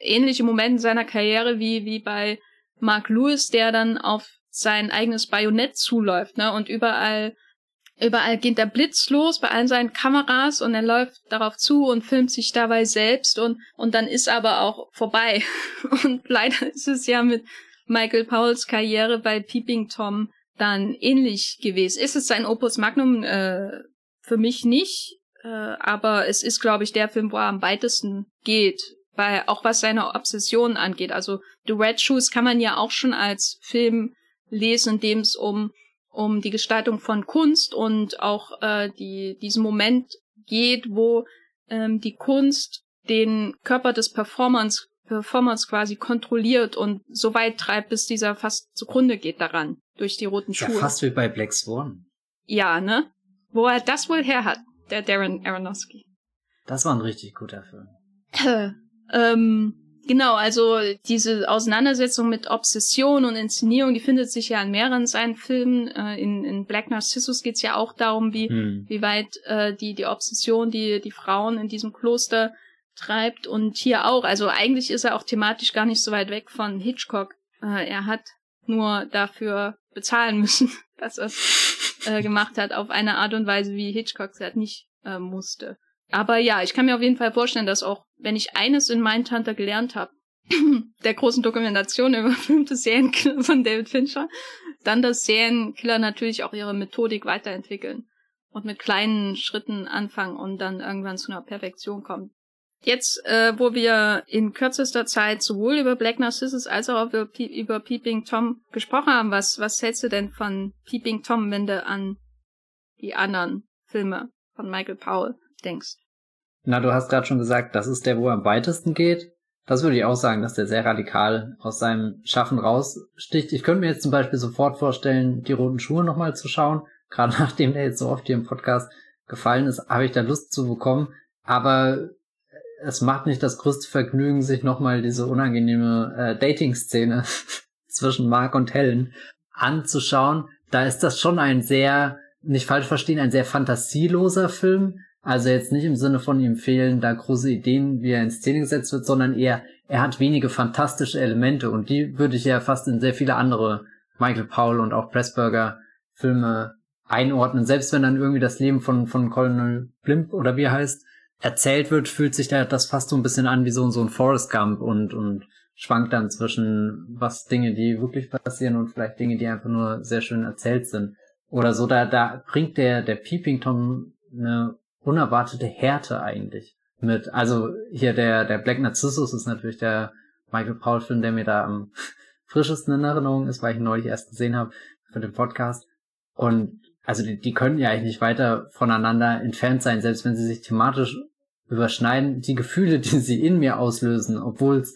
A: ähnliche Moment in seiner Karriere wie, wie bei Mark Lewis, der dann auf sein eigenes Bajonett zuläuft, ne, und überall Überall geht der Blitz los bei allen seinen Kameras und er läuft darauf zu und filmt sich dabei selbst und, und dann ist aber auch vorbei. <laughs> Und leider ist es ja mit Michael Powells Karriere bei Peeping Tom dann ähnlich gewesen. Ist es sein Opus Magnum? Äh, für mich nicht, äh, aber es ist, glaube ich, der Film, wo er am weitesten geht, weil auch was seine Obsession angeht. Also The Red Shoes kann man ja auch schon als Film lesen, in dem es um um die Gestaltung von Kunst und auch äh, die, diesen Moment geht, wo ähm, die Kunst den Körper des Performance, Performance quasi kontrolliert und so weit treibt, bis dieser fast zugrunde geht daran, durch die roten Schuhe. Ja,
B: fast wie bei Black Swan.
A: Ja, ne? Wo er das wohl her hat, der Darren Aronofsky.
B: Das war ein richtig guter Film. <clears throat>
A: ähm, Genau, also diese Auseinandersetzung mit Obsession und Inszenierung, die findet sich ja in mehreren seinen Filmen. Äh, in, in Black Narcissus geht's ja auch darum, wie, hm. wie weit äh, die, die Obsession die, die Frauen in diesem Kloster treibt. Und hier auch. Also eigentlich ist er auch thematisch gar nicht so weit weg von Hitchcock. Äh, er hat nur dafür bezahlen müssen, <laughs> dass er es äh, gemacht hat, auf eine Art und Weise, wie Hitchcock es halt nicht äh, musste. Aber ja, ich kann mir auf jeden Fall vorstellen, dass auch, wenn ich eines in Mindhunter gelernt habe, <clears throat> der großen Dokumentation über <laughs> fünfte Serienkiller von David Fincher, dann, dass Serienkiller natürlich auch ihre Methodik weiterentwickeln und mit kleinen Schritten anfangen und dann irgendwann zu einer Perfektion kommen. Jetzt, äh, wo wir in kürzester Zeit sowohl über Black Narcissus als auch über, über Peeping Tom gesprochen haben, was, was hältst du denn von Peeping Tom, wenn du an die anderen Filme von Michael Powell denkst.
B: Na, du hast gerade schon gesagt, das ist der, wo er am weitesten geht. Das würde ich auch sagen, dass der sehr radikal aus seinem Schaffen raussticht. Ich könnte mir jetzt zum Beispiel sofort vorstellen, die roten Schuhe nochmal zu schauen. <laughs> Gerade nachdem der jetzt so oft hier im Podcast gefallen ist, habe ich da Lust zu bekommen. Aber es macht nicht das größte Vergnügen, sich nochmal diese unangenehme äh, Dating-Szene <laughs> zwischen Mark und Helen anzuschauen. Da ist das schon ein sehr, nicht falsch verstehen, ein sehr fantasieloser Film, also jetzt nicht im Sinne von ihm fehlen da große Ideen, wie er in Szene gesetzt wird, sondern eher, er hat wenige fantastische Elemente und die würde ich ja fast in sehr viele andere Michael Powell und auch Pressburger Filme einordnen. Selbst wenn dann irgendwie das Leben von, von Colonel Blimp oder wie er heißt, erzählt wird, fühlt sich da das fast so ein bisschen an wie so, so ein Forest Gump und, und schwankt dann zwischen was Dinge, die wirklich passieren und vielleicht Dinge, die einfach nur sehr schön erzählt sind. Oder so, da, da bringt der, der Peeping Tom eine unerwartete Härte eigentlich mit. Also hier der, der Black Narcissus ist natürlich der Michael Paul Film, der mir da am <laughs> frischesten in Erinnerung ist, weil ich ihn neulich erst gesehen habe für den Podcast. Und also die, die können ja eigentlich nicht weiter voneinander entfernt sein, selbst wenn sie sich thematisch überschneiden die Gefühle, die sie in mir auslösen, obwohl es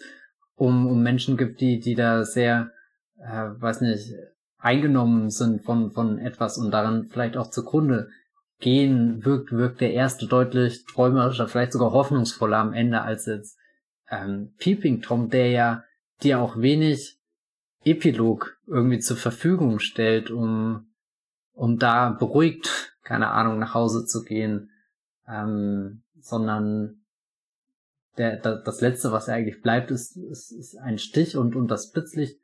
B: um, um Menschen gibt, die, die da sehr, äh, weiß nicht, eingenommen sind von, von etwas und daran vielleicht auch zugrunde gehen, wirkt, wirkt der erste deutlich träumerischer, vielleicht sogar hoffnungsvoller am Ende als jetzt ähm, Peeping Tom, der ja dir auch wenig Epilog irgendwie zur Verfügung stellt, um, um da beruhigt, <laughs> keine Ahnung, nach Hause zu gehen, ähm, sondern der, der, das letzte, was eigentlich bleibt, ist, ist, ist ein Stich und, und das Blitzlicht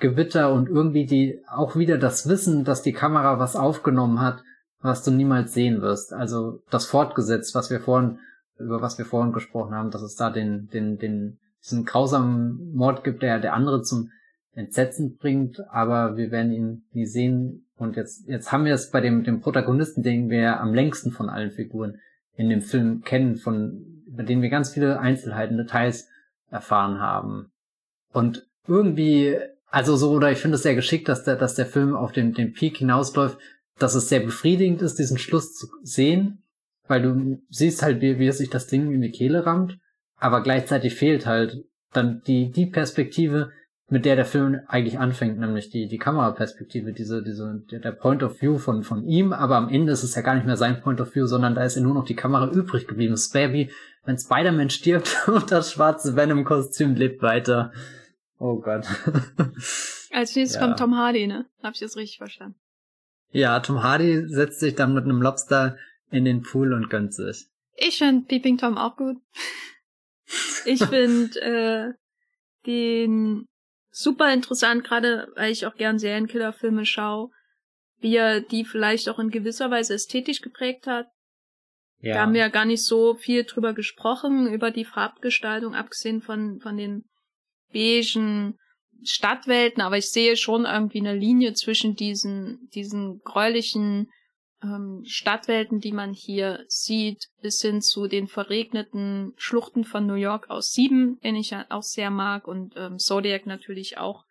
B: Gewitter und irgendwie die, auch wieder das Wissen, dass die Kamera was aufgenommen hat, was du niemals sehen wirst. Also das fortgesetzt, was wir vorhin, über was wir vorhin gesprochen haben, dass es da den, den, den, diesen grausamen Mord gibt, der der andere zum Entsetzen bringt, aber wir werden ihn nie sehen. Und jetzt, jetzt haben wir es bei dem, dem Protagonisten, den wir am längsten von allen Figuren in dem Film kennen, von, über den wir ganz viele Einzelheiten, Details erfahren haben. Und irgendwie, also so, oder ich finde es sehr geschickt, dass der, dass der Film auf den, den Peak hinausläuft, dass es sehr befriedigend ist, diesen Schluss zu sehen, weil du siehst halt, wie, wie sich das Ding in die Kehle rammt, aber gleichzeitig fehlt halt dann die, die Perspektive, mit der der Film eigentlich anfängt, nämlich die, die Kameraperspektive, diese, diese, der, Point of View von, von ihm, aber am Ende ist es ja gar nicht mehr sein Point of View, sondern da ist ja nur noch die Kamera übrig geblieben. Es wäre wie, wenn Spider-Man stirbt <laughs> und das schwarze Venom-Kostüm lebt weiter. Oh Gott. <laughs>
A: Als nächstes ja. kommt Tom Hardy, ne? Hab ich das richtig verstanden?
B: Ja, Tom Hardy setzt sich dann mit einem Lobster in den Pool und gönnt sich.
A: Ich finde Peeping Tom auch gut. ich finde <laughs> äh, den super interessant, gerade weil ich auch gern Serienkiller-Filme schaue, wie er die vielleicht auch in gewisser Weise ästhetisch geprägt hat. Ja. Da haben wir ja gar nicht so viel drüber gesprochen, über die Farbgestaltung, abgesehen von, von den beigen Stadtwelten, aber ich sehe schon irgendwie eine Linie zwischen diesen, diesen gräulichen ähm, Stadtwelten, die man hier sieht, bis hin zu den verregneten Schluchten von New York aus Sieben, den ich ja auch sehr mag, und ähm, Zodiac natürlich auch.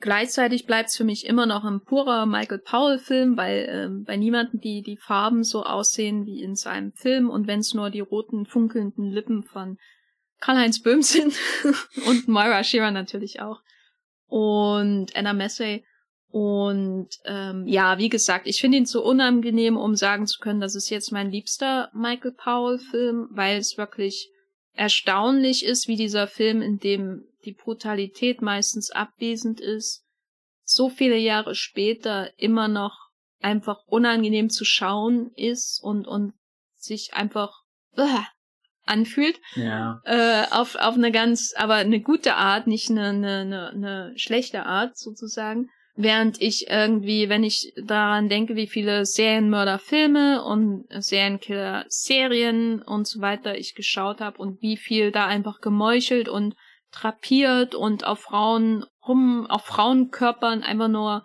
A: Gleichzeitig bleibt's für mich immer noch ein purer Michael Powell-Film, weil ähm, bei niemanden die die Farben so aussehen wie in seinem Film und wenn's nur die roten funkelnden Lippen von Karl-Heinz Böhm sind <laughs> und Moira Shearer natürlich auch und Anna Messey. Und ähm, ja, wie gesagt, ich finde ihn zu unangenehm, um sagen zu können, das ist jetzt mein liebster Michael Powell-Film, weil es wirklich erstaunlich ist, wie dieser Film, in dem die Brutalität meistens abwesend ist, so viele Jahre später immer noch einfach unangenehm zu schauen ist und, und sich einfach uh, anfühlt.
B: Ja.
A: Äh, auf, auf eine ganz, aber eine gute Art, nicht eine, eine, eine, eine schlechte Art sozusagen. Während ich irgendwie, wenn ich daran denke, wie viele Serienmörder-Filme und Serienkiller-Serien und so weiter ich geschaut habe und wie viel da einfach gemeuchelt und drapiert und auf Frauen rum, auf Frauenkörpern einfach nur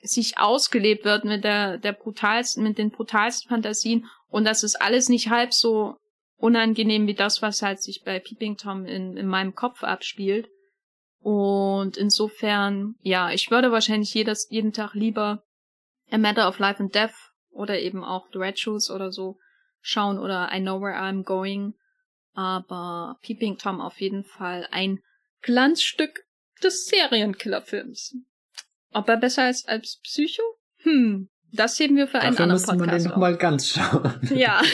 A: sich ausgelebt wird mit der, der brutalsten, mit den brutalsten Fantasien und das ist alles nicht halb so unangenehm wie das, was halt sich bei Peeping Tom in, in meinem Kopf abspielt. Und insofern, ja, ich würde wahrscheinlich jedes, jeden Tag lieber A Matter of Life and Death oder eben auch The Red Shoes oder so schauen oder I Know Where I'm Going. Aber Peeping Tom auf jeden Fall ein Glanzstück des Serienkillerfilms. Ob er besser ist als Psycho? Hm, das heben wir für einen Dafür anderen Podcast. Dafür müssen wir den
B: nochmal ganz schauen.
A: Ja. <laughs>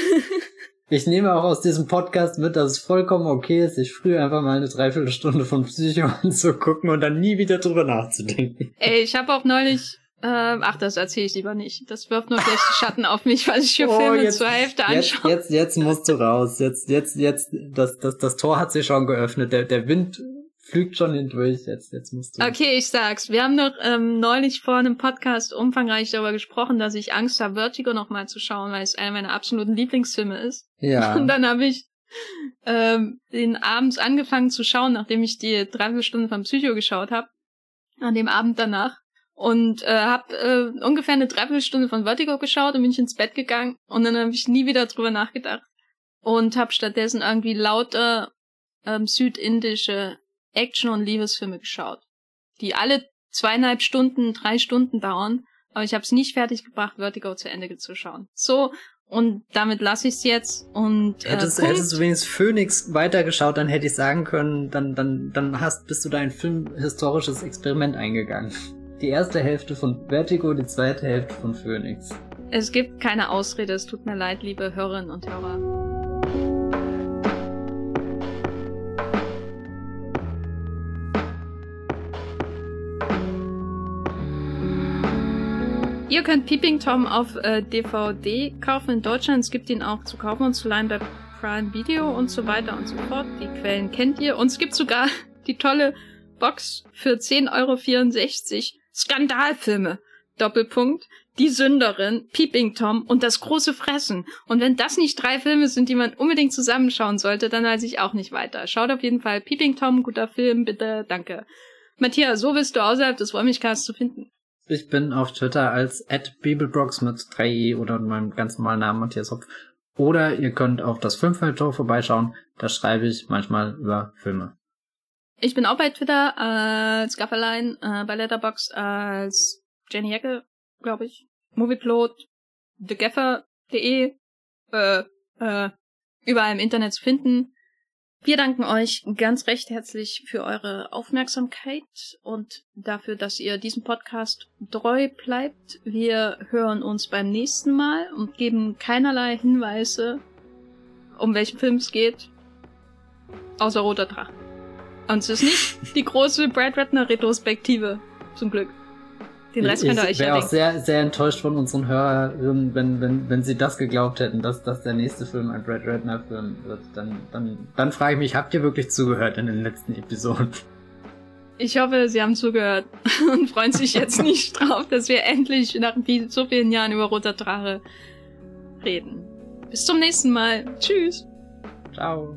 B: Ich nehme auch aus diesem Podcast mit, dass es vollkommen okay ist, sich früh einfach mal eine Dreiviertelstunde von Psycho <laughs> anzugucken und dann nie wieder drüber nachzudenken.
A: Ey, ich habe auch neulich äh, ach, das erzähle ich lieber nicht. Das wirft nur schlechte Schatten auf mich, weil ich für oh, Filme jetzt, zur Hälfte anschaue.
B: Jetzt, jetzt, jetzt musst du raus. Jetzt, jetzt, jetzt, das, das, das Tor hat sich schon geöffnet. Der, der Wind flügt schon hindurch. Jetzt, jetzt musst du.
A: Okay, ich sag's. Wir haben noch ähm, neulich vor einem Podcast umfangreich darüber gesprochen, dass ich Angst habe, Vertigo nochmal zu schauen, weil es einer meiner absoluten Lieblingsfilme ist.
B: Ja. <laughs>
A: Und dann habe ich ähm, den abends angefangen zu schauen, nachdem ich die dreiviertel Stunden vom Psycho geschaut habe. An dem Abend danach. Und äh, habe äh, ungefähr eine Dreiviertelstunde von Vertigo geschaut und bin ich ins Bett gegangen. Und dann habe ich nie wieder drüber nachgedacht. Und habe stattdessen irgendwie lauter ähm, südindische Action- und Liebesfilme geschaut, die alle zweieinhalb Stunden, drei Stunden dauern, aber ich habe es nicht fertig gebracht, Vertigo zu Ende zu schauen. So Und damit lasse ich es jetzt. Und
B: äh, hättest, hättest du wenigstens Phoenix weitergeschaut, dann hätte ich sagen können, dann, dann, dann hast, bist du da ein filmhistorisches Experiment eingegangen. Die erste Hälfte von Vertigo, die zweite Hälfte von Phoenix.
A: Es gibt keine Ausrede, es tut mir leid, liebe Hörerinnen und Hörer. Ihr könnt Peeping Tom auf äh, DVD kaufen in Deutschland. Es gibt ihn auch zu kaufen und zu leihen bei Prime Video und so weiter und so fort. Die Quellen kennt ihr. Und es gibt sogar <laughs> die tolle Box für 10,64 Euro. Skandalfilme. Doppelpunkt. Die Sünderin, Peeping Tom und das große Fressen. Und wenn das nicht drei Filme sind, die man unbedingt zusammenschauen sollte, dann weiß ich auch nicht weiter. Schaut auf jeden Fall Peeping Tom, guter Film, bitte, danke. Matthias, so bist du außerhalb des Wollmilchcasts zu finden.
B: Ich bin auf Twitter als @bibelbrox mit 3e oder meinem ganz normalen Namen Matthias Hopf. Oder ihr könnt auf das Filmfeldtor vorbeischauen. Da schreibe ich manchmal über Filme.
A: Ich bin auch bei Twitter als Gafferlein, äh, bei Letterbox als Jenny Hecke, glaube ich. Movieplot, thegaffer.de, äh, äh, überall im Internet zu finden. Wir danken euch ganz recht herzlich für eure Aufmerksamkeit und dafür, dass ihr diesem Podcast treu bleibt. Wir hören uns beim nächsten Mal und geben keinerlei Hinweise, um welchen Film es geht, außer Roter Drache. Und es ist nicht die große Brad Ratner Retrospektive, zum Glück.
B: Den Rest könnt ihr euch Ich wäre auch sehr, sehr enttäuscht von unseren Hörern, wenn, wenn, wenn sie das geglaubt hätten, dass, dass der nächste Film ein Brad Redner Film wird. Dann, dann, dann frage ich mich, habt ihr wirklich zugehört in den letzten Episoden?
A: Ich hoffe, Sie haben zugehört <laughs> und freuen sich jetzt nicht drauf, dass wir endlich nach so vielen Jahren über Roter Drache reden. Bis zum nächsten Mal. Tschüss.
B: Ciao.